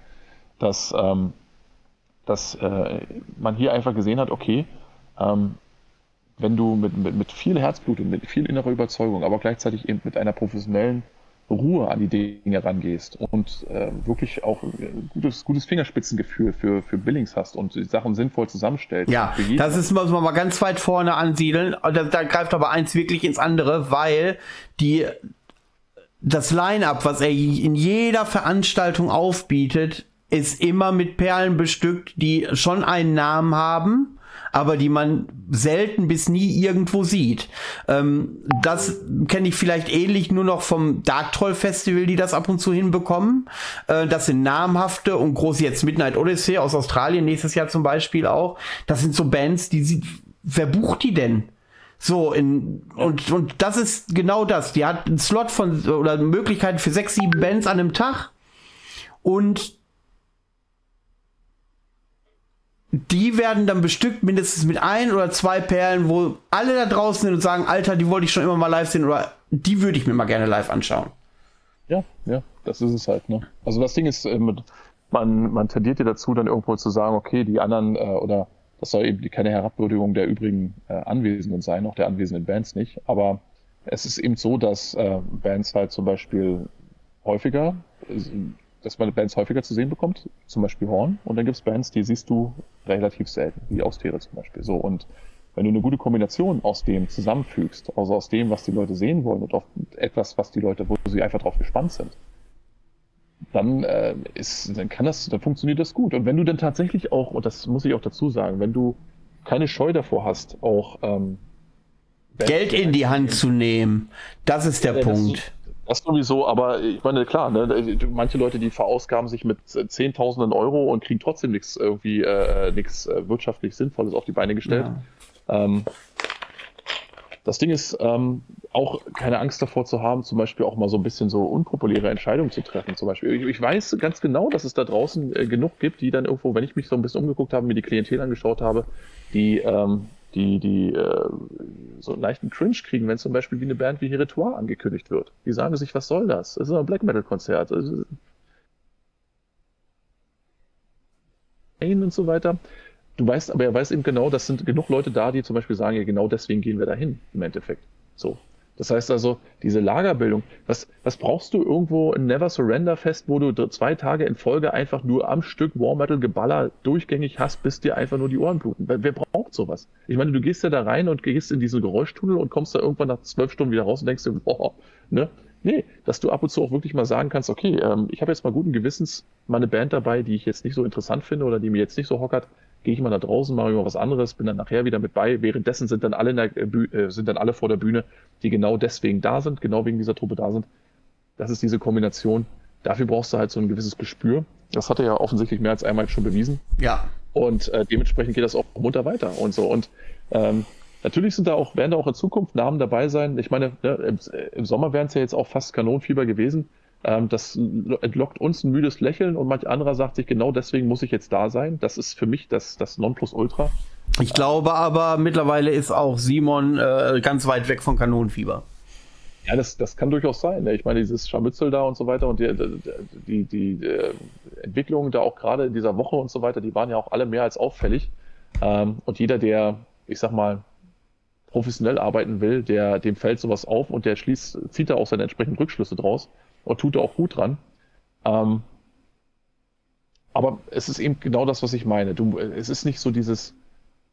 dass, ähm, dass äh, man hier einfach gesehen hat, okay, ähm, wenn du mit, mit, mit viel Herzblut und mit viel innerer Überzeugung, aber gleichzeitig eben mit einer professionellen Ruhe an die Dinge rangehst und äh, wirklich auch ein gutes, gutes Fingerspitzengefühl für, für Billings hast und die Sachen sinnvoll zusammenstellst. Ja, das ist, muss man mal ganz weit vorne ansiedeln. Da, da greift aber eins wirklich ins andere, weil die das Line-up, was er in jeder Veranstaltung aufbietet, ist immer mit Perlen bestückt, die schon einen Namen haben aber die man selten bis nie irgendwo sieht. Ähm, das kenne ich vielleicht ähnlich nur noch vom Dark Troll Festival, die das ab und zu hinbekommen. Äh, das sind namhafte und große jetzt Midnight Odyssey aus Australien nächstes Jahr zum Beispiel auch. Das sind so Bands, die sie, wer bucht die denn? So, in, und, und das ist genau das. Die hat einen Slot von, oder Möglichkeiten für sechs, sieben Bands an einem Tag. Und die werden dann bestückt mindestens mit ein oder zwei Perlen, wo alle da draußen sind und sagen, Alter, die wollte ich schon immer mal live sehen oder die würde ich mir mal gerne live anschauen. Ja, ja, das ist es halt. Ne? Also das Ding ist, ähm, man, man tendiert ja dazu, dann irgendwo zu sagen, okay, die anderen äh, oder das soll eben keine Herabwürdigung der übrigen äh, Anwesenden sein, auch der anwesenden Bands nicht. Aber es ist eben so, dass äh, Bands halt zum Beispiel häufiger dass man Bands häufiger zu sehen bekommt, zum Beispiel Horn. Und dann gibt es Bands, die siehst du relativ selten, wie Austere zum Beispiel. So und wenn du eine gute Kombination aus dem zusammenfügst, also aus dem, was die Leute sehen wollen und auf etwas, was die Leute, wo sie einfach drauf gespannt sind, dann äh, ist, dann kann das, dann funktioniert das gut. Und wenn du dann tatsächlich auch, und das muss ich auch dazu sagen, wenn du keine Scheu davor hast, auch ähm, Geld in die Hand zu nehmen, das ist der ja, Punkt. Das sowieso, aber ich meine, klar, ne, manche Leute, die verausgaben sich mit Zehntausenden Euro und kriegen trotzdem nichts irgendwie, äh, nichts äh, wirtschaftlich Sinnvolles auf die Beine gestellt. Ja. Ähm, das Ding ist, ähm, auch keine Angst davor zu haben, zum Beispiel auch mal so ein bisschen so unpopuläre Entscheidungen zu treffen. Zum Beispiel, ich, ich weiß ganz genau, dass es da draußen äh, genug gibt, die dann irgendwo, wenn ich mich so ein bisschen umgeguckt habe, mir die Klientel angeschaut habe, die ähm, die, die äh, so einen leichten Cringe kriegen, wenn zum Beispiel wie eine Band wie Heritoire angekündigt wird. Die sagen sich, was soll das? Das ist ein Black Metal Konzert. Und so weiter. Du weißt, aber er weiß eben genau, das sind genug Leute da, die zum Beispiel sagen, ja, genau deswegen gehen wir dahin, im Endeffekt. So. Das heißt also, diese Lagerbildung, was, was brauchst du irgendwo ein Never Surrender Fest, wo du zwei Tage in Folge einfach nur am Stück War Metal Geballer durchgängig hast, bis dir einfach nur die Ohren bluten? Wer braucht sowas? Ich meine, du gehst ja da rein und gehst in diesen Geräuschtunnel und kommst da irgendwann nach zwölf Stunden wieder raus und denkst dir, boah, ne? Nee, dass du ab und zu auch wirklich mal sagen kannst, okay, ähm, ich habe jetzt mal guten Gewissens mal eine Band dabei, die ich jetzt nicht so interessant finde oder die mir jetzt nicht so hockert, gehe ich mal da draußen, mache ich mal was anderes, bin dann nachher wieder mit bei. Währenddessen sind dann alle in der, äh, sind dann alle vor der Bühne, die genau deswegen da sind, genau wegen dieser Truppe da sind. Das ist diese Kombination. Dafür brauchst du halt so ein gewisses Gespür. Das hat er ja offensichtlich mehr als einmal schon bewiesen. Ja. Und äh, dementsprechend geht das auch munter weiter und so. Und ähm, natürlich sind da auch, werden da auch in Zukunft Namen dabei sein. Ich meine, ne, im, im, Sommer wären es ja jetzt auch fast Kanonenfieber gewesen. Ähm, das entlockt uns ein müdes Lächeln und manch anderer sagt sich, genau deswegen muss ich jetzt da sein. Das ist für mich das, das Nonplusultra. Ich glaube aber, mittlerweile ist auch Simon äh, ganz weit weg von Kanonenfieber. Ja, das, das kann durchaus sein. Ne? Ich meine, dieses Scharmützel da und so weiter und die, die, die, die äh, Entwicklungen da auch gerade in dieser Woche und so weiter, die waren ja auch alle mehr als auffällig. Ähm, und jeder, der, ich sag mal, professionell arbeiten will, der, dem fällt sowas auf und der schließt, zieht da auch seine entsprechenden Rückschlüsse draus und tut auch gut dran. Ähm, aber es ist eben genau das, was ich meine. Du, es ist nicht so dieses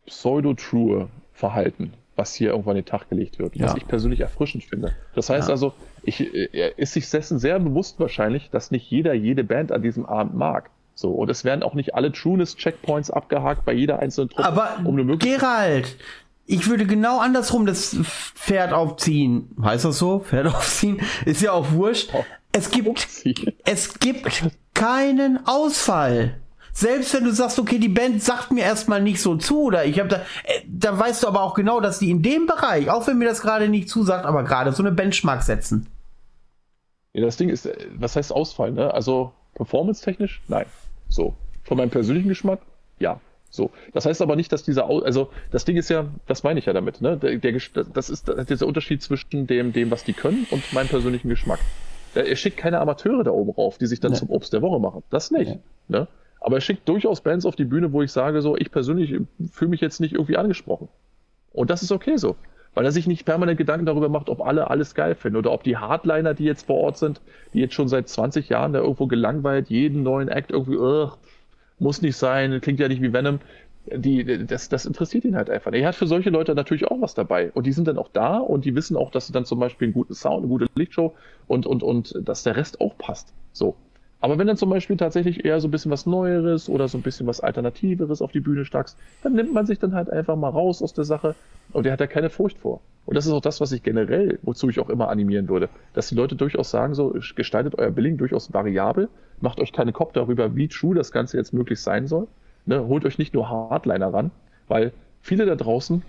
pseudo-true Verhalten, was hier irgendwann in den Tag gelegt wird, ja. was ich persönlich erfrischend finde. Das heißt ja. also, ich, er ist sich dessen sehr bewusst wahrscheinlich, dass nicht jeder jede Band an diesem Abend mag. So, und es werden auch nicht alle Trueness-Checkpoints abgehakt bei jeder einzelnen Truppe. Aber um Gerald, ich würde genau andersrum das Pferd aufziehen. Heißt das so? Pferd aufziehen? Ist ja auch wurscht. Es gibt, es gibt keinen Ausfall. Selbst wenn du sagst, okay, die Band sagt mir erstmal nicht so zu, oder ich habe da, äh, da weißt du aber auch genau, dass die in dem Bereich, auch wenn mir das gerade nicht zusagt, aber gerade so eine Benchmark setzen. Ja, das Ding ist, äh, was heißt Ausfall, ne? Also performance-technisch? Nein. So. Von meinem persönlichen Geschmack? Ja. So. Das heißt aber nicht, dass dieser, Au also das Ding ist ja, das meine ich ja damit, ne? Der, der, das ist dieser Unterschied zwischen dem, dem, was die können und meinem persönlichen Geschmack. Er schickt keine Amateure da oben rauf, die sich dann nee. zum Obst der Woche machen. Das nicht. Nee. Ne? Aber er schickt durchaus Bands auf die Bühne, wo ich sage, so, ich persönlich fühle mich jetzt nicht irgendwie angesprochen. Und das ist okay so. Weil er sich nicht permanent Gedanken darüber macht, ob alle alles geil finden oder ob die Hardliner, die jetzt vor Ort sind, die jetzt schon seit 20 Jahren da irgendwo gelangweilt, jeden neuen Act irgendwie, muss nicht sein, klingt ja nicht wie Venom, die, das, das interessiert ihn halt einfach. Er hat für solche Leute natürlich auch was dabei. Und die sind dann auch da und die wissen auch, dass sie dann zum Beispiel einen guten Sound, eine gute Lichtshow und, und, und dass der Rest auch passt. So. Aber wenn dann zum Beispiel tatsächlich eher so ein bisschen was Neueres oder so ein bisschen was Alternativeres auf die Bühne stackst, dann nimmt man sich dann halt einfach mal raus aus der Sache und der hat da keine Furcht vor. Und das ist auch das, was ich generell, wozu ich auch immer animieren würde, dass die Leute durchaus sagen, so gestaltet euer Billing durchaus variabel, macht euch keine Kopf darüber, wie true das Ganze jetzt möglich sein soll. Ne? Holt euch nicht nur Hardliner ran, weil viele da draußen,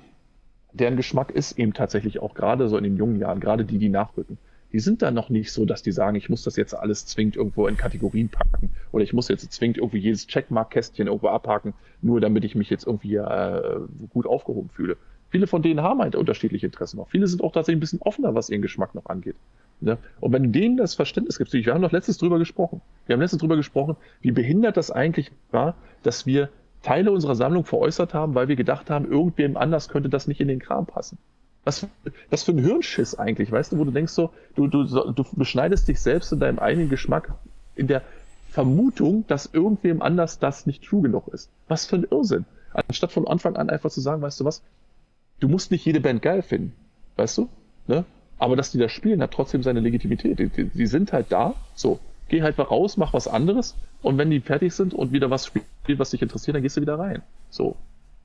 deren Geschmack ist eben tatsächlich auch gerade so in den jungen Jahren, gerade die, die nachrücken die sind da noch nicht so, dass die sagen, ich muss das jetzt alles zwingend irgendwo in Kategorien packen oder ich muss jetzt zwingend irgendwie jedes Checkmark-Kästchen irgendwo abhaken, nur damit ich mich jetzt irgendwie äh, gut aufgehoben fühle. Viele von denen haben halt unterschiedliche Interessen noch. Viele sind auch tatsächlich ein bisschen offener, was ihren Geschmack noch angeht. Ne? Und wenn denen das Verständnis gibt, wir haben noch letztens drüber gesprochen, wir haben letztens drüber gesprochen, wie behindert das eigentlich war, dass wir Teile unserer Sammlung veräußert haben, weil wir gedacht haben, irgendwem anders könnte das nicht in den Kram passen. Was, was für ein Hirnschiss eigentlich, weißt du, wo du denkst so, du, du, du beschneidest dich selbst in deinem eigenen Geschmack in der Vermutung, dass irgendwem anders das nicht true genug ist. Was für ein Irrsinn. Anstatt von Anfang an einfach zu sagen, weißt du was, du musst nicht jede Band geil finden, weißt du? Ne? Aber dass die da spielen, hat trotzdem seine Legitimität. Die, die, die sind halt da, so, geh halt mal raus, mach was anderes und wenn die fertig sind und wieder was spielt, was dich interessiert, dann gehst du wieder rein. So.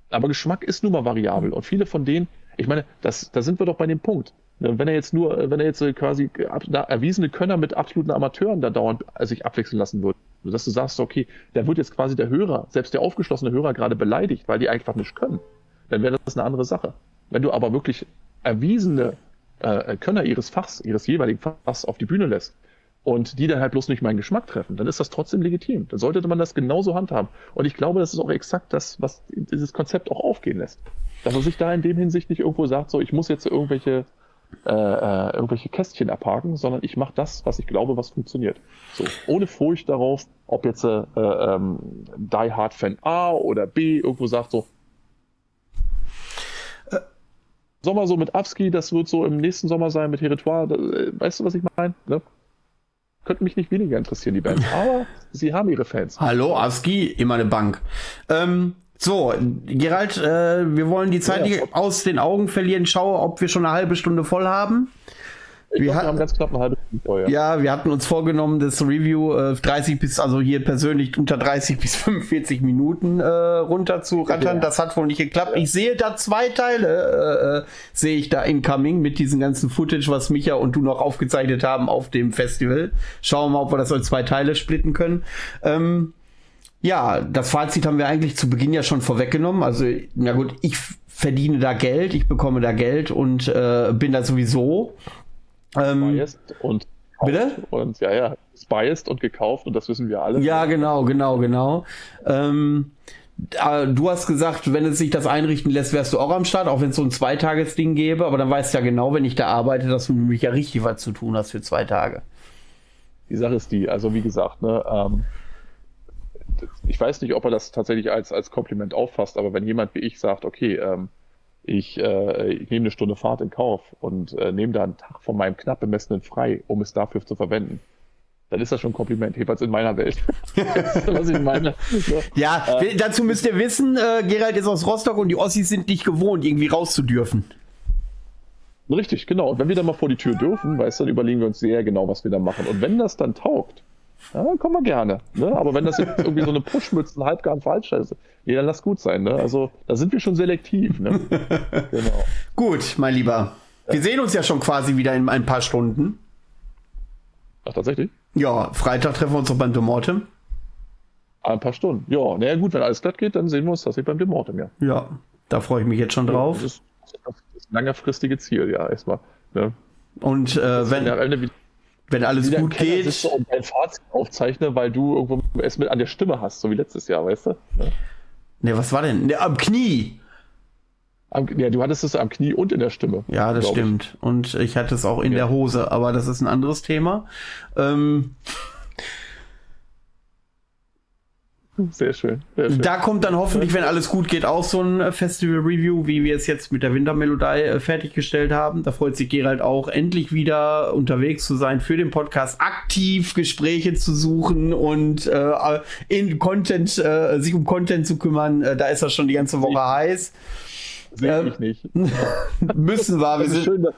Aber Geschmack ist nun mal variabel und viele von denen ich meine, das, da sind wir doch bei dem Punkt. Wenn er jetzt nur, wenn er jetzt quasi erwiesene Könner mit absoluten Amateuren da dauernd sich abwechseln lassen würde, dass du sagst, okay, da wird jetzt quasi der Hörer, selbst der aufgeschlossene Hörer gerade beleidigt, weil die einfach nicht können, dann wäre das eine andere Sache. Wenn du aber wirklich erwiesene äh, Könner ihres Fachs, ihres jeweiligen Fachs auf die Bühne lässt, und die dann halt bloß nicht meinen Geschmack treffen, dann ist das trotzdem legitim. Dann sollte man das genauso handhaben. Und ich glaube, das ist auch exakt das, was dieses Konzept auch aufgehen lässt. Dass er sich da in dem Hinsicht nicht irgendwo sagt, so ich muss jetzt irgendwelche äh, äh, irgendwelche Kästchen abhaken, sondern ich mache das, was ich glaube, was funktioniert. So, ohne Furcht darauf, ob jetzt äh, ähm, Die Hard Fan A oder B irgendwo sagt so, äh, Sommer so mit Avski, das wird so im nächsten Sommer sein mit Heritoire, äh, weißt du, was ich meine? Ne? könnten mich nicht weniger interessieren, die Bands. Aber sie haben ihre Fans. Hallo, ASCII, immer eine Bank. Ähm, so, Gerald, äh, wir wollen die Zeit ja, nicht aus den Augen verlieren. Schaue, ob wir schon eine halbe Stunde voll haben. Wir glaub, wir haben ganz knapp eine halbe Stunde vorher. Ja, wir hatten uns vorgenommen, das Review äh, 30 bis, also hier persönlich unter 30 bis 45 Minuten äh, runter zu rattern. Das hat wohl nicht geklappt. Ich sehe da zwei Teile, äh, äh, sehe ich da incoming mit diesem ganzen Footage, was Micha und du noch aufgezeichnet haben auf dem Festival. Schauen wir mal, ob wir das in zwei Teile splitten können. Ähm, ja, das Fazit haben wir eigentlich zu Beginn ja schon vorweggenommen. Also, na gut, ich verdiene da Geld, ich bekomme da Geld und äh, bin da sowieso. Ähm, Biased und Bitte? Und ja, ja, biased und gekauft und das wissen wir alle. Ja, genau, genau, genau. Ähm, äh, du hast gesagt, wenn es sich das einrichten lässt, wärst du auch am Start, auch wenn es so ein Zweitagesding gäbe, aber dann weißt du ja genau, wenn ich da arbeite, dass du nämlich ja richtig was zu tun hast für zwei Tage. Die Sache ist die, also wie gesagt, ne, ähm, ich weiß nicht, ob er das tatsächlich als, als Kompliment auffasst, aber wenn jemand wie ich sagt, okay, ähm, ich, äh, ich nehme eine Stunde Fahrt in Kauf und äh, nehme da einen Tag von meinem knapp bemessenen frei, um es dafür zu verwenden, dann ist das schon ein Kompliment, jedenfalls in meiner Welt. Was ich meine? So. Ja, wir- dazu müsst ihr wissen, äh, Gerald ist aus Rostock und die Ossis sind nicht gewohnt, irgendwie rauszudürfen. Richtig, genau. Und wenn wir dann mal vor die Tür dürfen, weißt du, dann überlegen wir uns sehr genau, was wir da machen. Und wenn das dann taugt, ja, kommen wir gerne. Ne? Aber wenn das jetzt irgendwie so eine Pushmützen halbgaren Falschheit ist, ja, dann lass gut sein. Ne? Also da sind wir schon selektiv. Ne? genau. Gut, mein Lieber. Wir sehen uns ja schon quasi wieder in ein paar Stunden. Ach, tatsächlich? Ja, Freitag treffen wir uns noch beim Demortem. Ein paar Stunden. Ja, naja gut, wenn alles glatt geht, dann sehen wir uns tatsächlich beim Demortem, ja. Ja, da freue ich mich jetzt schon drauf. Das ist das ist ein längerfristige Ziel, ja, erstmal. Ne? Und äh, wenn, Ja, wenn, alles gut Keller geht. sitze und ein Fazit aufzeichne, weil du irgendwo es mit an der Stimme hast, so wie letztes Jahr, weißt du? Ne? Ne, was war denn? Ne, am Knie. Am, ja, du hattest es am Knie und in der Stimme. Ja, das glaub ich. stimmt. Und ich hatte es auch in Ja. der Hose, aber das ist ein anderes Thema. Ähm, Sehr schön. Sehr schön. da kommt dann hoffentlich, wenn alles gut geht, auch so ein äh, Festival-Review, wie wir es jetzt mit der Wintermelodie äh, fertiggestellt haben. Da freut sich Gerald auch, endlich wieder unterwegs zu sein für den Podcast, aktiv Gespräche zu suchen und äh, in Content, äh, sich um Content zu kümmern. Äh, da ist er schon die ganze Woche heiß. Sehe ähm, ich nicht. Müssen wir, wir Es ist, sind, schön, dass,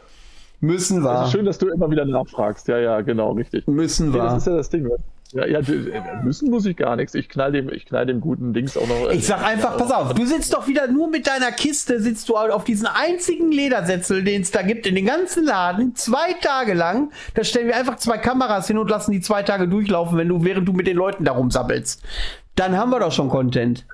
müssen wir, schön, dass du immer wieder nachfragst. Ja, ja, genau, richtig. müssen Nee, das wir. ist ja das Ding. Ja, ja, äh, müssen muss ich gar nichts. Ich knall dem, ich knall dem guten Dings auch noch. Ich sag einfach, pass auf, du sitzt doch wieder nur mit deiner Kiste, sitzt du auf diesen einzigen Ledersessel, den es da gibt in den ganzen Laden, zwei Tage lang. Da stellen wir einfach zwei Kameras hin und lassen die zwei Tage durchlaufen, wenn du, während du mit den Leuten da rumsabbelst. Dann haben wir doch schon Content.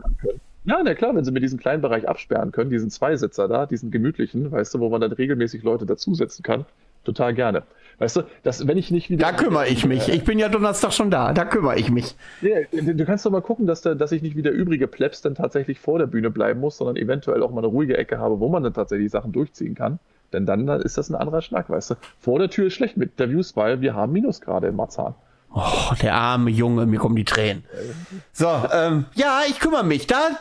Ja, na klar, wenn sie mir diesen kleinen Bereich absperren können, diesen Zweisitzer da, diesen gemütlichen, weißt du, wo man dann regelmäßig Leute dazusetzen kann, total gerne. Weißt du, dass, wenn ich nicht wieder. Da kümmere ich mich. Ich bin ja Donnerstag schon da. Da kümmere ich mich. Ja, du kannst doch mal gucken, dass, da, dass ich nicht wie der übrige Plebs dann tatsächlich vor der Bühne bleiben muss, sondern eventuell auch mal eine ruhige Ecke habe, wo man dann tatsächlich Sachen durchziehen kann. Denn dann ist das ein anderer Schnack, weißt du. Vor der Tür ist schlecht mit Interviews, weil wir haben Minusgrade in Marzahn. Oh, der arme Junge, mir kommen die Tränen. So, ähm, ja, ich kümmere mich. Da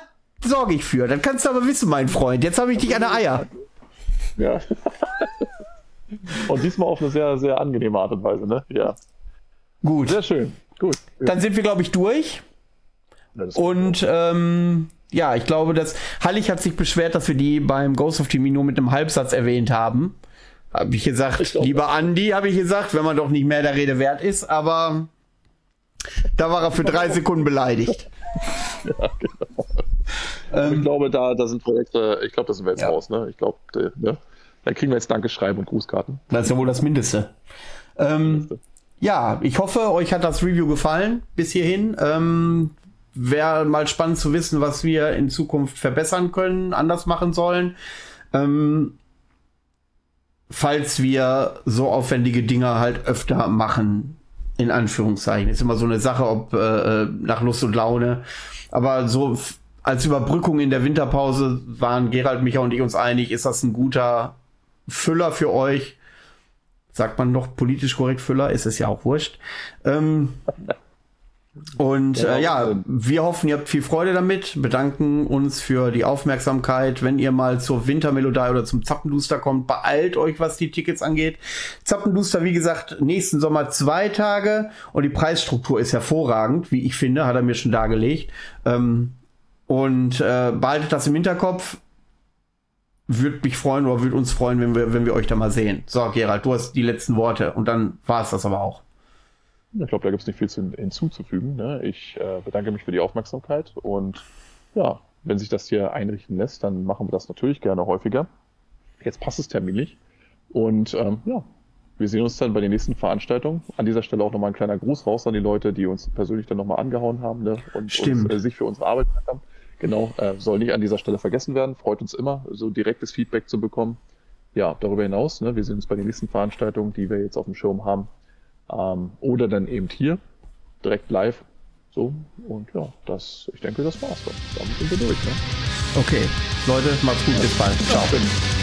sorge ich für. Dann kannst du aber wissen, mein Freund. Jetzt habe ich dich an der Eier. Ja. Und diesmal auf eine sehr, sehr angenehme Art und Weise, ne? Ja. Gut. Sehr schön. Gut. Dann sind wir, glaube ich, durch. Das Und ähm, ja, ich glaube, dass Hallig hat sich beschwert, dass wir die beim Ghost of Timmy nur mit einem Halbsatz erwähnt haben. Habe ich gesagt, Ich lieber Andi, habe ich gesagt, wenn man doch nicht mehr der Rede wert ist, aber da war er für drei Sekunden beleidigt. ich glaube, da, da sind Projekte, ich glaube, da sind wir jetzt Ja. raus, ne? Ich glaube, ne? Da kriegen wir jetzt Dankeschreiben und Grußkarten. Das ist ja wohl das Mindeste. Ähm, ja, ich hoffe, euch hat das Review gefallen bis hierhin. Ähm, Wäre mal spannend zu wissen, was wir in Zukunft verbessern können, anders machen sollen. Ähm, falls wir so aufwendige Dinge halt öfter machen, in Anführungszeichen. Ist immer so eine Sache, ob äh, nach Lust und Laune. Aber so als Überbrückung in der Winterpause waren Gerald, Micha und ich uns einig, ist das ein guter Füller für euch. Sagt man noch politisch korrekt Füller? Ist es ja auch wurscht. Ähm, und Ja, äh, ja, wir hoffen, ihr habt viel Freude damit, bedanken uns für die Aufmerksamkeit. Wenn ihr mal zur Wintermelodie oder zum Zappenduster kommt, beeilt euch, was die Tickets angeht. Zappenduster, wie gesagt, nächsten Sommer zwei Tage und die Preisstruktur ist hervorragend, wie ich finde, hat er mir schon dargelegt. Ähm, und äh, behaltet das im Hinterkopf. Würde mich freuen oder würde uns freuen, wenn wir, wenn wir euch da mal sehen. So, Gerald, du hast die letzten Worte und dann war es das aber auch. Ich glaube, da gibt es nicht viel zu, hinzuzufügen. Ne? Ich äh, bedanke mich für die Aufmerksamkeit und ja, wenn sich das hier einrichten lässt, dann machen wir das natürlich gerne häufiger. Jetzt passt es terminlich und ähm, ja, wir sehen uns dann bei den nächsten Veranstaltungen. An dieser Stelle auch nochmal ein kleiner Gruß raus an die Leute, die uns persönlich dann nochmal angehauen haben ne? und uns, äh, sich für unsere Arbeit haben. Genau, äh, soll nicht an dieser Stelle vergessen werden. Freut uns immer, so direktes Feedback zu bekommen. Ja, darüber hinaus, ne, wir sehen uns bei den nächsten Veranstaltungen, die wir jetzt auf dem Schirm haben. Ähm, oder dann eben hier, direkt live. So, und ja, das, ich denke, das war's dann. Damit sind wir durch. Ne? Okay, Leute, macht's gut, bis bald. Ciao. Ja,